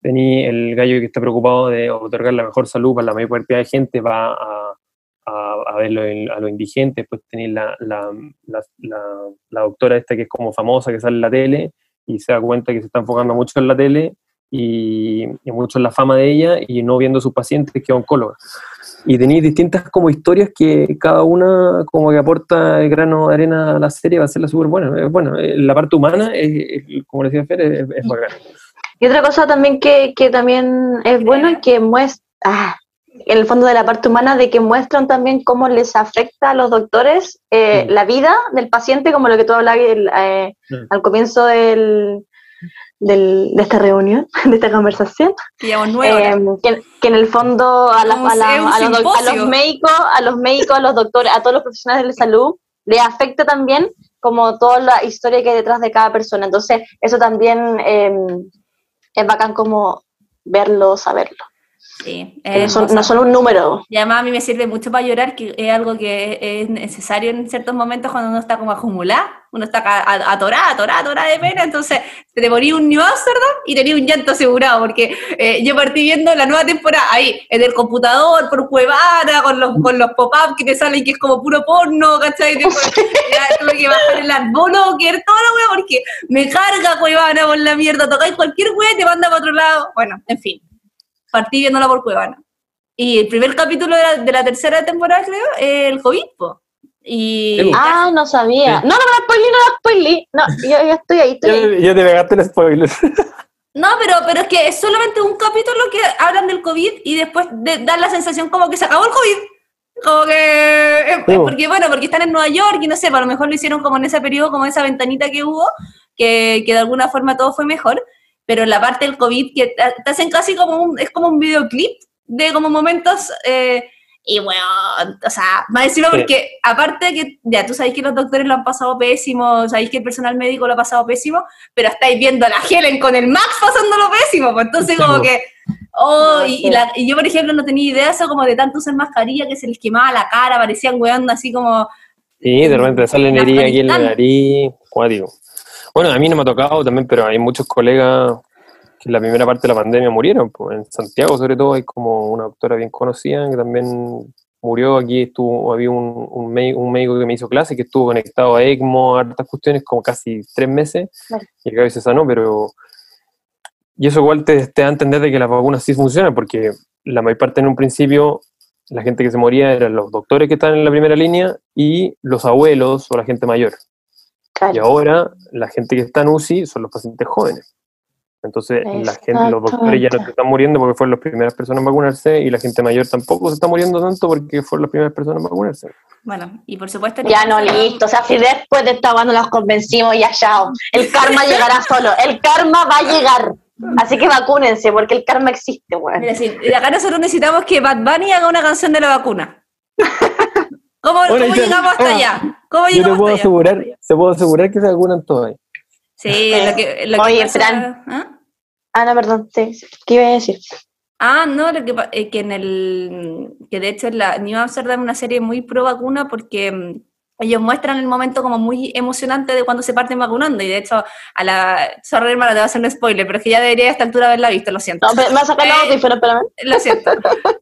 Tení el gallo que está preocupado de otorgar la mejor salud para la mayor cantidad de gente, va a, a, a ver lo- a los indigentes. Después tenéis la, la, la, la- la doctora esta que es como famosa, que sale en la tele, y se da cuenta que se está enfocando mucho en la tele y, y mucho en la fama de ella y no viendo a sus pacientes que es oncóloga. Y tenéis distintas como historias que cada una como que aporta el grano de arena a la serie, va a ser súper buena. Eh, Bueno, eh, la parte humana, es, es- como decía Fer, es, es bacana. Y otra cosa también que, que también es bueno es que muestra, ah, en el fondo de la parte humana, de que muestran también cómo les afecta a los doctores eh, Mm. la vida del paciente, como lo que tú hablabas eh, Mm. al comienzo del, del- de esta reunión, *laughs* de esta conversación. Llevamos nueve. Eh, que, que en el fondo a, la- a la- los, a médicos, a los médicos, a los doctores, a todos los profesionales de salud, le afecta también como toda la historia que hay detrás de cada persona. Entonces, eso también eh, es bacán como verlo, saberlo. Sí, no son, no son un número. Y además a mí me sirve mucho para llorar, que es algo que es necesario en ciertos momentos cuando uno está como acumulado, uno está a- atorada, atorada, atorada de pena, entonces te morí un New Amsterdam y tenía un llanto asegurado, porque eh, yo partí viendo la nueva temporada ahí, en el computador, por Cuevana, con los, con los pop-ups que te salen, que es como puro porno, ¿cachai? *laughs* Ya tuve que bajar el adblocker, toda la wea, porque me carga Cuevana por la mierda, tocáis cualquier wea y te manda para otro lado. Bueno, en fin, partí viéndola por Cuevana. Y el primer capítulo de la, de la tercera temporada, creo, es el COVID, po. Y Sí. Ah, no sabía. Sí. No, no me la spoilé, no la spoilé. No, yo, yo estoy ahí, estoy ahí. Ya te pegaste el spoiler. no, pero, pero es que es solamente un capítulo que hablan del COVID y después de, dan la sensación como que se acabó el COVID. Como que, eh, Sí, po. porque bueno, porque están en Nueva York y no sé, a lo mejor lo hicieron como en ese periodo, como esa ventanita que hubo, que, que de alguna forma todo fue mejor, pero la parte del COVID que te, hacen casi como un, es como un videoclip de como momentos, eh, y bueno, o sea, más encima Sí. porque aparte que, ya tú sabéis que los doctores lo han pasado pésimo, sabéis que el personal médico lo ha pasado pésimo, pero estáis viendo a la Helen con el Max pasándolo pésimo, pues entonces Sí, como po. que, oh, No, y, la- y yo por ejemplo no tenía idea de eso como de tanto usar mascarilla que se les quemaba la cara, parecían weando así como, Sí, de repente sale En herida aquí en la nariz. cuático. Bueno, a mí no me ha tocado también, pero hay muchos colegas que en la primera parte de la pandemia murieron. Pues. En Santiago, sobre todo, hay como una doctora bien conocida que también murió. Aquí estuvo, había un, un, médico, que me hizo clase que estuvo conectado a ECMO, a hartas cuestiones, como casi tres meses, y a veces sanó, pero. Y eso igual te, te da a entender de que las vacunas sí funcionan, porque la mayor parte en un principio la gente que se moría eran los doctores que están en la primera línea y los abuelos o la gente mayor. Y ahora la gente que está en UCI son los pacientes jóvenes. Entonces la gente, los doctores ya no se están muriendo porque fueron las primeras personas en vacunarse y la gente mayor tampoco se está muriendo tanto porque fueron las primeras personas en vacunarse. Bueno, y por supuesto... Ya no, listo. O sea, si después de esta cuando los convencimos, ya chao. El karma llegará solo. El karma va a llegar. Así que vacúnense, porque el karma existe, weón. Mira, sí, acá nosotros necesitamos que Bad Bunny haga una canción de la vacuna. *laughs* ¿Cómo, llegamos hasta allá? ¿Cómo yo te puedo asegurar, se puedo asegurar que se vacunan todos ahí. Sí, lo que, lo Oye, Fran. ¿ah? ¿ah? no, perdón, ¿qué iba a decir? Ah, no, lo que, eh, que en el, que de hecho en la New Amsterdam una serie muy pro vacuna porque mm, ellos muestran el momento como muy emocionante de cuando se parten vacunando y de hecho a la sorry hermana te va a hacer un spoiler pero es que ya debería a esta altura haberla visto lo siento. No, me va a sacar la eh, espérame lo siento.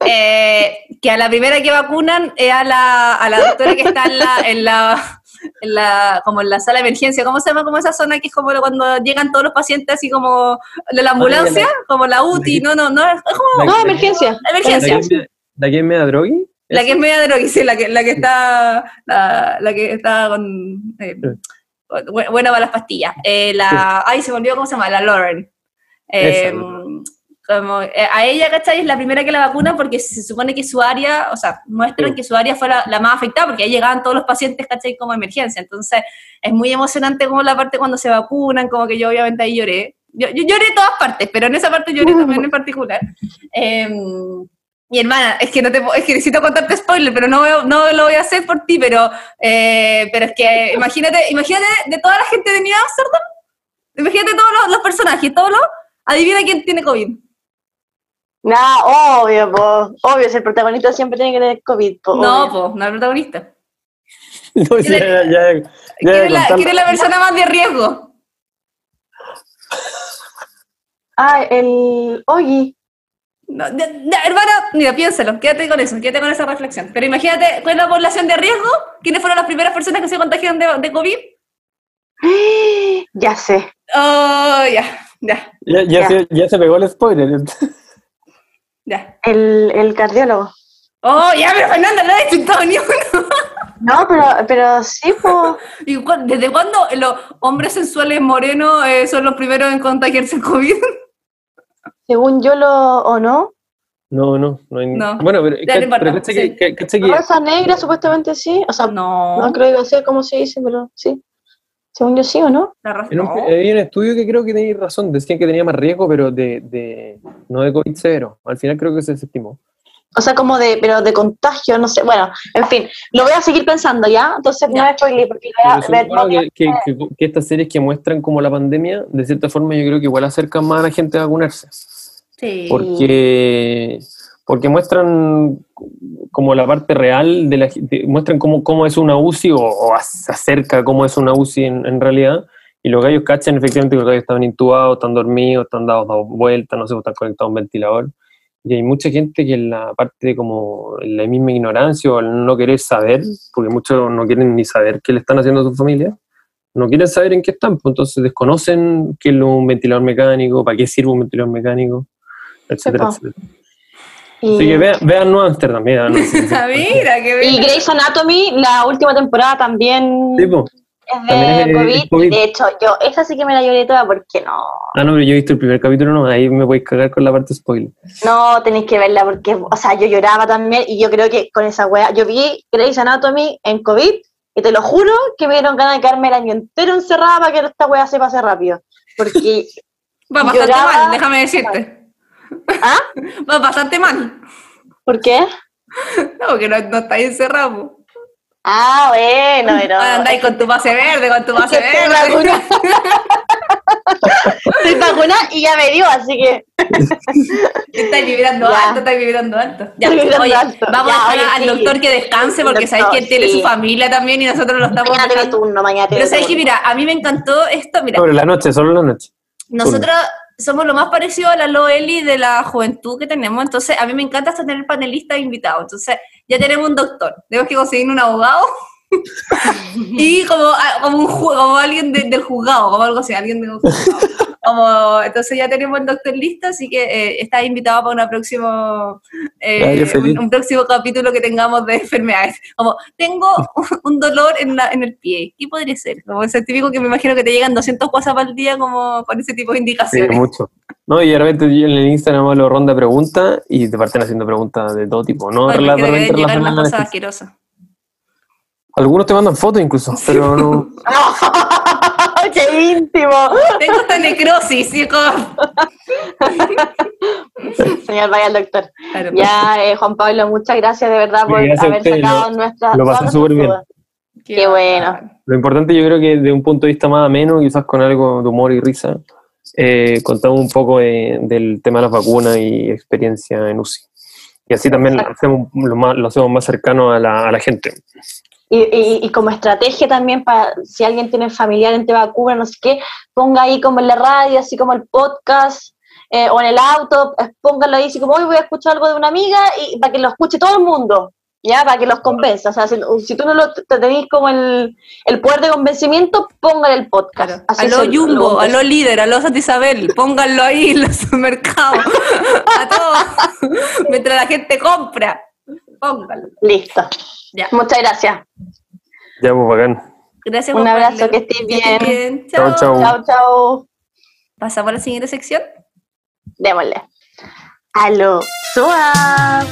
Eh, que a la primera que vacunan es a la, a la doctora que está en la, en la, en la como en la sala de emergencia ¿cómo se llama? como esa zona que es como cuando llegan todos los pacientes así como de la ambulancia como la UTI no, no, no es como no, emergencia. emergencia. ¿De quién me da drogui? La que es media droga, sí, la que, la que está, la, la que está con, eh, buena para las pastillas. Eh, la, ay, se me olvidó cómo se llama, la Lauren. Eh, como, eh, a ella, ¿cachai? Es la primera que la vacuna porque se supone que su área, o sea, muestran que su área fue la, la, más afectada porque ahí llegaban todos los pacientes, ¿cachai? Como emergencia. Entonces, es muy emocionante como la parte cuando se vacunan, como que yo obviamente ahí lloré. Yo, yo lloré en todas partes, pero en esa parte lloré también en particular. Eh, mi hermana, es que no te es que necesito contarte spoiler, pero no, no lo voy a hacer por ti, pero, eh, pero es que imagínate, imagínate de toda la gente de New Amsterdam, imagínate todos los, los personajes, todos los, adivina quién tiene COVID. Nah, obvio, po. obvio, si el protagonista siempre tiene que tener COVID. Po, no, pues, no el protagonista. *laughs* no, ¿Quién, ya, ya, ya, ¿quién, es la, ¿Quién es la persona más de riesgo? Ah, el Ogi. No, hermana, mira, piénsalo, quédate con eso, quédate con esa reflexión. Pero imagínate, ¿cuál es la población de riesgo? ¿Quiénes fueron las primeras personas que se contagiaron de, de COVID? *gasps* Ya sé. Oh, ya, ya. Ya, ya, Se, ya se pegó el spoiler. ya. El, el cardiólogo. Oh, ya, pero Fernanda, no he distinto ni uno. *laughs* No, pero, pero sí, pues. ¿Desde cuándo los hombres sensuales morenos eh, son los primeros en contagiarse el COVID? Según yo lo, ¿o no? No, no, no hay. No. Bueno, pero, ya, no pero sí. que, que, que, Raza negra, supuestamente sí. O sea, no, no creo que va a ser como se dice, pero sí. Según yo sí o no. En un, Hay un estudio que creo que tenéis razón. Decían que tenía más riesgo, pero de, de no de COVID cero. Al final creo que se desestimó. O sea, como de, pero de contagio, no sé. Bueno, en fin, lo voy a seguir pensando ya. Entonces no me spoilé porque voy a ver. Que, que, que, estas series que muestran como la pandemia, de cierta forma, yo creo que igual acercan más a la gente a vacunarse. Porque, porque muestran como la parte real de la muestran cómo, cómo es una UCI o, acerca cómo es una UCI en, realidad. Y los gallos cachan efectivamente que los gallos estaban intubados, están dormidos, están dados, vueltas, no sé, están conectados a un ventilador. Y hay mucha gente que en la parte de como la misma ignorancia o el no querer saber, porque muchos no quieren ni saber qué le están haciendo a su familia, no quieren saber en qué están, pues entonces desconocen qué es un ventilador mecánico, para qué sirve un ventilador mecánico etcétera, etcétera. Y... Así que vean, vean no Amsterdam, mira, *laughs* Mira, qué Y Grey's Anatomy, la última temporada también ¿Tipo? es de COVID, COVID. De hecho, yo esa sí que me la lloré toda porque no. Ah, no, pero yo he visto el primer capítulo, no, ahí me voy a cagar con la parte spoiler. No, tenéis que verla porque, o sea, yo lloraba también y yo creo que con esa wea, yo vi Grey's Anatomy en COVID y te lo juro que me dieron ganas de quedarme el año entero encerrada para que esta wea se pase rápido. Porque. *laughs* Va bastante mal, déjame decirte. ¿Ah? Va bastante mal. ¿Por qué? No, porque no, no estáis encerrado. Ah, bueno, pero. andáis con tu base verde, con tu base verde. *laughs* Estoy vacuna. Estoy vacuna y ya me dio, así que. Estás vibrando Ya. alto, estás vibrando alto. Ya, Estoy vibrando oye, alto. vamos Ya, a dejar al sí. doctor que descanse porque sabes Doctor, que él tiene sí. su familia también y nosotros lo estamos Mañana turno, mañana tiene Pero sabes que, mira, a mí me encantó esto, mira, Sobre la noche, solo la noche. nosotros somos lo más parecido a la Loeli de la juventud que tenemos, entonces a mí me encanta hasta tener panelistas invitados, entonces ya tenemos un doctor, tenemos que conseguir un abogado y como, ah, como, un, como alguien de- del juzgado, como algo así, alguien del juzgado. Como, entonces ya tenemos el doctor listo, así que eh, está invitado para una próximo, eh, feliz. un, un próximo capítulo que tengamos de enfermedades. Como, tengo un dolor en, la, en el pie, ¿qué podría ser? Como ese típico que me imagino que te llegan 200 WhatsApp al día como con ese tipo de Sí, indicaciones. mucho. No, y de repente yo en el Instagram hablo ronda de preguntas y te parten haciendo preguntas de todo tipo. No Ay, que relacionadas unas cosas asquerosas. Algunos te mandan fotos incluso, pero no. *laughs* ¡Qué íntimo! Tengo esta necrosis, como- *laughs* Señor, vaya al doctor. Claro. Ya, eh, Juan Pablo, muchas gracias de verdad por Gracias haber sacado lo- nuestra. lo pasé súper bien. nuestras. Qué qué bueno. Lo importante yo creo que de un punto de vista más ameno, quizás con algo de humor y risa, eh, contamos un poco de- del tema de las vacunas y experiencia en UCI. Y así también lo hacemos, lo, más, lo hacemos más cercano a la, a la gente. Y, y- y como estrategia también para si alguien tiene familiar en vacuna, no sé qué, ponga ahí como en la radio, así como el podcast eh, o en el auto, eh, póngalo ahí, así como hoy voy a escuchar algo de una amiga y para que lo escuche todo el mundo, ya, para que los convenza. O sea, si, si tú no lo te tenéis como el, el poder de convencimiento, póngale el podcast. Así Aló se lo Jumbo, convence. aló líder, aló Santa Isabel, pónganlo ahí en los supermercados, *laughs* a todos, mientras la gente compra, pónganlo. Listo. Ya, Muchas gracias. Ya, pues bacán. gracias Un abrazo, verle. que estés bien. Chao, Chao. chao. Chao. Pasamos a la siguiente sección. Démosle. Aló, Sua.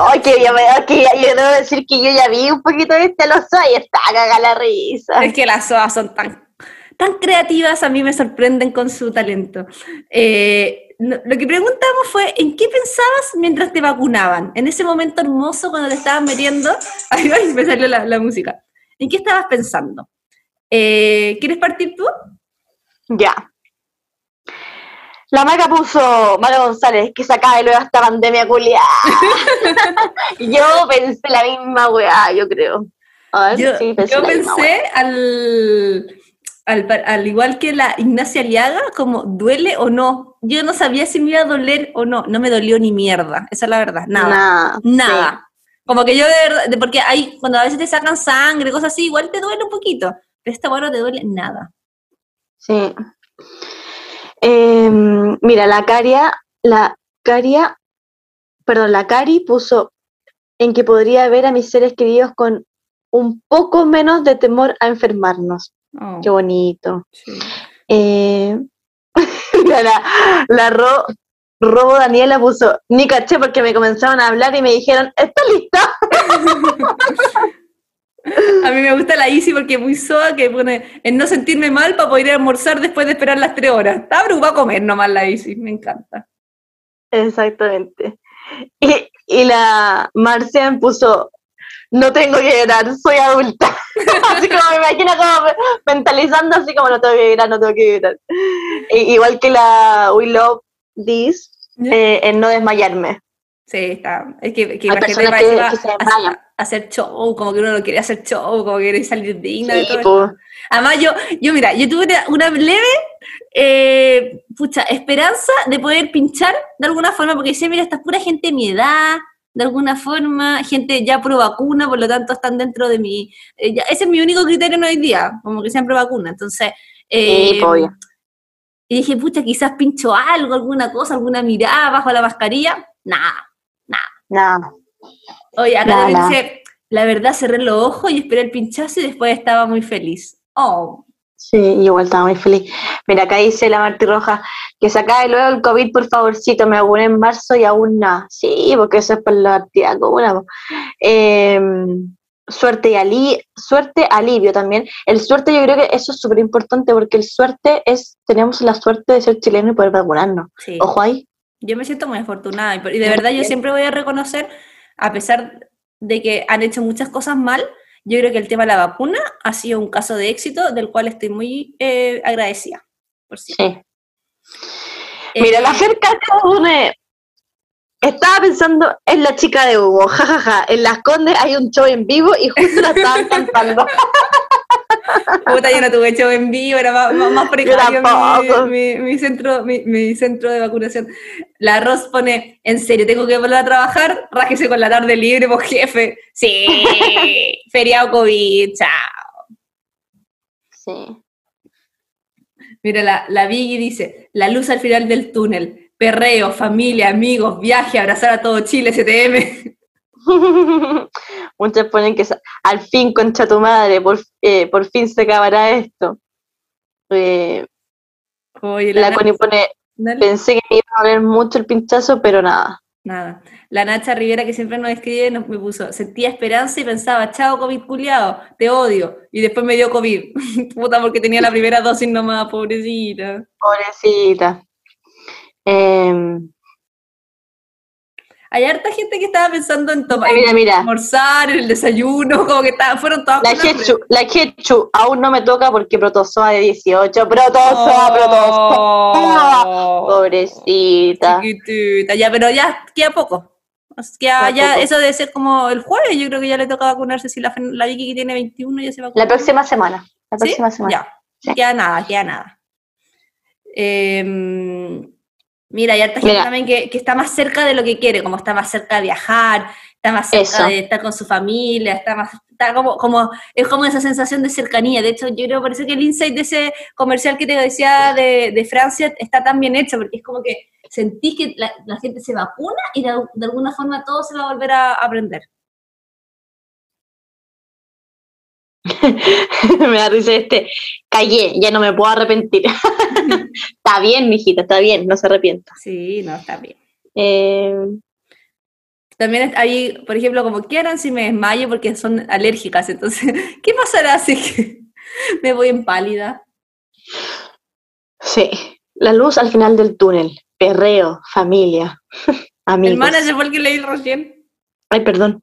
Ay, que yo, me- que yo debo decir que yo ya vi un poquito de este Aló, Sua y está caga la risa. Es que las SOA son tan, tan creativas, a mí me sorprenden con su talento. Eh, no- lo que preguntamos fue, ¿en qué pensabas mientras te vacunaban? En ese momento hermoso cuando te estaban metiendo, *laughs* ay, ay, me salió la, la música. ¿En qué estabas pensando? Eh, ¿Quieres partir tú? Ya. La Maca puso, Maca González, que se acabe luego esta pandemia culiada. *laughs* yo pensé la misma weá, yo creo. A ver, Yo, sí, pensé yo pensé al, al, igual que la Ignacia Aliaga, como duele o no. Yo no sabía si me iba a doler o no. No me dolió ni mierda, esa es la verdad, nada. Nada. Nada. Como que yo de verdad, porque hay, cuando a veces te sacan sangre, cosas así, igual te duele un poquito. Pero esta bueno no te duele nada. Sí. Em, mira, la Caria, la Caria, perdón, la Cari puso en que podría ver a mis seres queridos con un poco menos de temor a enfermarnos. Oh, Qué bonito. sí. Eh, *laughs* la, la Ro- Robo Daniela puso, ni caché porque me comenzaron a hablar y me dijeron, ¿estás lista? *laughs* A mí me gusta la Easy porque es muy soa, que pone en no sentirme mal para poder ir a almorzar después de esperar las tres horas. Está preocupada a comer nomás la Easy, me encanta. Exactamente. Y, y la Marcian puso, no tengo que llorar, soy adulta. *laughs* así como me imagino como me- mentalizando así como no tengo que llorar, no tengo que llorar. I- igual que la We Love This, eh, en no desmayarme. Sí, está. Es que, que Hay personas para que- que hacer- desmayan. hacer show, como que uno no quiere hacer show, como que quiere salir digna de todo. Además, yo, yo mira, yo tuve una, una leve, eh, pucha, esperanza de poder pinchar de alguna forma, porque decía, mira, esta es pura gente de mi edad, de alguna forma, gente ya pro vacuna, por lo tanto están dentro de mi... eh, ya- ese es mi único criterio en hoy día, como que sean pro vacuna. Entonces, eh, Sí, obvio. y dije, pucha, quizás pincho algo, alguna cosa, alguna mirada bajo la mascarilla. Nada. Nada. Oye, acá Nada, también nada. dice, la verdad cerré los ojos y esperé el pinchazo y después estaba muy feliz. Oh, Sí, igual estaba muy feliz. Mira, acá dice la Marti Roja, que se acabe luego el COVID, por favorcito, me vacuné en marzo y aún nada. Sí, porque eso es por la actividad. Eh, suerte y ali suerte, alivio también. El suerte yo creo que eso es súper importante porque el suerte es, tenemos la suerte de ser chileno y poder vacunarnos. sí. Ojo ahí. Yo me siento muy afortunada y, de verdad yo siempre voy a reconocer, a pesar de que han hecho muchas cosas mal, yo creo que el tema de la vacuna ha sido un caso de éxito del cual estoy muy eh, agradecida. Por sí. Sí. Mira, Eh, la cerca pone. Estaba pensando en la chica de Hugo, *laughs* jajaja. En Las Condes hay un show en vivo y justo la estaban *laughs* cantando. Puta, yo no tuve show en vivo, era más, más, precario mi, mi- mi centro, mi, mi centro de vacunación. La Ross pone, en serio, tengo que volver a trabajar, rájese con la tarde libre, pues jefe. Sí, *laughs* feriado COVID, chao. Sí. Mira, la, la Vicky dice, la luz al final del túnel, perreo, familia, amigos, viaje, abrazar a todo Chile, STM. *laughs* Muchos ponen que al fin, concha tu madre, por, eh, por fin se acabará esto. Eh, Oye, la la, Connie pone, Dale. pensé que me iba a doler mucho el pinchazo, pero nada. Nada. La Nacha Rivera, que siempre nos escribe, nos me puso, sentía esperanza y pensaba, chao, COVID culiado, te odio. Y después me dio COVID. *laughs* Puta, porque tenía la primera dosis nomás, pobrecita. Pobrecita. Em, Hay harta gente que estaba pensando en tomar, mira, mira. almorzar, en el desayuno, *laughs* como que estaban, fueron todas La. Quechu, la Quechu aún no me toca porque protozoa de 18. Protozoa, protozoa. Oh, *laughs* Pobrecita. chiquitita. Ya, pero ya queda poco. Queda ya poco. eso debe ser como el jueves, yo creo que ya le toca vacunarse. Si la, la Vicky que tiene 21 ya se vacuna. La próxima semana. La ¿Sí? próxima semana. Ya, Sí. queda nada, queda nada. Em, mira, hay harta gente Mira. también que, que está más cerca de lo que quiere, como está más cerca de viajar, está más cerca Eso. de estar con su familia, está más, está como, como, es como esa sensación de cercanía. De hecho, yo creo parece que el insight de ese comercial que te decía de, de Francia está tan bien hecho, porque es como que sentís que la, la gente se vacuna y de, de alguna forma todo se va a volver a aprender. *laughs* me da risa este. Callé, ya no me puedo arrepentir. *laughs* está bien, mijita, está bien, no se arrepienta. Sí, no, está bien. Eh, También hay, por ejemplo, como quieran si me desmayo porque son alérgicas. Entonces, *laughs* ¿qué pasará si que me voy en pálida? sí, la luz al final del túnel. Perreo, familia, amigos. El manager fue el que leí recién. Ay, perdón.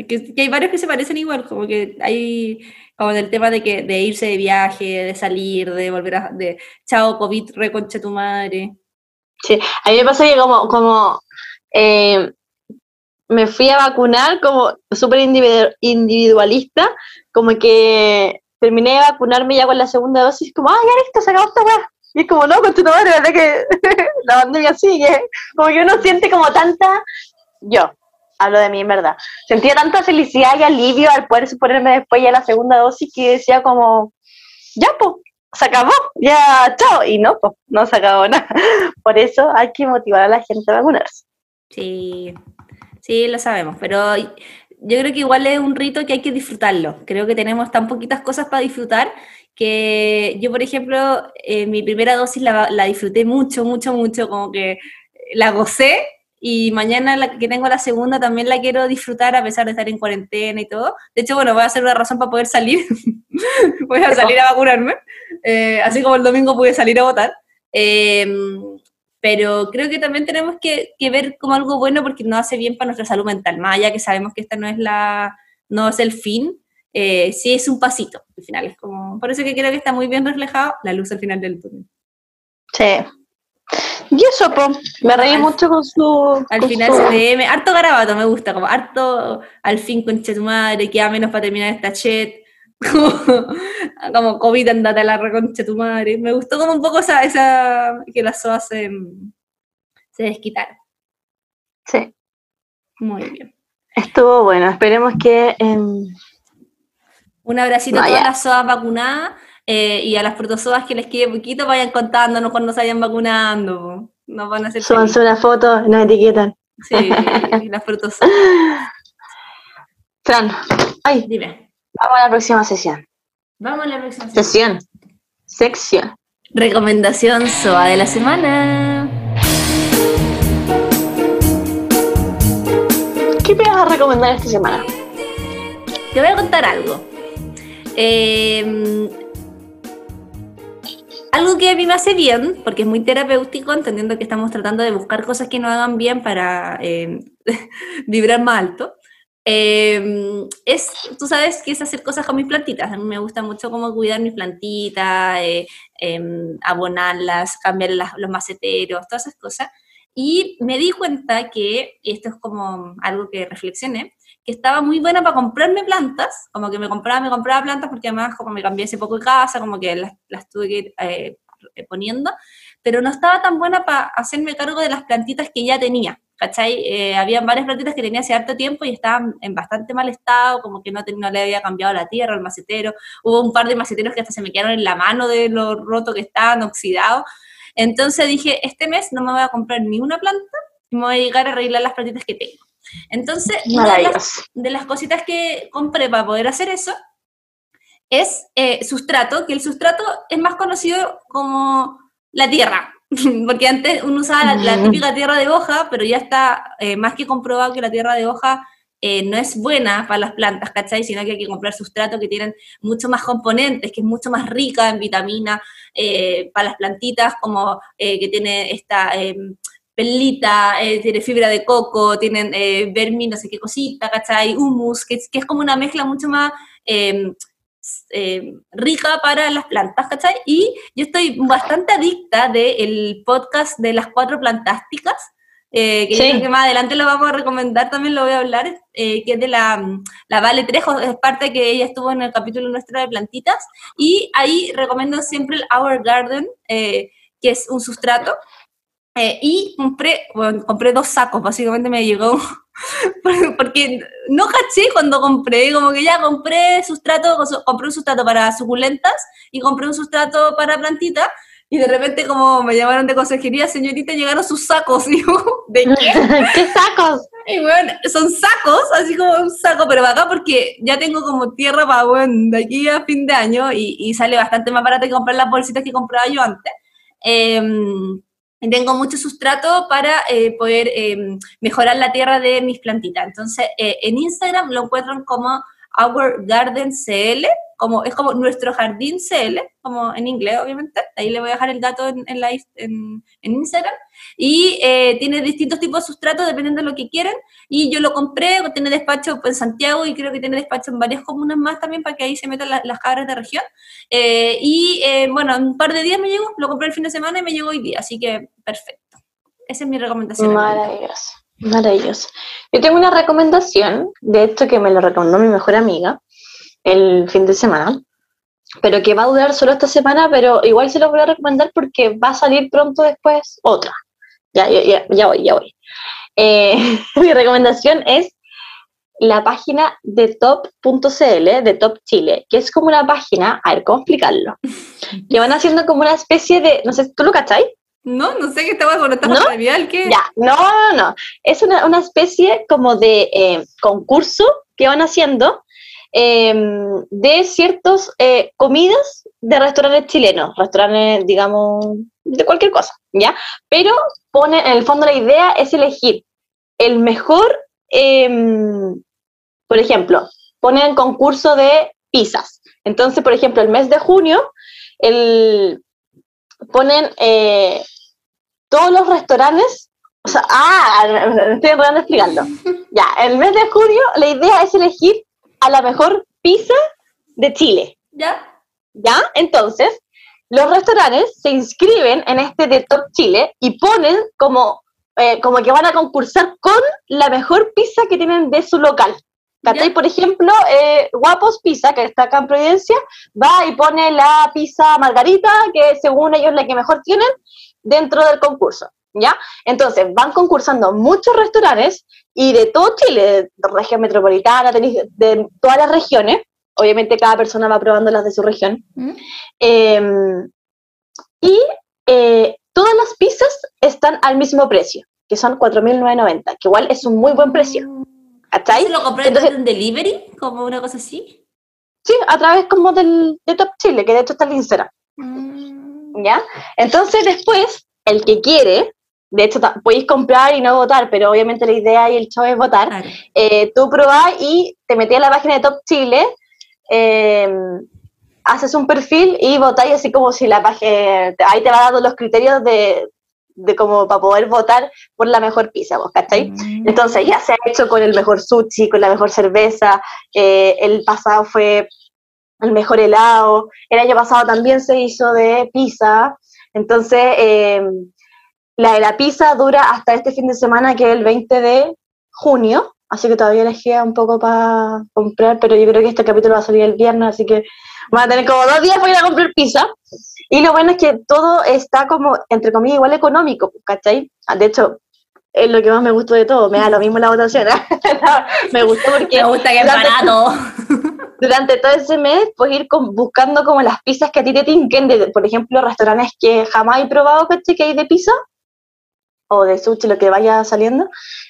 Porque que hay varios que se parecen igual, como que hay como del tema de que de irse de viaje, de salir, de volver a de chao COVID, reconche tu madre. A mí me pasa que como, como eh, me fui a vacunar como súper individu- individualista, como que terminé de vacunarme ya con la segunda dosis, como, ah, ya listo, se acabó esta weá. Y es como, no, con tu madre, ¿verdad que *laughs* la pandemia sigue? Como que uno siente como tanta, yo, hablo de mí en verdad, sentía tanta felicidad y alivio al poder ponerme después ya la segunda dosis que decía como, ya, pues, se acabó, ya, chao. Y no, pues, no se acabó nada. *laughs* Por eso hay que motivar a la gente a vacunarse. Sí, sí, lo sabemos, pero yo creo que igual es un rito que hay que disfrutarlo. Creo que tenemos tan poquitas cosas para disfrutar que yo, por ejemplo, eh, mi primera dosis la, la disfruté mucho, mucho, mucho, como que la gocé y mañana la que tengo la segunda también la quiero disfrutar a pesar de estar en cuarentena y todo. De hecho, bueno, voy a hacer una razón para poder salir. *laughs* voy a salir a vacunarme. Eh, así como el domingo pude salir a votar. Eh, pero creo que también tenemos que, que, ver como algo bueno porque nos hace bien para nuestra salud mental, más allá que sabemos que esta no es la no es el fin, eh, sí es un pasito al final, es como, por eso que creo que está muy bien reflejado la luz al final del túnel. Sí. Y eso, po, me reí al, mucho con su... Al con final su... CDM, harto garabato me gusta, como harto al fin con tu madre, queda menos para terminar esta chat, *laughs* como, COVID andate a la reconcha tu madre. Me gustó como un poco esa, esa que las SOA se, se desquitaron. Sí. Muy bien. Estuvo bueno, esperemos que... Eh... Un abracito no, a todas las SOAs vacunadas eh, y a las protozoas que les quede poquito, vayan contándonos cuando se vayan vacunando. Nos van a hacer Súbanse una foto, nos etiquetan. Sí, las protozoas. *laughs* Fran, ay, dime. Vamos a la próxima sesión. Vamos a la próxima sesión. Sección. Recomendación SOA de la semana. ¿Qué me vas a recomendar esta semana? Te voy a contar algo. Eh, algo que a mí me hace bien, porque es muy terapéutico, entendiendo que estamos tratando de buscar cosas que nos hagan bien para eh, *laughs* vibrar más alto. eh, es, tú sabes que es hacer cosas con mis plantitas. A mí me gusta mucho cómo cuidar mis plantitas, eh, em, abonarlas, cambiar los maceteros, todas esas cosas. Y me di cuenta que, y esto es como algo que reflexioné, que estaba muy buena para comprarme plantas, como que me compraba, me compraba plantas porque además como me cambié hace poco de casa, como que las, las tuve que ir eh, poniendo, pero no estaba tan buena para hacerme cargo de las plantitas que ya tenía. ¿cachai? Eh, habían varias plantitas que tenía hace harto tiempo y estaban en bastante mal estado, como que no, no le había cambiado la tierra, el macetero. Hubo un par de maceteros que hasta se me quedaron en la mano de lo roto que estaban, oxidados. Entonces dije, este mes no me voy a comprar ni una planta, me voy a llegar a arreglar las plantitas que tengo. Entonces, una de las, cositas que compré para poder hacer eso es eh, sustrato, que el sustrato es más conocido como la tierra, *laughs* porque antes uno usaba la, típica tierra de hoja, pero ya está eh, más que comprobado que la tierra de hoja eh, no es buena para las plantas, ¿cachai? Sino que hay que comprar sustrato que tienen mucho más componentes, que es mucho más rica en vitamina eh, para las plantitas, como que tiene esta pelita, tiene fibra de coco, tienen vermi, no sé qué cosita, ¿cachai? Humus, que, que es como una mezcla mucho más eh, rica para las plantas, ¿cachai? Y yo estoy bastante adicta del podcast de las cuatro plantásticas, eh, que, que más adelante lo vamos a recomendar, también lo voy a hablar, eh, que es de la, la Vale Trejo, es parte que ella estuvo en el capítulo nuestro de plantitas, y ahí recomiendo siempre el Our Garden, que es un sustrato, y compré, bueno, compré dos sacos, básicamente me llegó *laughs* porque no caché cuando compré, como que ya compré sustrato, compré un sustrato para suculentas y compré un sustrato para plantitas, y de repente como me llamaron de consejería, señorita, llegaron sus sacos, *laughs* y ¿de qué? *laughs* ¿Qué sacos? Y bueno, son sacos, así como un saco, pero acá porque ya tengo como tierra para, bueno, de aquí a fin de año, y, y sale bastante más barato que comprar las bolsitas que compraba yo antes. Eh, tengo mucho sustrato para eh, poder eh, mejorar la tierra de mis plantitas. Entonces, eh, en Instagram lo encuentran como Our Garden como, es como nuestro jardín CL, como en inglés, obviamente. Ahí le voy a dejar el dato en, en, en, Instagram. Y eh, tiene distintos tipos de sustratos dependiendo de lo que quieren. Y yo lo compré, tiene despacho en Santiago y creo que tiene despacho en varias comunas más también para que ahí se metan las cabras de región. Eh, y eh, bueno, un par de días me llegó, lo compré el fin de semana y me llegó hoy día, así que perfecto. Esa es mi recomendación. Maravilloso, maravilloso. Yo tengo una recomendación, de esto que me lo recomendó mi mejor amiga, el fin de semana, pero que va a durar solo esta semana, pero igual se lo voy a recomendar porque va a salir pronto después otra. Ya, ya, ya, voy, ya voy. Eh, *laughs* mi recomendación es la página de top.cl, de Top Chile, que es como una página, a ver, ¿cómo explicarlo? Que van haciendo como una especie de, no sé, ¿tú lo cacháis? No, no sé qué estaba con esta ¿No? ¿qué? Ya, no, no, no. Es una, una especie como de eh, concurso que van haciendo Em, de ciertas eh, comidas de restaurantes chilenos, restaurantes, digamos, de cualquier cosa, ¿ya? Pero pone, en el fondo la idea es elegir el mejor, em, por ejemplo, ponen concurso de pizzas. Entonces, por ejemplo, el mes de junio, el, ponen eh, todos los restaurantes o sea, ah, *laughs* estoy explicando. *laughs* Ya, el mes de junio la idea es elegir a la mejor pizza de Chile. ¿Ya? ¿Ya? Entonces, los restaurantes se inscriben en este de Top Chile y ponen como, eh, como que van a concursar con la mejor pizza que tienen de su local. ¿Cachai? Por ejemplo, eh, Guapos Pizza, que está acá en Providencia, va y pone la pizza margarita, que según ellos la que mejor tienen, dentro del concurso. ¿Ya? Entonces, van concursando muchos restaurantes y de todo Chile, de región metropolitana, de todas las regiones, obviamente cada persona va probando las de su región, mm. em, y eh, todas las pizzas están al mismo precio, que son 4.990, que igual es un muy buen precio. ¿Cachai? ¿Se lo compré en delivery? ¿Como una cosa así? Sí, a través como del, de Top Chile, que de hecho está el Instagram. Mm. ¿Ya? Entonces después, el que quiere, de hecho, podéis comprar y no votar, pero obviamente la idea y el show es votar. Eh, tú probás y te metías a la página de Top Chile, em, haces un perfil y votáis así como si la página, ahí te va dando los criterios de, de como para poder votar por la mejor pizza, ¿vos cachai? Mm. Entonces ya se ha hecho con el mejor sushi, con la mejor cerveza, eh, el pasado fue el mejor helado, el año pasado también se hizo de pizza, entonces eh, la de la pizza dura hasta este fin de semana que es el 20 de junio, así que todavía les queda un poco para comprar, pero yo creo que este capítulo va a salir el viernes, así que van a tener como dos días para ir a comprar pizza. Y lo bueno es que todo está como, entre comillas, igual económico, ¿cachai? De hecho, es lo que más me gustó de todo, me da lo mismo la votación. *laughs* me gustó porque... Me gusta que es barato. durante todo ese mes puedes ir con- buscando como las pizzas que a ti te tinquen, de, por ejemplo, restaurantes que jamás he probado, ¿cachai? Que hay de pizza, o de sushi, lo que vaya saliendo,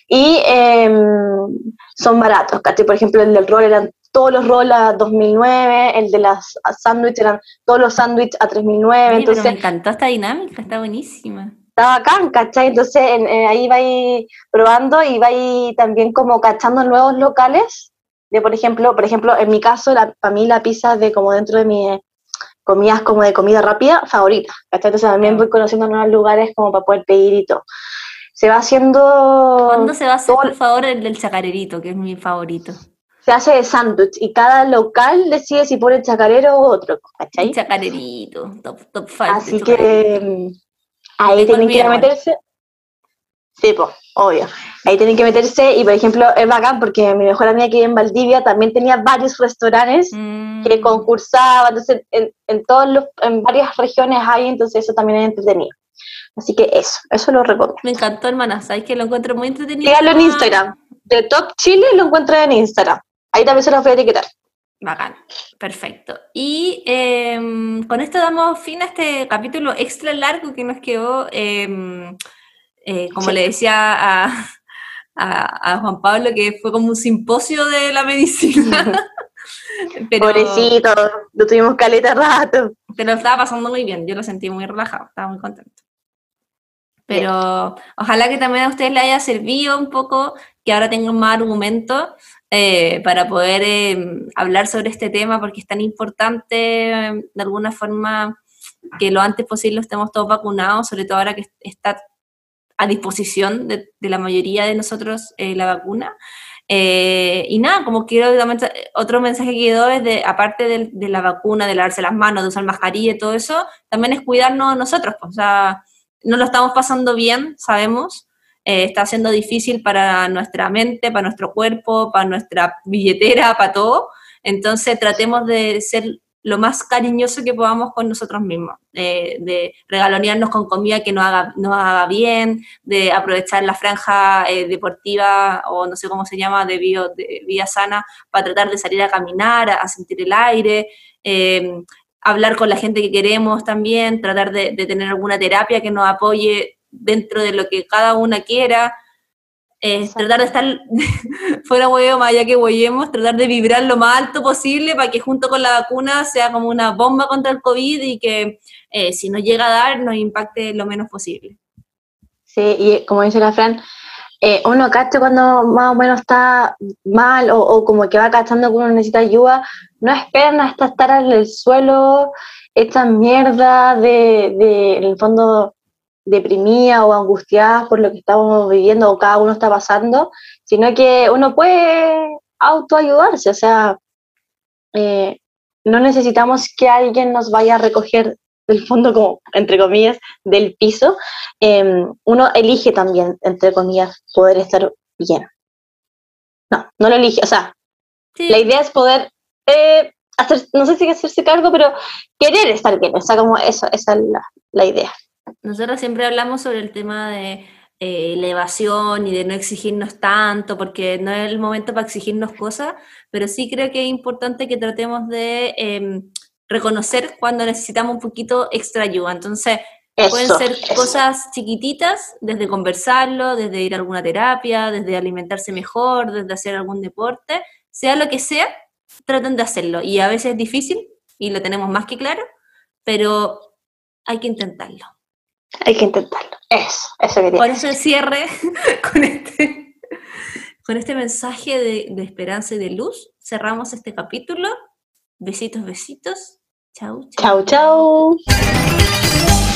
y em, son baratos, ¿cachai? Por ejemplo, el del roll eran todos los rolls a 2009, el de las sándwiches eran todos los sándwiches a 3009, Oye, pero entonces me encantó esta dinámica, está buenísima. está bacán, ¿cachai? Entonces en- eh, ahí vais probando y vais también como cachando nuevos locales. De por ejemplo, por ejemplo, en mi caso, la, para mí la pizza de como dentro de mis comidas como de comida rápida favorita. ¿cachai? Entonces también voy conociendo nuevos lugares como para poder pedir y todo. Se va haciendo, ¿Cuándo se va a hacer, todo- por favor, el del chacarerito, que es mi favorito? se hace de sándwich y cada local decide si pone chacarero u otro, ¿cachai? Chacarerito, top, top five. Así que ahí tienen que ir a meterse. Sí, pues, obvio. Ahí tienen que meterse y, por ejemplo, es bacán porque mi mejor amiga que vive en Valdivia también tenía varios restaurantes Mm. que concursaban, entonces en, en, todos los, en varias regiones hay, entonces eso también es entretenido. Así que eso, eso lo recomiendo. Me encantó, hermana, sabes que lo encuentro muy entretenido. Síganlo en Instagram. De Top Chile lo encuentran en Instagram. Ahí también se los voy a etiquetar. Bacán, perfecto. Y em, con esto damos fin a este capítulo extra largo que nos quedó, em, eh, como Sí. le decía a, a- a Juan Pablo, que fue como un simposio de la medicina. *laughs* pero, Pobrecito, lo tuvimos caleta rato. pero lo estaba pasando muy bien, yo lo sentí muy relajado, estaba muy contento. Pero ojalá que también a ustedes les haya servido un poco, que ahora tengan más argumentos eh, para poder eh, hablar sobre este tema, porque es tan importante eh, de alguna forma que lo antes posible estemos todos vacunados, sobre todo ahora que está a disposición de, la mayoría de nosotros eh, la vacuna. Eh, y nada, como quiero, otro mensaje que quedó es de, aparte de, de, la vacuna, de lavarse las manos, de usar mascarilla y todo eso, también es cuidarnos nosotros, pues, o sea, no lo estamos pasando bien, sabemos, eh, está siendo difícil para nuestra mente, para nuestro cuerpo, para nuestra billetera, para todo, entonces tratemos de ser lo más cariñoso que podamos con nosotros mismos, eh, de regalonearnos con comida que nos haga, nos haga bien, de aprovechar la franja eh, deportiva o no sé cómo se llama, de, de vía sana, para tratar de salir a caminar, a, sentir el aire, eh, hablar con la gente que queremos también, tratar de, de, tener alguna terapia que nos apoye dentro de lo que cada una quiera. Eh, tratar de estar *laughs* fuera huevo, más allá que huellemos, tratar de vibrar lo más alto posible para que junto con la vacuna sea como una bomba contra el COVID y que eh, si nos llega a dar nos impacte lo menos posible. Sí, y como dice la Fran, eh, uno cacha cuando más o menos está mal o, o, como que va cachando que uno necesita ayuda, no esperan hasta estar en el suelo, esta mierda de, de en el fondo deprimida o angustiada por lo que estamos viviendo o cada uno está pasando, sino que uno puede autoayudarse, o sea, eh, no necesitamos que alguien nos vaya a recoger del fondo, como entre comillas, del piso, eh, uno elige también, entre comillas, poder estar bien. No, no lo elige, o sea, sí. la idea es poder eh, hacer, no sé si hacerse cargo, pero querer estar bien, o sea, como eso, esa es la, la idea. Nosotros siempre hablamos sobre el tema de eh, elevación y de no exigirnos tanto, porque no es el momento para exigirnos cosas, pero sí creo que es importante que tratemos de eh, reconocer cuando necesitamos un poquito extra ayuda. Entonces, eso, pueden ser eso. cosas chiquititas, desde conversarlo, desde ir a alguna terapia, desde alimentarse mejor, desde hacer algún deporte, sea lo que sea, traten de hacerlo. Y a veces es difícil, y lo tenemos más que claro, pero hay que intentarlo. Hay que intentarlo. Eso, eso quería. Por eso el cierre *laughs* con este, con este mensaje de, de, esperanza y de luz. Cerramos este capítulo. Besitos, besitos. Chau, chau. Chau, chau.